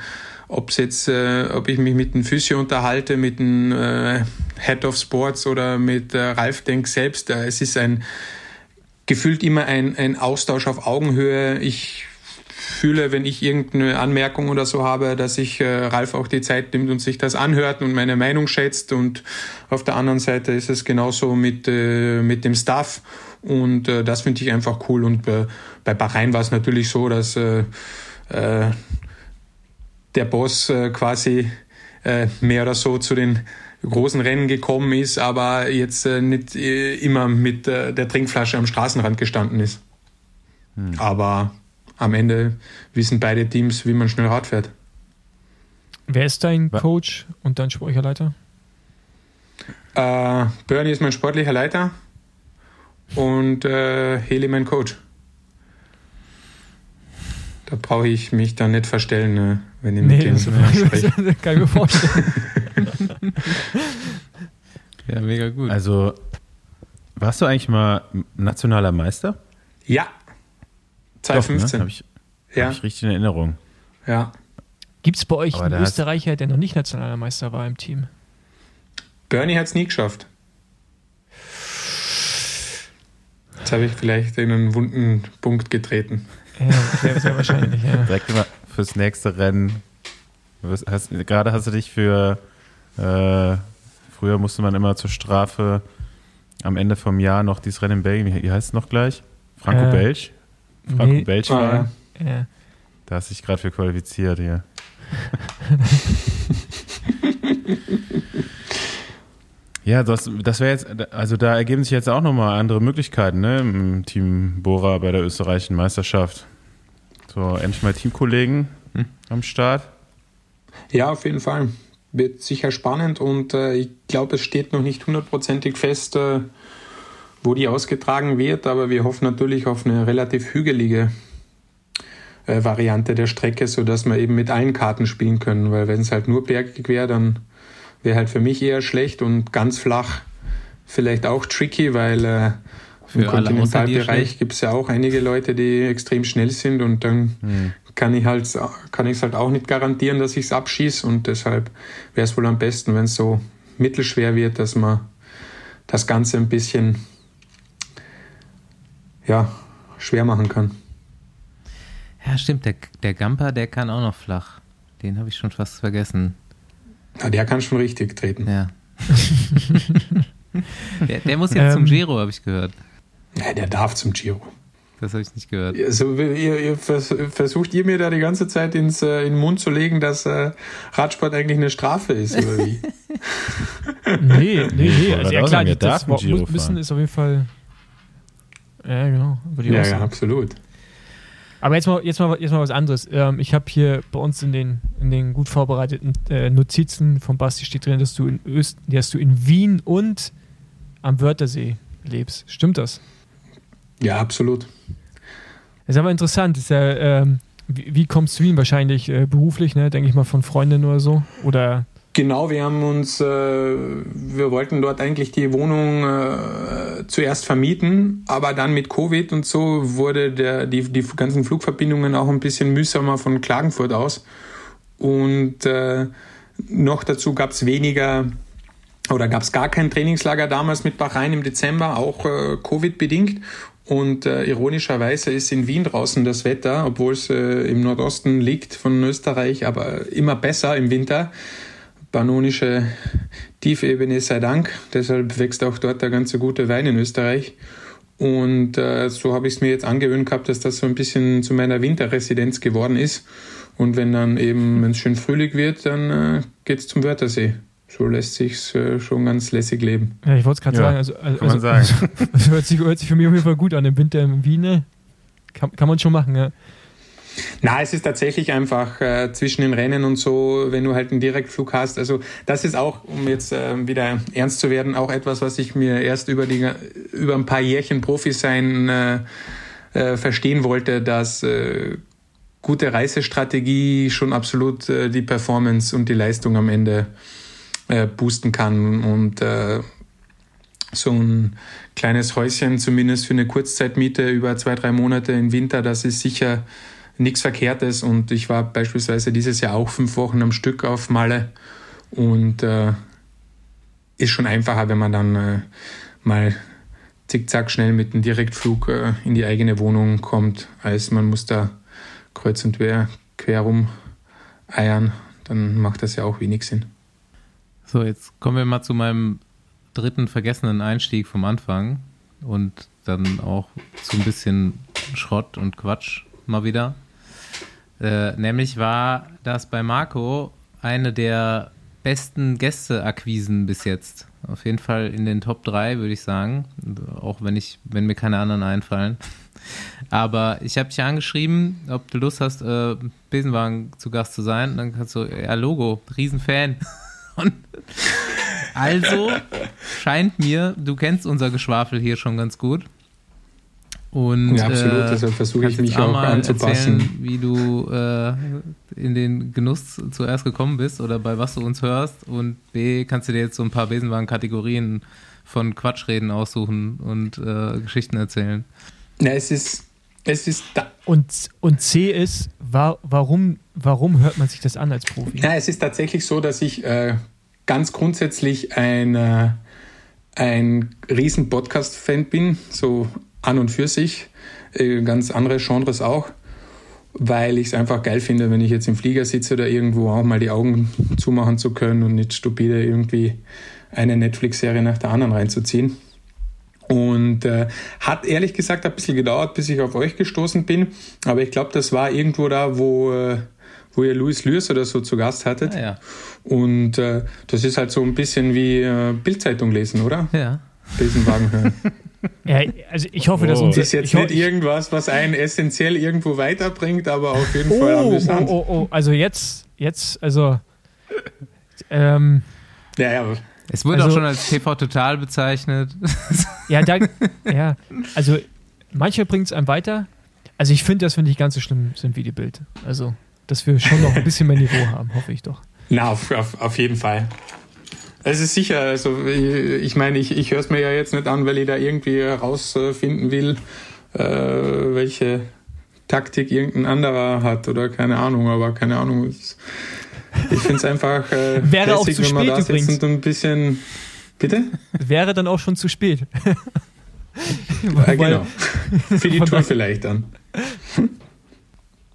ob jetzt, äh, ob ich mich mit dem Physio unterhalte, mit dem äh, Head of Sports oder mit äh, Ralf Denk selbst. Äh, es ist ein gefühlt immer ein, ein Austausch auf Augenhöhe. Ich fühle, wenn ich irgendeine Anmerkung oder so habe, dass sich äh, Ralf auch die Zeit nimmt und sich das anhört und meine Meinung schätzt. Und auf der anderen Seite ist es genauso mit, äh, mit dem Staff. Und äh, das finde ich einfach cool. Und äh, bei Bahrain war es natürlich so, dass äh, äh, der Boss äh, quasi äh, mehr oder so zu den großen Rennen gekommen ist, aber jetzt äh, nicht äh, immer mit äh, der Trinkflasche am Straßenrand gestanden ist. Hm. Aber am Ende wissen beide Teams, wie man schnell Rad fährt. Wer ist dein Coach und dein sportlicher Leiter? Äh, Bernie ist mein sportlicher Leiter und äh, Heli mein Coach. Da brauche ich mich dann nicht verstellen, ne, wenn ich nee, mit denen so spreche. kann ich mir vorstellen. ja, mega gut. Also, warst du eigentlich mal nationaler Meister? Ja, 2015. Ne? Habe ich, ja. hab ich richtig in Erinnerung. Ja. Gibt es bei euch Aber einen Österreicher, der noch nicht nationaler Meister war im Team? Bernie hat es nie geschafft. Jetzt habe ich vielleicht in einen wunden Punkt getreten. Ja, sehr, sehr wahrscheinlich, ja. Direkt mal fürs nächste Rennen. Hast, gerade hast du dich für, äh, früher musste man immer zur Strafe am Ende vom Jahr noch dieses Rennen in Belgien, wie heißt es noch gleich? Franco-Belge? Äh, Franco nee. Belch war. Ah, ja. Da hast du dich gerade für qualifiziert hier. ja, das, das wäre jetzt, also da ergeben sich jetzt auch nochmal andere Möglichkeiten, ne? Im Team Bora bei der österreichischen Meisterschaft. So, endlich mal Teamkollegen hm. am Start. Ja, auf jeden Fall. Wird sicher spannend und äh, ich glaube, es steht noch nicht hundertprozentig fest, äh, wo die ausgetragen wird, aber wir hoffen natürlich auf eine relativ hügelige äh, Variante der Strecke, sodass wir eben mit allen Karten spielen können, weil wenn es halt nur bergig wäre, dann wäre halt für mich eher schlecht und ganz flach vielleicht auch tricky, weil äh, im Kontinentalbereich gibt es ja auch einige Leute, die extrem schnell sind und dann hm. kann ich halt kann ich es halt auch nicht garantieren, dass ich es abschieße und deshalb wäre es wohl am besten, wenn es so mittelschwer wird, dass man das Ganze ein bisschen ja, schwer machen kann. Ja, stimmt. Der, der Gamper, der kann auch noch flach. Den habe ich schon fast vergessen. Ja, der kann schon richtig treten. Ja. der, der, muss jetzt ähm, zum Giro, habe ich gehört. Ja, der darf zum Giro. Das habe ich nicht gehört. Also, ihr, ihr versucht ihr mir da die ganze Zeit ins, äh, in den Mund zu legen, dass äh, Radsport eigentlich eine Strafe ist, oder wie? nee, nee, nee. Also, ja, klar, das, das müssen ist auf jeden Fall ja, genau. ja, ja, absolut. Aber jetzt mal, jetzt mal, jetzt mal was anderes. Ähm, ich habe hier bei uns in den, in den gut vorbereiteten äh, Notizen von Basti steht drin, dass du in Öst, dass du in Wien und am Wörthersee lebst. Stimmt das? Ja, absolut. Das ist aber interessant. Ist ja, ähm, wie, wie, kommst du zu Wien? Wahrscheinlich äh, beruflich, ne? denke ich mal, von Freundinnen oder so? Oder Genau, wir haben uns, äh, wir wollten dort eigentlich die Wohnung äh, zuerst vermieten, aber dann mit Covid und so wurde der, die, die ganzen Flugverbindungen auch ein bisschen mühsamer von Klagenfurt aus. Und äh, noch dazu gab es weniger oder gab es gar kein Trainingslager damals mit Bahrain im Dezember, auch äh, Covid-bedingt. Und äh, ironischerweise ist in Wien draußen das Wetter, obwohl es äh, im Nordosten liegt von Österreich, aber immer besser im Winter pannonische Tiefebene sei Dank. Deshalb wächst auch dort der ganze gute Wein in Österreich. Und äh, so habe ich es mir jetzt angewöhnt gehabt, dass das so ein bisschen zu meiner Winterresidenz geworden ist. Und wenn dann eben, wenn es schön frühling wird, dann äh, geht es zum Wörthersee. So lässt sich äh, schon ganz lässig leben. Ja, ich wollte es gerade ja, sagen. Also, also, kann man sagen. Also, hört, sich, hört sich für mich auf jeden Fall gut an. Im Winter in Wien, ne? kann, kann man schon machen, ja. Na, es ist tatsächlich einfach äh, zwischen den Rennen und so, wenn du halt einen Direktflug hast. Also das ist auch, um jetzt äh, wieder ernst zu werden, auch etwas, was ich mir erst über die über ein paar Jährchen Profi sein äh, äh, verstehen wollte, dass äh, gute Reisestrategie schon absolut äh, die Performance und die Leistung am Ende boosten kann und so ein kleines Häuschen zumindest für eine Kurzzeitmiete über zwei, drei Monate im Winter, das ist sicher nichts Verkehrtes. Und ich war beispielsweise dieses Jahr auch fünf Wochen am Stück auf Malle und äh, ist schon einfacher, wenn man dann äh, mal zickzack schnell mit dem Direktflug äh, in die eigene Wohnung kommt, als man muss da kreuz und quer, quer rum eiern, dann macht das ja auch wenig Sinn. So, jetzt kommen wir mal zu meinem dritten vergessenen Einstieg vom Anfang und dann auch zu ein bisschen Schrott und Quatsch mal wieder. Äh, nämlich war das bei Marco eine der besten Gästeakquisen bis jetzt. Auf jeden Fall in den Top 3, würde ich sagen. Auch wenn ich, wenn mir keine anderen einfallen. Aber ich habe dich angeschrieben, ob du Lust hast, äh, Besenwagen zu Gast zu sein. Dann kannst du, ja, Logo, Riesenfan. Und also scheint mir, du kennst unser Geschwafel hier schon ganz gut. Und, ja, absolut, äh, deshalb versuche ich mich auch mal anzupassen. Erzählen, wie du äh, in den Genuss zuerst gekommen bist oder bei was du uns hörst. Und B, kannst du dir jetzt so ein paar Besenwagen-Kategorien von Quatschreden aussuchen und äh, Geschichten erzählen. Ja, es ist, es ist da, Und, und C ist, wa warum, warum hört man sich das an als Profi? Ja, es ist tatsächlich so, dass ich äh, ganz grundsätzlich ein, äh, ein riesen Podcast-Fan bin, so an und für sich, äh, ganz andere Genres auch, weil ich es einfach geil finde, wenn ich jetzt im Flieger sitze oder irgendwo auch mal die Augen zumachen zu können und nicht stupide irgendwie eine Netflix-Serie nach der anderen reinzuziehen. Und äh, hat ehrlich gesagt ein bisschen gedauert, bis ich auf euch gestoßen bin. Aber ich glaube, das war irgendwo da, wo, äh, wo ihr Louis Lürs oder so zu Gast hattet. Ah, ja. Und äh, das ist halt so ein bisschen wie äh, Bildzeitung lesen, oder? Ja. Besenwagen hören. Ja, also ich hoffe, dass Oh. uns Das ist jetzt nicht irgendwas, was einen essentiell irgendwo weiterbringt, aber auf jeden Fall Oh, amüsant. oh, oh, oh, also jetzt, jetzt, also ähm, Ja, ja, Es wurde Also- auch schon als TV Total bezeichnet. ja, da, ja, also manchmal bringt es einem weiter. Also ich finde, dass wir nicht ganz so schlimm sind wie die Bild. Also, dass wir schon noch ein bisschen mehr Niveau haben, hoffe ich doch. Na, auf, auf, auf jeden Fall. Es ist sicher, also ich meine, ich, ich höre es mir ja jetzt nicht an, weil ich da irgendwie herausfinden will, äh, welche Taktik irgendein anderer hat oder keine Ahnung, aber keine Ahnung. Ich finde es einfach äh, Wäre auch lässig, zu wenn man da sitzt und ein bisschen. Bitte? Wäre dann auch schon zu spät. Ja, genau. Für die Tour vielleicht dann.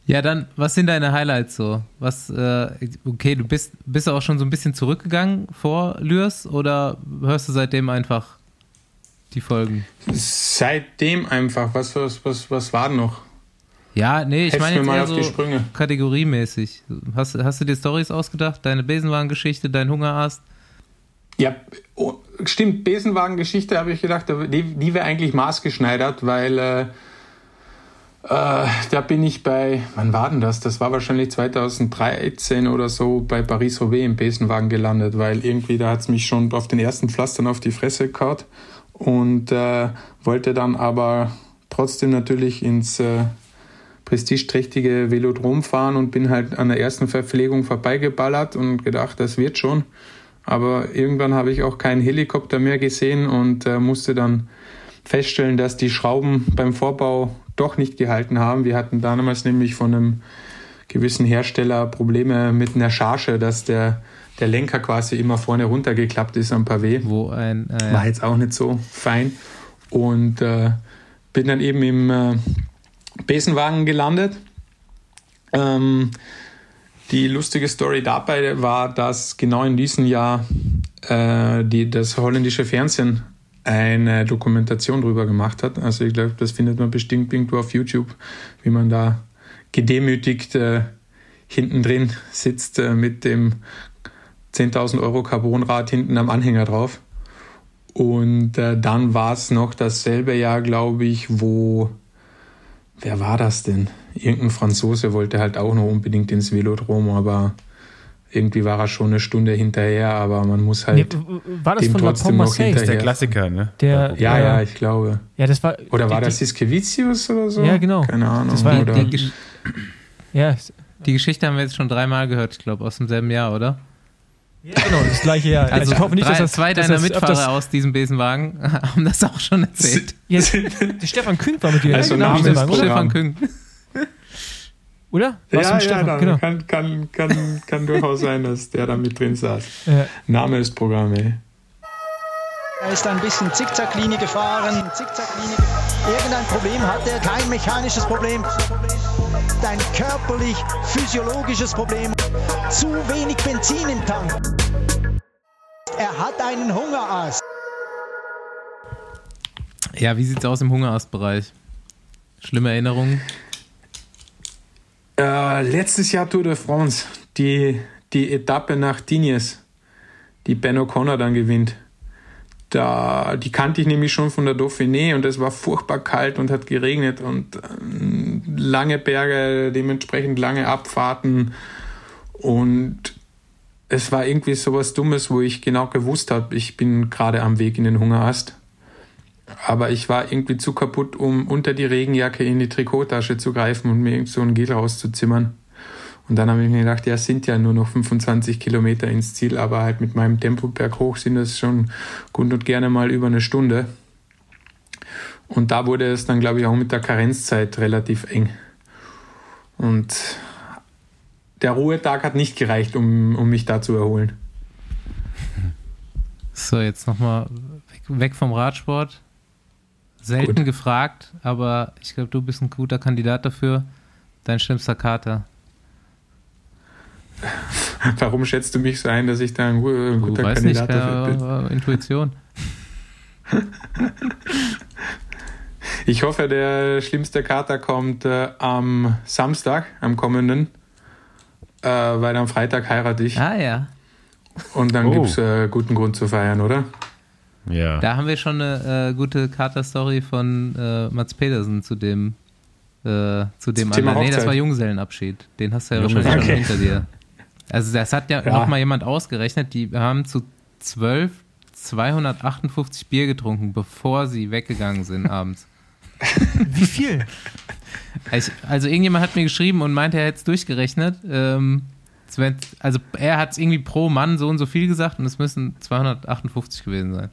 Ja, dann, was sind deine Highlights so? Was, äh, okay, du bist, bist auch schon so ein bisschen zurückgegangen vor Lürs oder hörst du seitdem einfach die Folgen? Seitdem einfach, was, was, was, was war denn noch? Ja, nee, ich Helft meine jetzt mal eher auf so die Sprünge. kategoriemäßig. Hast, hast du dir Stories ausgedacht? Deine Besenwagengeschichte, dein Hungerast? Ja, oh, stimmt, Besenwagengeschichte habe ich gedacht, die, die wäre eigentlich maßgeschneidert, weil äh, äh, da bin ich bei, wann war denn das? Das war wahrscheinlich 2013 oder so bei Paris-Roubaix im Besenwagen gelandet, weil irgendwie da hat es mich schon auf den ersten Pflastern auf die Fresse gehauen und äh, wollte dann aber trotzdem natürlich ins äh, prestigeträchtige Velodrom fahren und bin halt an der ersten Verpflegung vorbeigeballert und gedacht, das wird schon. Aber irgendwann habe ich auch keinen Helikopter mehr gesehen und äh, musste dann feststellen, dass die Schrauben beim Vorbau doch nicht gehalten haben. Wir hatten damals nämlich von einem gewissen Hersteller Probleme mit einer Charge, dass der, der Lenker quasi immer vorne runtergeklappt ist am Pavé. Wo ein. Äh, War jetzt auch nicht so fein. Und äh, bin dann eben im äh, Besenwagen gelandet. Ähm, die lustige Story dabei war, dass genau in diesem Jahr äh, die, das holländische Fernsehen eine Dokumentation drüber gemacht hat. Also ich glaube, das findet man bestimmt irgendwo auf YouTube, wie man da gedemütigt äh, hinten drin sitzt äh, mit dem 10.000 Euro Carbonrad hinten am Anhänger drauf. Und äh, dann war es noch dasselbe Jahr, glaube ich, wo, wer war das denn? Irgendein Franzose wollte halt auch noch unbedingt ins Velodrom, aber irgendwie war er schon eine Stunde hinterher, aber man muss Nee, halt. w- war das dem von La trotzdem noch Marseille? Das ist der hinterher. Klassiker, ne? Der, ja, äh, ja, ich glaube. Ja, das war. Oder war die, das Siskevicius oder so? Ja, genau. Keine Ahnung. Das war- oder? die, die, ja, die Geschichte haben wir jetzt schon dreimal gehört, ich glaube, aus demselben Jahr, oder? genau, das gleiche Jahr. Also ich hoffe nicht, drei, dass das, zwei dass deiner das Mitfahrer aus diesem Besenwagen haben das auch schon erzählt. Ja, der Stefan Kühn war mit dir. Also genau, Name Stefan, ist oder? War's ja, ja, Stefan? dann genau. kann, kann, kann, kann durchaus sein, dass der da mit drin saß. Ja. Name ist Programm, ey. Er ist ein bisschen Zickzacklinie gefahren. Zickzacklinie. Irgendein Problem hat er, kein mechanisches Problem. Ein körperlich, physiologisches Problem. Zu wenig Benzin im Tank. Er hat einen Hungerast. Ja, wie sieht's aus im Hungerast-Bereich? Schlimme Erinnerungen? Äh, letztes Jahr Tour de France, die, die Etappe nach Tignes, die Ben O'Connor dann gewinnt. Da, die kannte ich nämlich schon von der Dauphiné und es war furchtbar kalt und hat geregnet und ähm, lange Berge, dementsprechend lange Abfahrten und es war irgendwie sowas Dummes, wo ich genau gewusst habe, ich bin gerade am Weg in den Hungerast. Aber ich war irgendwie zu kaputt, um unter die Regenjacke in die Trikottasche zu greifen und mir so ein Gel rauszuzimmern. Und dann habe ich mir gedacht, ja, es sind ja nur noch 25 Kilometer ins Ziel, aber halt mit meinem Tempo berghoch sind es schon gut und gerne mal über eine Stunde. Und da wurde es dann, glaube ich, auch mit der Karenzzeit relativ eng. Und der Ruhetag hat nicht gereicht, um, um mich da zu erholen. So, jetzt nochmal weg, weg vom Radsport. Selten Gut. gefragt, aber ich glaube, du bist ein guter Kandidat dafür. Dein schlimmster Kater. Warum schätzt du mich so ein, dass ich da ein ein Du guter weißt nicht, Kandidat dafür bin? keine, äh, Intuition. Ich hoffe, der schlimmste Kater kommt äh, am Samstag, am kommenden, äh, weil am Freitag heirate ich. Ah ja. Und dann Oh. gibt es äh, guten Grund zu feiern, oder? Ja. Da haben wir schon eine äh, gute Kater-Story von äh, Mats Pedersen zu dem äh, zu dem Thema anderen. Nee, das war Junggesellenabschied. Den hast du ja Junggesellen- wahrscheinlich schon Okay. hinter dir. Also das hat ja, Ja. noch mal jemand ausgerechnet, die haben zu zwölf 258 Bier getrunken, bevor sie weggegangen sind abends. Wie viel? Ich, also irgendjemand hat mir geschrieben und meinte, er hätte es durchgerechnet. Ähm, also er hat es irgendwie pro Mann so und so viel gesagt und es müssen 258 gewesen sein.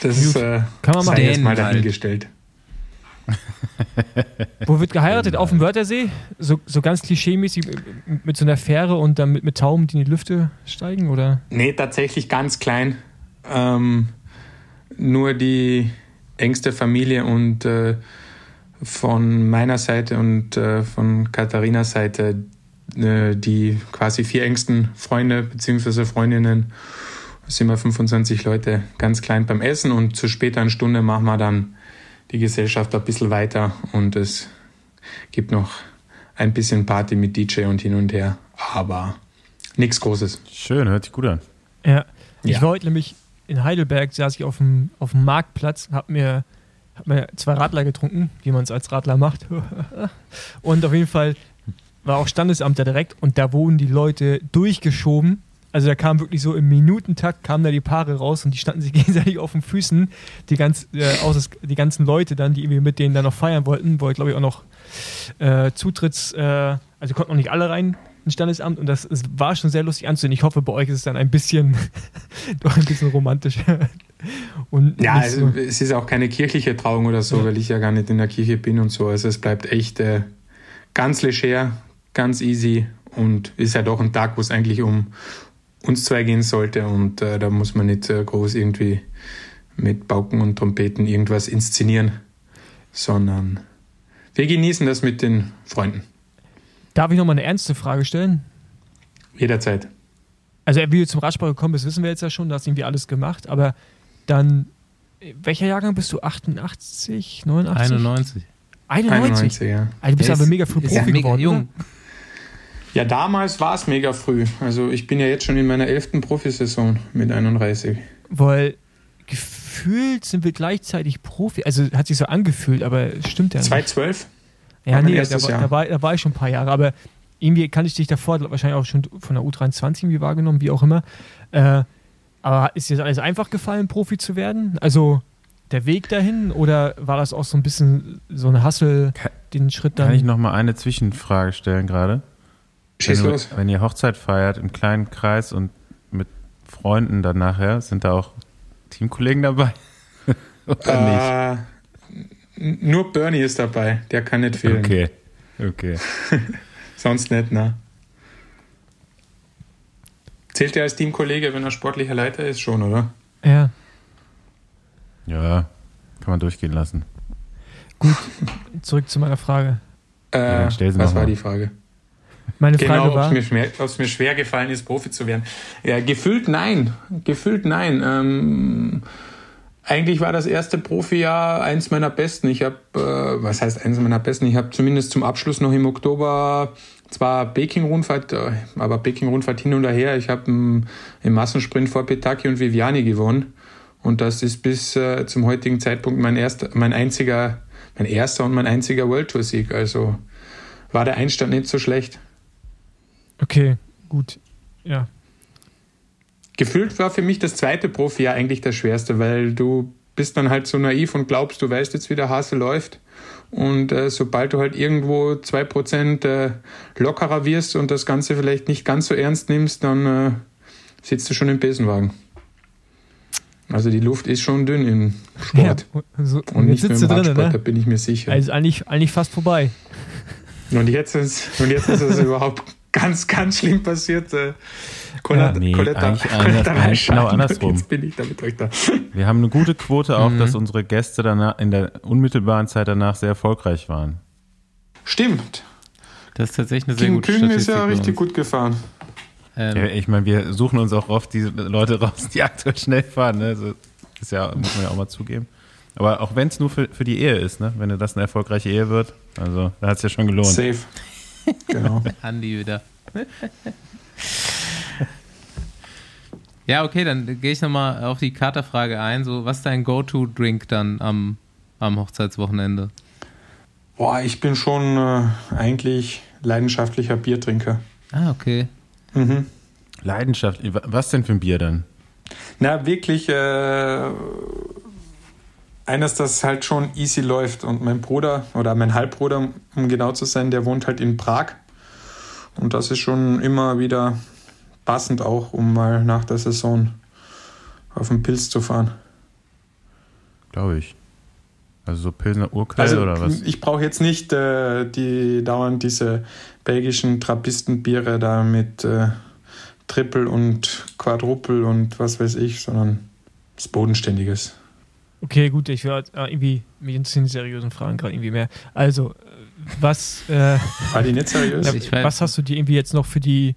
Das ist, äh, Kann man sei machen. jetzt mal dahingestellt. Wo wird geheiratet? Auf dem Wörthersee? So, so ganz klischeemäßig mit so einer Fähre und dann mit, mit Tauben, die in die Lüfte steigen? Oder? Nee, tatsächlich ganz klein. Ähm, nur die engste Familie und äh, von meiner Seite und äh, von Katharinas Seite äh, die quasi vier engsten Freunde bzw. Freundinnen sind wir 25 Leute ganz klein beim Essen und zu späteren Stunde machen wir dann die Gesellschaft ein bisschen weiter und es gibt noch ein bisschen Party mit DJ und hin und her, aber nichts Großes. Schön, hört sich gut an. Ja. Ich Ja. war heute nämlich in Heidelberg, saß ich auf dem, auf dem Marktplatz, hab mir, hab mir zwei Radler getrunken, wie man es als Radler macht. Und auf jeden Fall war auch Standesamt da direkt und da wurden die Leute durchgeschoben. Also da kam wirklich so im Minutentakt kamen da die Paare raus und die standen sich gegenseitig auf den Füßen. Die, ganz, äh, es- die ganzen Leute dann, die irgendwie mit denen dann noch feiern wollten, wo glaube ich auch noch äh, Zutritts, äh, also konnten noch nicht alle rein ins Standesamt und das es war schon sehr lustig anzusehen. Ich hoffe, bei euch ist es dann ein bisschen, doch ein bisschen romantischer. Und Ja, also so. es ist auch keine kirchliche Trauung oder so, Ja. weil ich ja gar nicht in der Kirche bin und so. Also es bleibt echt äh, ganz leger, ganz easy und ist ja doch ein Tag, wo es eigentlich um uns zwei gehen sollte und äh, da muss man nicht äh, groß irgendwie mit Pauken und Trompeten irgendwas inszenieren, sondern wir genießen das mit den Freunden. Darf ich noch mal eine ernste Frage stellen? Jederzeit. Also, wie du zum Radsport gekommen bist, wissen wir jetzt ja schon, du hast irgendwie alles gemacht, aber dann, welcher Jahrgang bist du? 88, 89? 91. 91? 91, ja. Also, du bist Der aber ist- mega früh ist Profi mega geworden. jung. Oder? Ja, damals war es mega früh. Also ich bin ja jetzt schon in meiner elften Profisaison mit 31. Weil gefühlt sind wir gleichzeitig Profi. Also, hat sich so angefühlt, aber es stimmt ja nicht. 2012? Ja, nee, da, da, war, da war ich schon ein paar Jahre, aber irgendwie kann ich dich davor wahrscheinlich auch schon von der U23 irgendwie wahrgenommen, wie auch immer. Äh, aber ist dir das alles einfach gefallen, Profi zu werden? Also der Weg dahin oder war das auch so ein bisschen so ein Hassel, den Schritt dann? Kann ich noch mal eine Zwischenfrage stellen gerade? Schieß wenn, los. Wenn ihr Hochzeit feiert im kleinen Kreis und mit Freunden dann nachher, sind da auch Teamkollegen dabei? Oder Äh, n- nur Bernie ist dabei, der kann nicht nicht? fehlen. Okay. Okay. Sonst nicht, ne? Zählt er als Teamkollege, wenn er sportlicher Leiter ist, schon, oder? ja. Ja, kann man durchgehen lassen. Gut, zurück zu meiner Frage. Äh, Ja, stell sie was noch war mal. die Frage? Meine Genau, Frage ob war, es mir, mir schwer gefallen ist, Profi zu werden. Ja, gefühlt nein. Gefühlt nein. Ähm, eigentlich war das erste Profijahr eins meiner besten. Ich habe, äh, was heißt eins meiner besten? Ich habe zumindest zum Abschluss noch im Oktober zwar Peking-Rundfahrt, äh, aber Peking-Rundfahrt hin und her. Ich habe im, im Massensprint vor Petaki und Viviani gewonnen. Und das ist bis äh, zum heutigen Zeitpunkt mein erster, mein einziger, mein erster und mein einziger World Tour Sieg. Also war der Einstand nicht so schlecht. Okay, gut, ja. Gefühlt war für mich das zweite Profijahr eigentlich das schwerste, weil du bist dann halt so naiv und glaubst, du weißt jetzt, wie der Hase läuft. Und äh, sobald du halt irgendwo 2% äh, lockerer wirst und das Ganze vielleicht nicht ganz so ernst nimmst, dann äh, sitzt du schon im Besenwagen. Also die Luft ist schon dünn im Sport. Ja, so, Und und nicht nur sitzt im du drin, Radsport, da ne? bin ich mir sicher. Also eigentlich, eigentlich fast vorbei. Und jetzt ist, und jetzt ist es überhaupt ganz, ganz schlimm passiert. Äh, Collat- Ja, nee, Collater- eigentlich Collateralschaden. eigentlich genau andersrum. Jetzt bin ich damit direkt da. Wir haben eine gute Quote auch, Mhm. dass unsere Gäste danach in der unmittelbaren Zeit danach sehr erfolgreich waren. Stimmt. Das ist tatsächlich eine sehr King gute ist Statistik. ja bei richtig gut gefahren. Ähm, Ja, ich meine, wir suchen uns auch oft diese Leute raus, die aktuell schnell fahren. Ne? So, ist ja, muss man ja auch mal zugeben. Aber auch wenn es nur für, für die Ehe ist, ne? wenn das eine erfolgreiche Ehe wird, also da hat es ja schon gelohnt. Safe. Genau. Andi wieder. ja, okay, dann gehe ich nochmal auf die Katerfrage ein. So, was ist dein Go-To-Drink dann am, am Hochzeitswochenende? Boah, ich bin schon äh, eigentlich leidenschaftlicher Biertrinker. Ah, okay. Mhm. Leidenschaft. Was denn für ein Bier dann? Na, wirklich äh, eines, das halt schon easy läuft. Und mein Bruder oder mein Halbbruder, um genau zu sein, der wohnt halt in Prag. Und das ist schon immer wieder passend auch, um mal nach der Saison auf den Pilz zu fahren. Glaube ich. Also so Pilsner Urquell Also oder was? ich brauche jetzt nicht äh, die dauernd diese belgischen Trappistenbiere da mit äh, Triple und Quadruple und was weiß ich, sondern was Bodenständiges. Okay, gut, ich werde äh, irgendwie, mich interessieren die seriösen Fragen gerade irgendwie mehr. Also, äh, was, äh, War die nicht seriös? ja, ich weiß- was hast du dir irgendwie jetzt noch für die,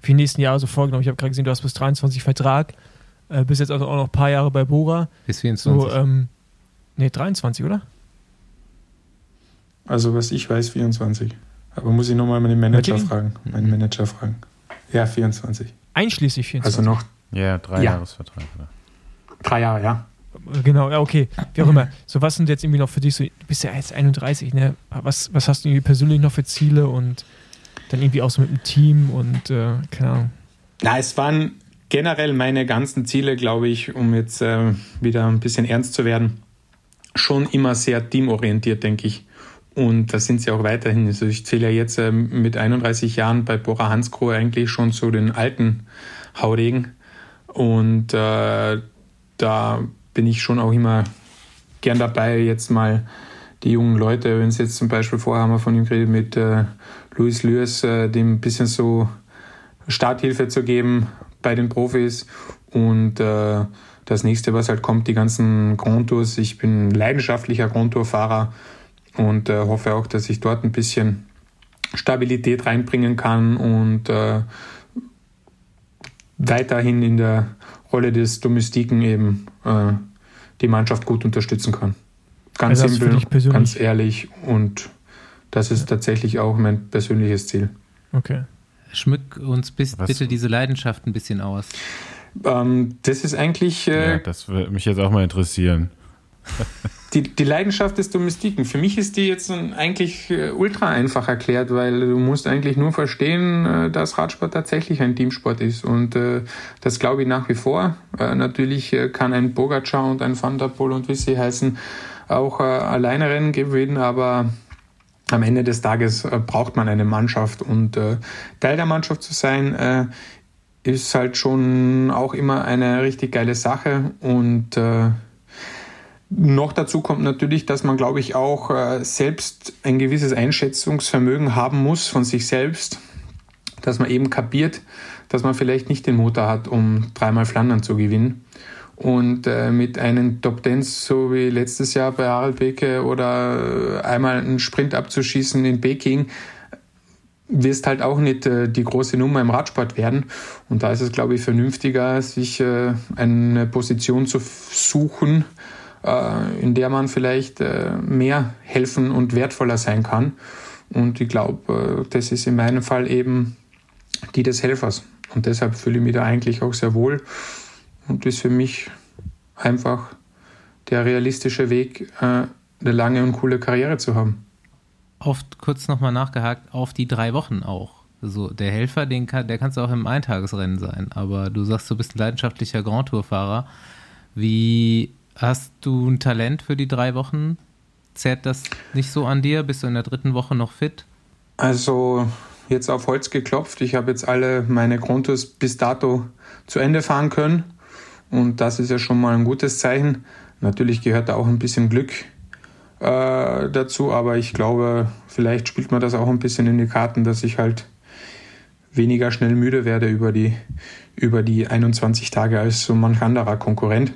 für die nächsten Jahre so vorgenommen? Ich habe gerade gesehen, du hast bis 23 Vertrag, äh, bist jetzt also auch noch ein paar Jahre bei Bora. Bis 24. So, ähm, nee, 23, oder? Also was ich weiß, 24. Aber muss ich nochmal meinen Manager fragen. Meinen Manager fragen. Ja, 24. Einschließlich 24. Also noch Ja, drei Ja. Jahresvertrag. Oder? drei Jahre, ja. Genau, ja, okay. Wie auch immer. So, was sind jetzt irgendwie noch für dich so, du bist ja jetzt 31, ne? Was, was hast du irgendwie persönlich noch für Ziele und dann irgendwie auch so mit dem Team und, äh, keine Ahnung. Na, es waren generell meine ganzen Ziele, glaube ich, um jetzt äh, wieder ein bisschen ernst zu werden, schon immer sehr teamorientiert, denke ich. Und das sind sie auch weiterhin. Also ich zähle ja jetzt äh, mit 31 Jahren bei Bora Hansgrohe eigentlich schon zu den alten Haudegen. Und äh, da bin ich schon auch immer gern dabei, jetzt mal die jungen Leute, wenn es jetzt zum Beispiel vorher haben wir von ihm geredet mit äh, Luis Lürs, äh, dem ein bisschen so Starthilfe zu geben bei den Profis. Und äh, das nächste, was halt kommt, die ganzen Grand Tours. Ich bin leidenschaftlicher Grand Tour-Fahrer und äh, hoffe auch, dass ich dort ein bisschen Stabilität reinbringen kann und äh, weiterhin in der Rolle des Domestiken eben äh, die Mannschaft gut unterstützen kann. Ganz Also simpel, ganz ehrlich und das ist tatsächlich auch mein persönliches Ziel. Okay. Schmück uns bis, bitte diese Leidenschaft ein bisschen aus. Ähm, das ist eigentlich äh, Ja, das würde mich jetzt auch mal interessieren. die, die Leidenschaft des Domestiken. Für mich ist die jetzt eigentlich äh, ultra einfach erklärt, weil du musst eigentlich nur verstehen, äh, dass Radsport tatsächlich ein Teamsport ist. Und äh, das glaube ich nach wie vor. Natürlich kann ein Bogacar und ein Van der Poel und wie sie heißen auch alleine Rennen gewinnen, aber am Ende des Tages braucht man eine Mannschaft und Teil der Mannschaft zu sein ist halt schon auch immer eine richtig geile Sache und äh, noch dazu kommt natürlich, dass man, glaube ich, auch äh, selbst ein gewisses Einschätzungsvermögen haben muss von sich selbst, dass man eben kapiert, dass man vielleicht nicht den Motor hat, um dreimal Flandern zu gewinnen. Und äh, mit einem Top Dance, so wie letztes Jahr bei Harald Beke oder äh, einmal einen Sprint abzuschießen in Peking, wirst halt auch nicht äh, die große Nummer im Radsport werden. Und da ist es, glaube ich, vernünftiger, sich äh, eine Position zu suchen, in der man vielleicht äh, mehr helfen und wertvoller sein kann. Und ich glaube, äh, das ist in meinem Fall eben die des Helfers. Und deshalb fühle ich mich da eigentlich auch sehr wohl und ist für mich einfach der realistische Weg, äh, eine lange und coole Karriere zu haben oft kurz nochmal nachgehakt, auf die drei Wochen auch. Also der Helfer, den kann, der kannst du auch im Eintagesrennen sein, aber du sagst, du bist ein leidenschaftlicher Grand Tour-Fahrer. Wie hast du ein Talent für die drei Wochen? Zerrt das nicht so an dir? Bist du in der dritten Woche noch fit? Also jetzt auf Holz geklopft. Ich habe jetzt alle meine Grand Tours bis dato zu Ende fahren können und das ist ja schon mal ein gutes Zeichen. Natürlich gehört da auch ein bisschen Glück äh, dazu, aber ich glaube, vielleicht spielt man das auch ein bisschen in die Karten, dass ich halt weniger schnell müde werde über die, über die 21 Tage als so manch anderer Konkurrent.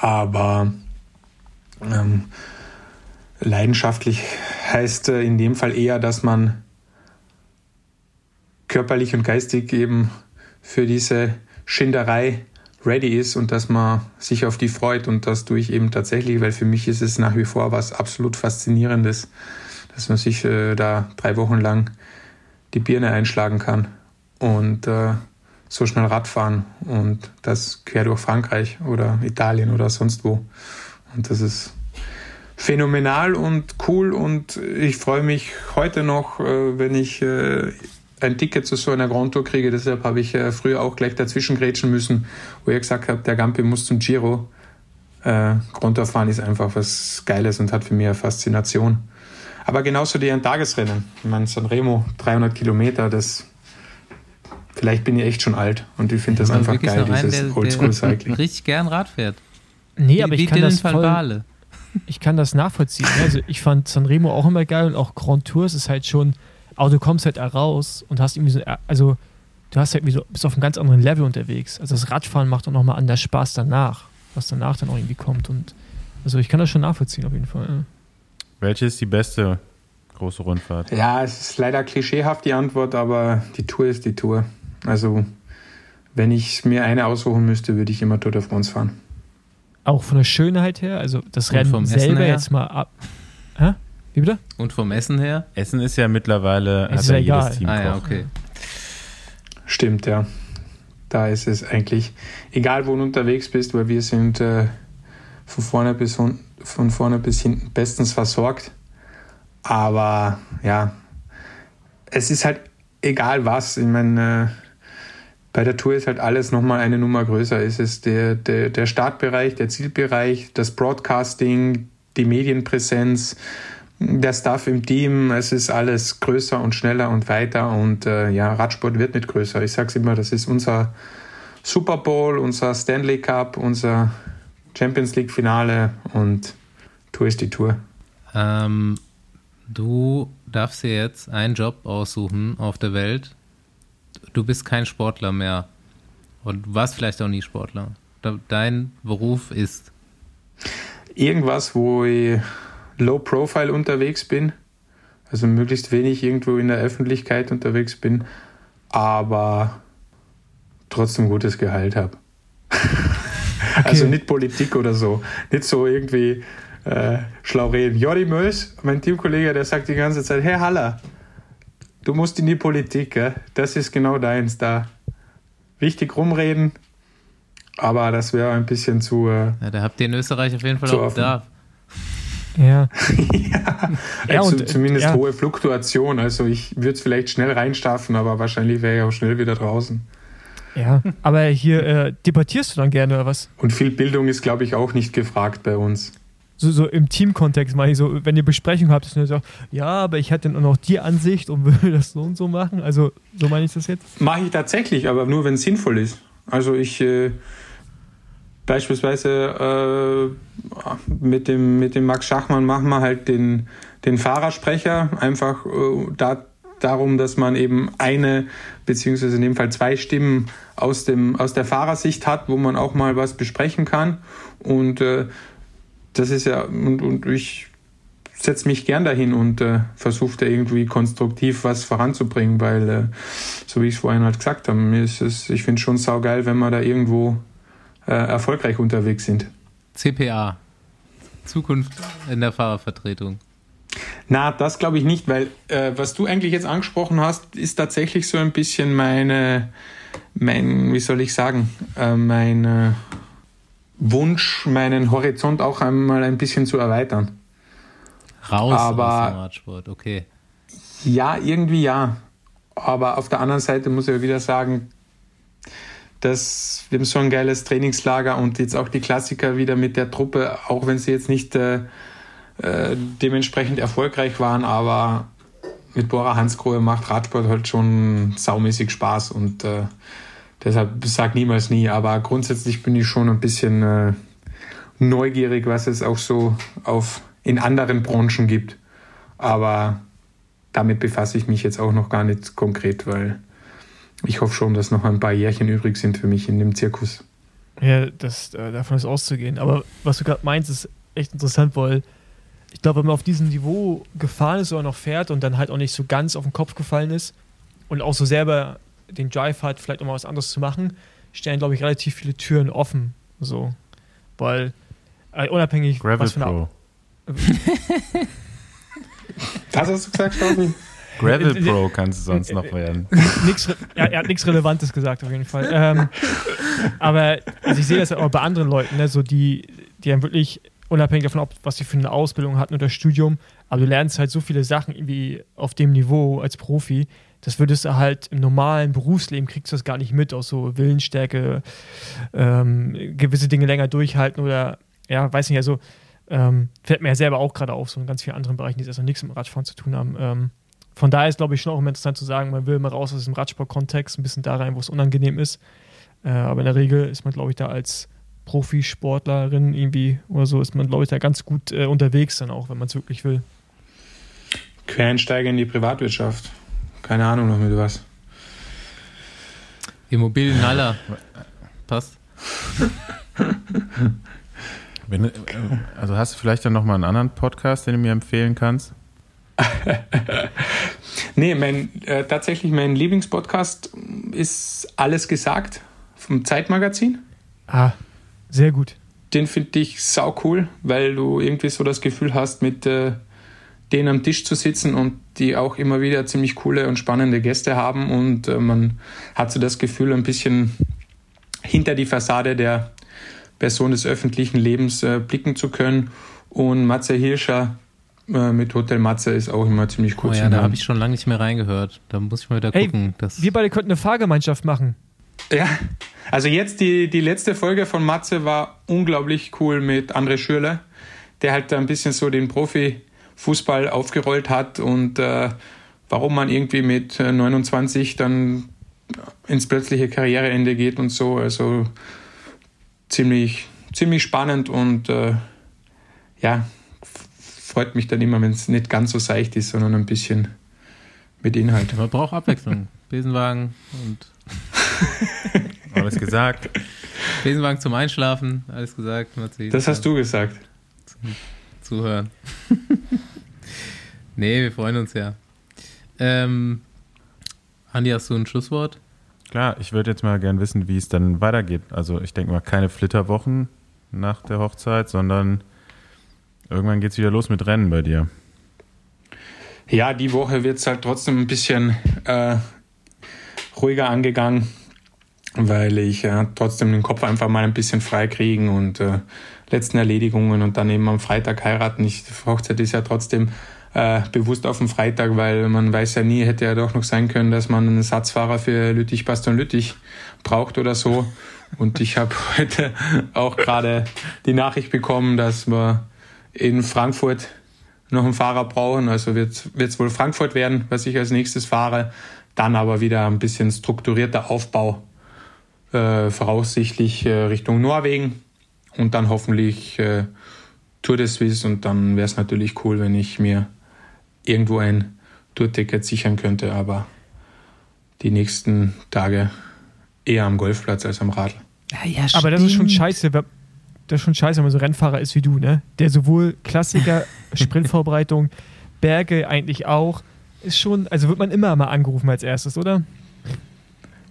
Aber ähm, leidenschaftlich heißt äh, in dem Fall eher, dass man körperlich und geistig eben für diese Schinderei ready ist und dass man sich auf die freut und das tue ich eben tatsächlich, weil für mich ist es nach wie vor was absolut Faszinierendes, dass man sich äh, da drei Wochen lang die Birne einschlagen kann. Und äh, so schnell Radfahren und das quer durch Frankreich oder Italien oder sonst wo. Und das ist phänomenal und cool und ich freue mich heute noch, äh, wenn ich äh, ein Ticket zu so einer Grand Tour kriege. Deshalb habe ich äh, früher auch gleich dazwischen grätschen müssen, wo ich gesagt habe, der Gampi muss zum Giro. Grand Tour fahren ist einfach was Geiles und hat für mich eine Faszination. Aber genauso die Tagesrennen. Ich meine, Sanremo, 300 Kilometer, das vielleicht bin ich echt schon alt und ich finde das einfach geil, dieses Oldschool-Cycling. Richtig gern Rad fährt. Nee, aber ich kann, das voll, ich kann das nachvollziehen. Also ich fand Sanremo auch immer geil und auch Grand Tours ist halt schon aber du kommst halt raus und hast irgendwie so, also du hast halt irgendwie so, bist auf einem ganz anderen Level unterwegs. Also das Radfahren macht auch nochmal anders Spaß danach, was danach dann auch irgendwie kommt. Und also ich kann das schon nachvollziehen auf jeden Fall. Ja. Welche ist die beste große Rundfahrt? Ja, es ist leider klischeehaft die Antwort, aber die Tour ist die Tour. Also wenn ich mir eine aussuchen müsste, würde ich immer Tour de France fahren. Auch von der Schönheit her, also das Rennen selber jetzt mal ab. Hä? Wie bitte? Und vom Essen her? Essen ist ja mittlerweile, ist hat ja, ja jedes Team ah, ja, okay. Stimmt, ja. Da ist es eigentlich egal, wo du unterwegs bist, weil wir sind äh, von, vorne bis, von vorne bis hinten bestens versorgt. Aber ja, es ist halt egal was. Ich meine, äh, bei der Tour ist halt alles nochmal eine Nummer größer. Es ist der, der, der Startbereich, der Zielbereich, das Broadcasting, die Medienpräsenz, der Staff im Team, es ist alles größer und schneller und weiter und äh, ja, Radsport wird nicht größer. Ich sage es immer, das ist unser Super Bowl, unser Stanley Cup, unser Champions League Finale und Tour ist die Tour. Ähm, du darfst dir jetzt einen Job aussuchen auf der Welt. Du bist kein Sportler mehr und du warst vielleicht auch nie Sportler. Dein Beruf ist irgendwas, wo ich Low Profile unterwegs bin, also möglichst wenig irgendwo in der Öffentlichkeit unterwegs bin, aber trotzdem gutes Gehalt habe. Okay. Also nicht Politik oder so, nicht so irgendwie äh, schlau reden. Jordi Mös, mein Teamkollege, der sagt die ganze Zeit, hey Haller, du musst in die Politik, gell? das ist genau deins da. Wichtig rumreden, aber das wäre ein bisschen zu. Äh, ja, da habt ihr in Österreich auf jeden Fall auch Bedarf. Ja. ja, ja also und, zumindest ja. hohe Fluktuation. Also ich würde es vielleicht schnell reinstaffen, aber wahrscheinlich wäre ich auch schnell wieder draußen. Ja, aber hier äh, debattierst du dann gerne oder was? Und viel Bildung ist, glaube ich, auch nicht gefragt bei uns. So, so im Teamkontext meine ich so, wenn ihr Besprechung habt, nur so, ja, aber ich hätte dann auch noch die Ansicht und würde das so und so machen. Also so meine ich das jetzt? Mache ich tatsächlich, aber nur wenn es sinnvoll ist. Also ich äh, Beispielsweise äh, mit, dem, mit dem Max Schachmann machen wir halt den, den Fahrersprecher, einfach äh, da darum, dass man eben eine, beziehungsweise in dem Fall zwei Stimmen aus, dem, aus der Fahrersicht hat, wo man auch mal was besprechen kann. Und äh, das ist ja, und, und ich setze mich gern dahin und äh, versuche da irgendwie konstruktiv was voranzubringen, weil, äh, so wie ich es vorhin halt gesagt habe, mir ist es, ich finde es schon saugeil, wenn wir da irgendwo äh, erfolgreich unterwegs sind. CPA. Zukunft in der Fahrervertretung. Na, das glaube ich nicht, weil äh, was du eigentlich jetzt angesprochen hast, ist tatsächlich so ein bisschen meine, mein, wie soll ich sagen, äh, mein äh, Wunsch, meinen Horizont auch einmal ein bisschen zu erweitern. Raus Aber- aus dem Radsport, okay. Ja, irgendwie ja. Aber auf der anderen Seite muss ich ja wieder sagen, dass wir haben so ein geiles Trainingslager und jetzt auch die Klassiker wieder mit der Truppe, auch wenn sie jetzt nicht äh, äh, dementsprechend erfolgreich waren, aber mit Bora Hansgrohe macht Radsport halt schon saumäßig Spaß und äh, deshalb sag niemals nie, aber grundsätzlich bin ich schon ein bisschen äh, neugierig, was es auch so auf in anderen Branchen gibt. Aber damit befasse ich mich jetzt auch noch gar nicht konkret, weil ich hoffe schon, dass noch ein paar Jährchen übrig sind für mich in dem Zirkus. Ja, das, äh, davon ist auszugehen. Aber was du gerade meinst, ist echt interessant, weil ich glaube, wenn man auf diesem Niveau gefahren ist oder noch fährt und dann halt auch nicht so ganz auf den Kopf gefallen ist und auch so selber den Drive hat, vielleicht auch mal was anderes zu machen, stehen, glaube ich, relativ viele Türen offen. So. Weil äh, unabhängig Gravel was für eine Pro. Was hast du gesagt, Staufi? Gravel Pro kannst du sonst noch werden. nix, Re- er, er hat nichts Relevantes gesagt, auf jeden Fall. Ähm, aber also ich sehe das ja auch bei anderen Leuten, ne, so die, die haben wirklich, unabhängig davon, ob, was sie für eine Ausbildung hatten oder Studium, aber du lernst halt so viele Sachen irgendwie auf dem Niveau als Profi, das würdest du halt im normalen Berufsleben kriegst du das gar nicht mit, aus so Willensstärke, ähm, gewisse Dinge länger durchhalten oder, ja, weiß nicht, also ähm, fällt mir ja selber auch gerade auf, so in ganz vielen anderen Bereichen, die jetzt erstmal nichts mit Radfahren zu tun haben. Ähm, von daher ist, glaube ich, schon auch immer interessant zu sagen, man will mal raus aus dem Radsport-Kontext, ein bisschen da rein, wo es unangenehm ist. Äh, aber in der Regel ist man, glaube ich, da als Profisportlerin irgendwie oder so, ist man, glaube ich, da ganz gut äh, unterwegs dann auch, wenn man es wirklich will. Quereinsteiger in die Privatwirtschaft. Keine Ahnung noch mit was. Immobilienhaller. Passt. Wenn, äh, also hast du vielleicht dann noch mal einen anderen Podcast, den du mir empfehlen kannst? Nee, mein, äh, tatsächlich mein Lieblingspodcast ist Alles gesagt vom Zeitmagazin. Ah, sehr gut. Den finde ich sau cool, weil du irgendwie so das Gefühl hast, mit äh, denen am Tisch zu sitzen und die auch immer wieder ziemlich coole und spannende Gäste haben und äh, man hat so das Gefühl, ein bisschen hinter die Fassade der Person des öffentlichen Lebens äh, blicken zu können. Und Matze Hirscher äh, mit Hotel Matze ist auch immer ziemlich cool Oh zu ja, da habe ich schon lange nicht mehr reingehört. Da muss ich mal wieder Ey, gucken. Das Wir beide könnten eine Fahrgemeinschaft machen. Ja, also jetzt die, die letzte Folge von Matze war unglaublich cool mit André Schürle, der halt ein bisschen so den Profifußball aufgerollt hat und äh, warum man irgendwie mit äh, 29 dann ins plötzliche Karriereende geht und so. Also ziemlich, ziemlich spannend und äh, ja, freut mich dann immer, wenn es nicht ganz so seicht ist, sondern ein bisschen mit Inhalt. man braucht Abwechslung. Besenwagen und Alles gesagt. Besenwagen zum Einschlafen, alles gesagt. Das hast du gesagt. Zuhören. nee, wir freuen uns ja. Ähm, Andi, hast du ein Schlusswort? Klar, ich würde jetzt mal gern wissen, wie es dann weitergeht. Also ich denke mal keine Flitterwochen nach der Hochzeit, sondern irgendwann geht es wieder los mit Rennen bei dir. Ja, die Woche wird es halt trotzdem ein bisschen äh, ruhiger angegangen, weil ich äh, trotzdem den Kopf einfach mal ein bisschen frei kriegen und äh, letzten Erledigungen und dann eben am Freitag heiraten. Ich, die Hochzeit ist ja trotzdem äh, bewusst auf dem Freitag, weil man weiß ja nie, hätte ja doch noch sein können, dass man einen Satzfahrer für Lüttich, Baston Lüttich braucht oder so. Und ich habe heute auch gerade die Nachricht bekommen, dass wir in Frankfurt noch einen Fahrer brauchen. Also wird es wohl Frankfurt werden, was ich als nächstes fahre. Dann aber wieder ein bisschen strukturierter Aufbau, äh, voraussichtlich äh, Richtung Norwegen und dann hoffentlich äh, Tour de Suisse. Und dann wäre es natürlich cool, wenn ich mir irgendwo ein Tourticket sichern könnte, aber die nächsten Tage eher am Golfplatz als am Radl. Ja, ja, Aber das ist schon scheiße, wenn, das ist schon scheiße, wenn man so Rennfahrer ist wie du, ne? Der sowohl Klassiker, Sprintvorbereitung, Berge eigentlich auch, ist schon, also wird man immer mal angerufen als erstes, oder?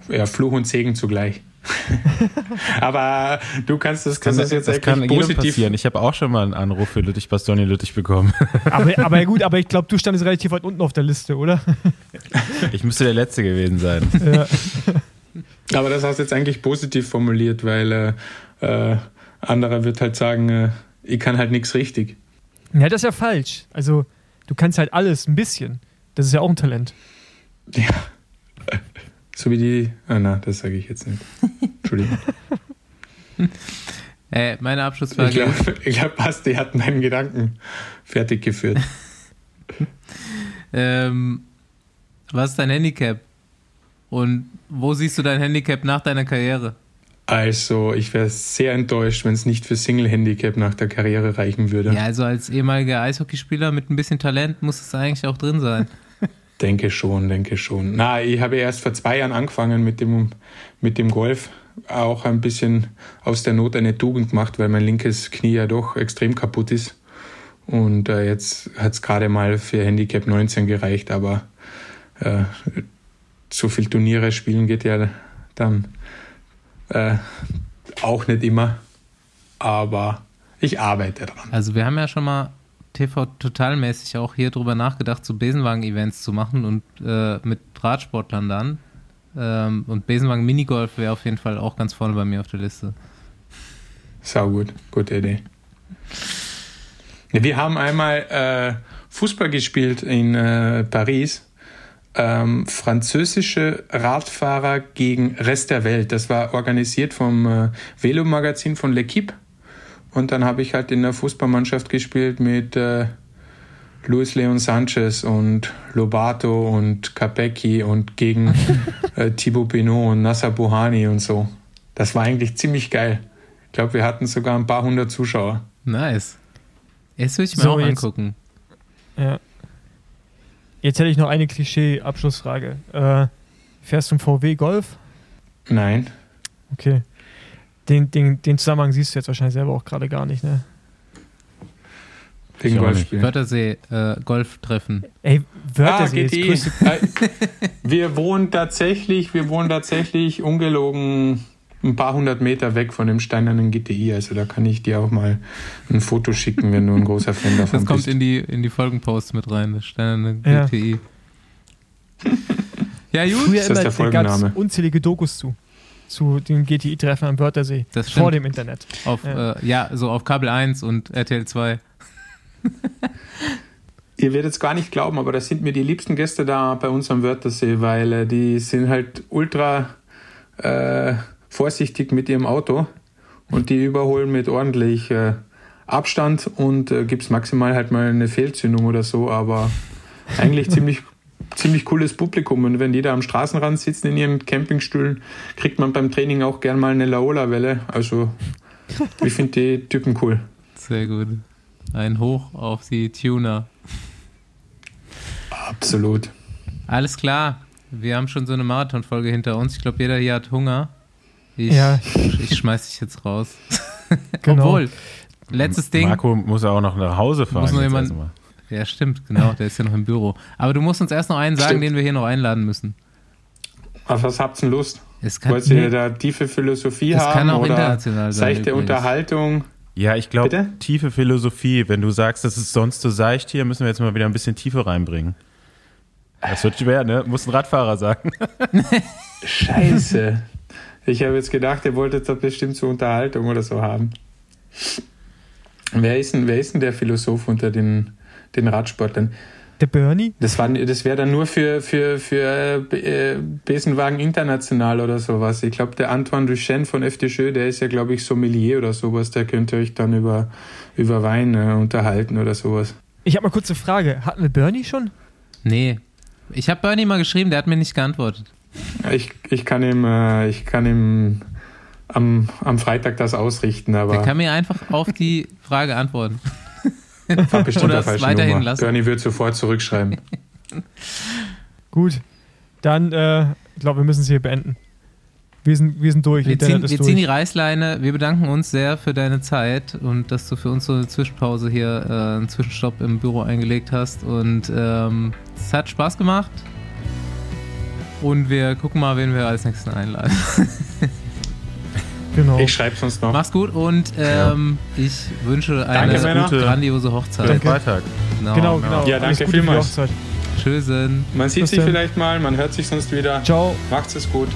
Ja, Fluch und Segen zugleich. aber du kannst das, Kann, das ist jetzt das eigentlich kann positiv. passieren. Ich habe auch schon mal einen Anruf für Lüttich Bastogne Lüttich bekommen. Aber, aber gut, aber ich glaube, du standest relativ weit unten auf der Liste, oder? Ich müsste der Letzte gewesen sein. Ja. Aber das hast du jetzt eigentlich positiv formuliert, weil äh, äh, anderer wird halt sagen, äh, ich kann halt nichts richtig. ja, das ist ja falsch. Also, du kannst halt alles ein bisschen. Das ist ja auch ein Talent. Ja. So wie die. Ah, na, das sage ich jetzt nicht. Entschuldigung. Äh, meine Ich Abschlussfrage glaube, ich glaub, Basti hat meinen Gedanken fertig geführt. ähm, was ist dein Handicap? Und wo siehst du dein Handicap nach deiner Karriere? Also, ich wäre sehr enttäuscht, wenn es nicht für Single-Handicap nach der Karriere reichen würde. Ja, also als ehemaliger Eishockeyspieler mit ein bisschen Talent muss es eigentlich auch drin sein. Denke schon, denke schon. Na, ich habe erst vor zwei Jahren angefangen mit dem, mit dem Golf. Auch ein bisschen aus der Not eine Tugend gemacht, weil mein linkes Knie ja doch extrem kaputt ist. Und äh, jetzt hat es gerade mal für Handicap 19 gereicht, aber äh, so viel Turniere spielen geht ja dann äh, auch nicht immer. Aber ich arbeite dran. Also wir haben ja schon mal TV-totalmäßig auch hier drüber nachgedacht, so Besenwagen-Events zu machen und äh, mit Radsportlern dann. Ähm, und Besenwagen-Minigolf wäre auf jeden Fall auch ganz vorne bei mir auf der Liste. Sau gut, gute Idee. Wir haben einmal äh, Fußball gespielt in äh, Paris. Ähm, französische Radfahrer gegen Rest der Welt. Das war organisiert vom äh, Velomagazin von L'Equipe. Und dann habe ich halt in der Fußballmannschaft gespielt mit äh, Luis Leon Sanchez und Lobato und Capecchi und gegen äh, Thibaut Pinot und Nasser Buhani und so. Das war eigentlich ziemlich geil. Ich glaube, wir hatten sogar ein paar hundert Zuschauer. Nice. Jetzt will ich mir So, auch jetzt- angucken. Ja. Jetzt hätte ich noch eine Klischee-Abschlussfrage. Äh, fährst du ein VW Golf? Nein. Okay. Den, den, den Zusammenhang siehst du jetzt wahrscheinlich selber auch gerade gar nicht, ne? Wegen. Golfspielen. Wörthersee, äh, Golftreffen. Ey, Ah, Wörthersee ist GTI. größte Äh, wir wohnen tatsächlich, wir wohnen tatsächlich ungelogen ein paar hundert Meter weg von dem steinernen GTI. Also da kann ich dir auch mal ein Foto schicken, wenn du ein großer Fan davon Das kommt bist. in die, in die Folgenposts mit rein, das steinerne Ja. GTI. Ja, gut. Früher Ist das der immer, da gab's Folgenname? unzählige Dokus zu. Zu dem GTI-Treffen am Wörthersee. Das vor stimmt. dem Internet. Auf, Ja. Äh, ja, so auf Kabel 1 und RTL 2. Ihr werdet es gar nicht glauben, aber das sind mir die liebsten Gäste da bei uns am Wörthersee, weil äh, die sind halt ultra äh, vorsichtig mit ihrem Auto und die überholen mit ordentlich äh, Abstand und äh, gibt es maximal halt mal eine Fehlzündung oder so, aber eigentlich ziemlich, ziemlich cooles Publikum und wenn die da am Straßenrand sitzen in ihren Campingstühlen, kriegt man beim Training auch gern mal eine Laola-Welle. Also ich finde die Typen cool. Sehr gut. Ein Hoch auf die Tuner. Absolut. Alles klar. Wir haben schon so eine Marathonfolge hinter uns. Ich glaube, jeder hier hat Hunger. Ich, Ja. ich schmeiß dich jetzt raus. Genau. Obwohl, letztes Ding. Marco muss ja auch noch nach Hause fahren. Muss noch jemand- erstmal. Ja, stimmt, genau. Der ist ja noch im Büro. Aber du musst uns erst noch einen sagen, Stimmt. den wir hier noch einladen müssen. Auf was habt ihr denn Lust? Es kann, Wollt ihr da tiefe Philosophie Das haben kann auch oder international sein, seichte übrigens. Unterhaltung? Ja, ich glaube, tiefe Philosophie. Wenn du sagst, das ist sonst so seicht hier, müssen wir jetzt mal wieder ein bisschen Tiefe reinbringen. Das wird schwer, ne? Muss ein Radfahrer sagen. Scheiße. ich habe jetzt gedacht, ihr wolltet da bestimmt so Unterhaltung oder so haben. Wer ist denn, wer ist denn der Philosoph unter den, den Radsportlern? Der Bernie? Das, war- das wäre dann nur für, für, für äh, Besenwagen International oder sowas. Ich glaube, der Antoine Duchesne von FDJ, der ist ja, glaube ich, Sommelier oder sowas. Der könnte euch dann über, über Wein äh, unterhalten oder sowas. Ich habe mal kurz eine Frage. Hatten wir Bernie schon? Nee. Ich habe Bernie mal geschrieben, der hat mir nicht geantwortet. Ich, ich kann ihm, äh, ich kann ihm am, am Freitag das ausrichten, Der aber kann mir einfach auf die Frage antworten. war bestimmt oder der es falsche weiterhin Nummer. lassen. Bernie wird sofort zurückschreiben. Gut, dann, äh, ich glaube, wir müssen es hier beenden. Wir sind, wir sind durch. Wir, ziehen, ist wir durch. ziehen die Reißleine. Wir bedanken uns sehr für deine Zeit und dass du für uns so eine Zwischenpause hier äh, einen Zwischenstopp im Büro eingelegt hast. Und ähm, es hat Spaß gemacht. Und wir gucken mal, wen wir als nächsten einladen. genau. Ich schreibe sonst noch. Mach's gut und ähm, ich wünsche eine Danke, gute, grandiose Hochzeit. Schönen Freitag. Genau, genau. Ja, Alles danke Gute für die vielmals. Hochzeit. Tschüssen. Man sieht sich vielleicht mal, man hört sich sonst wieder. Ciao. Macht's es gut.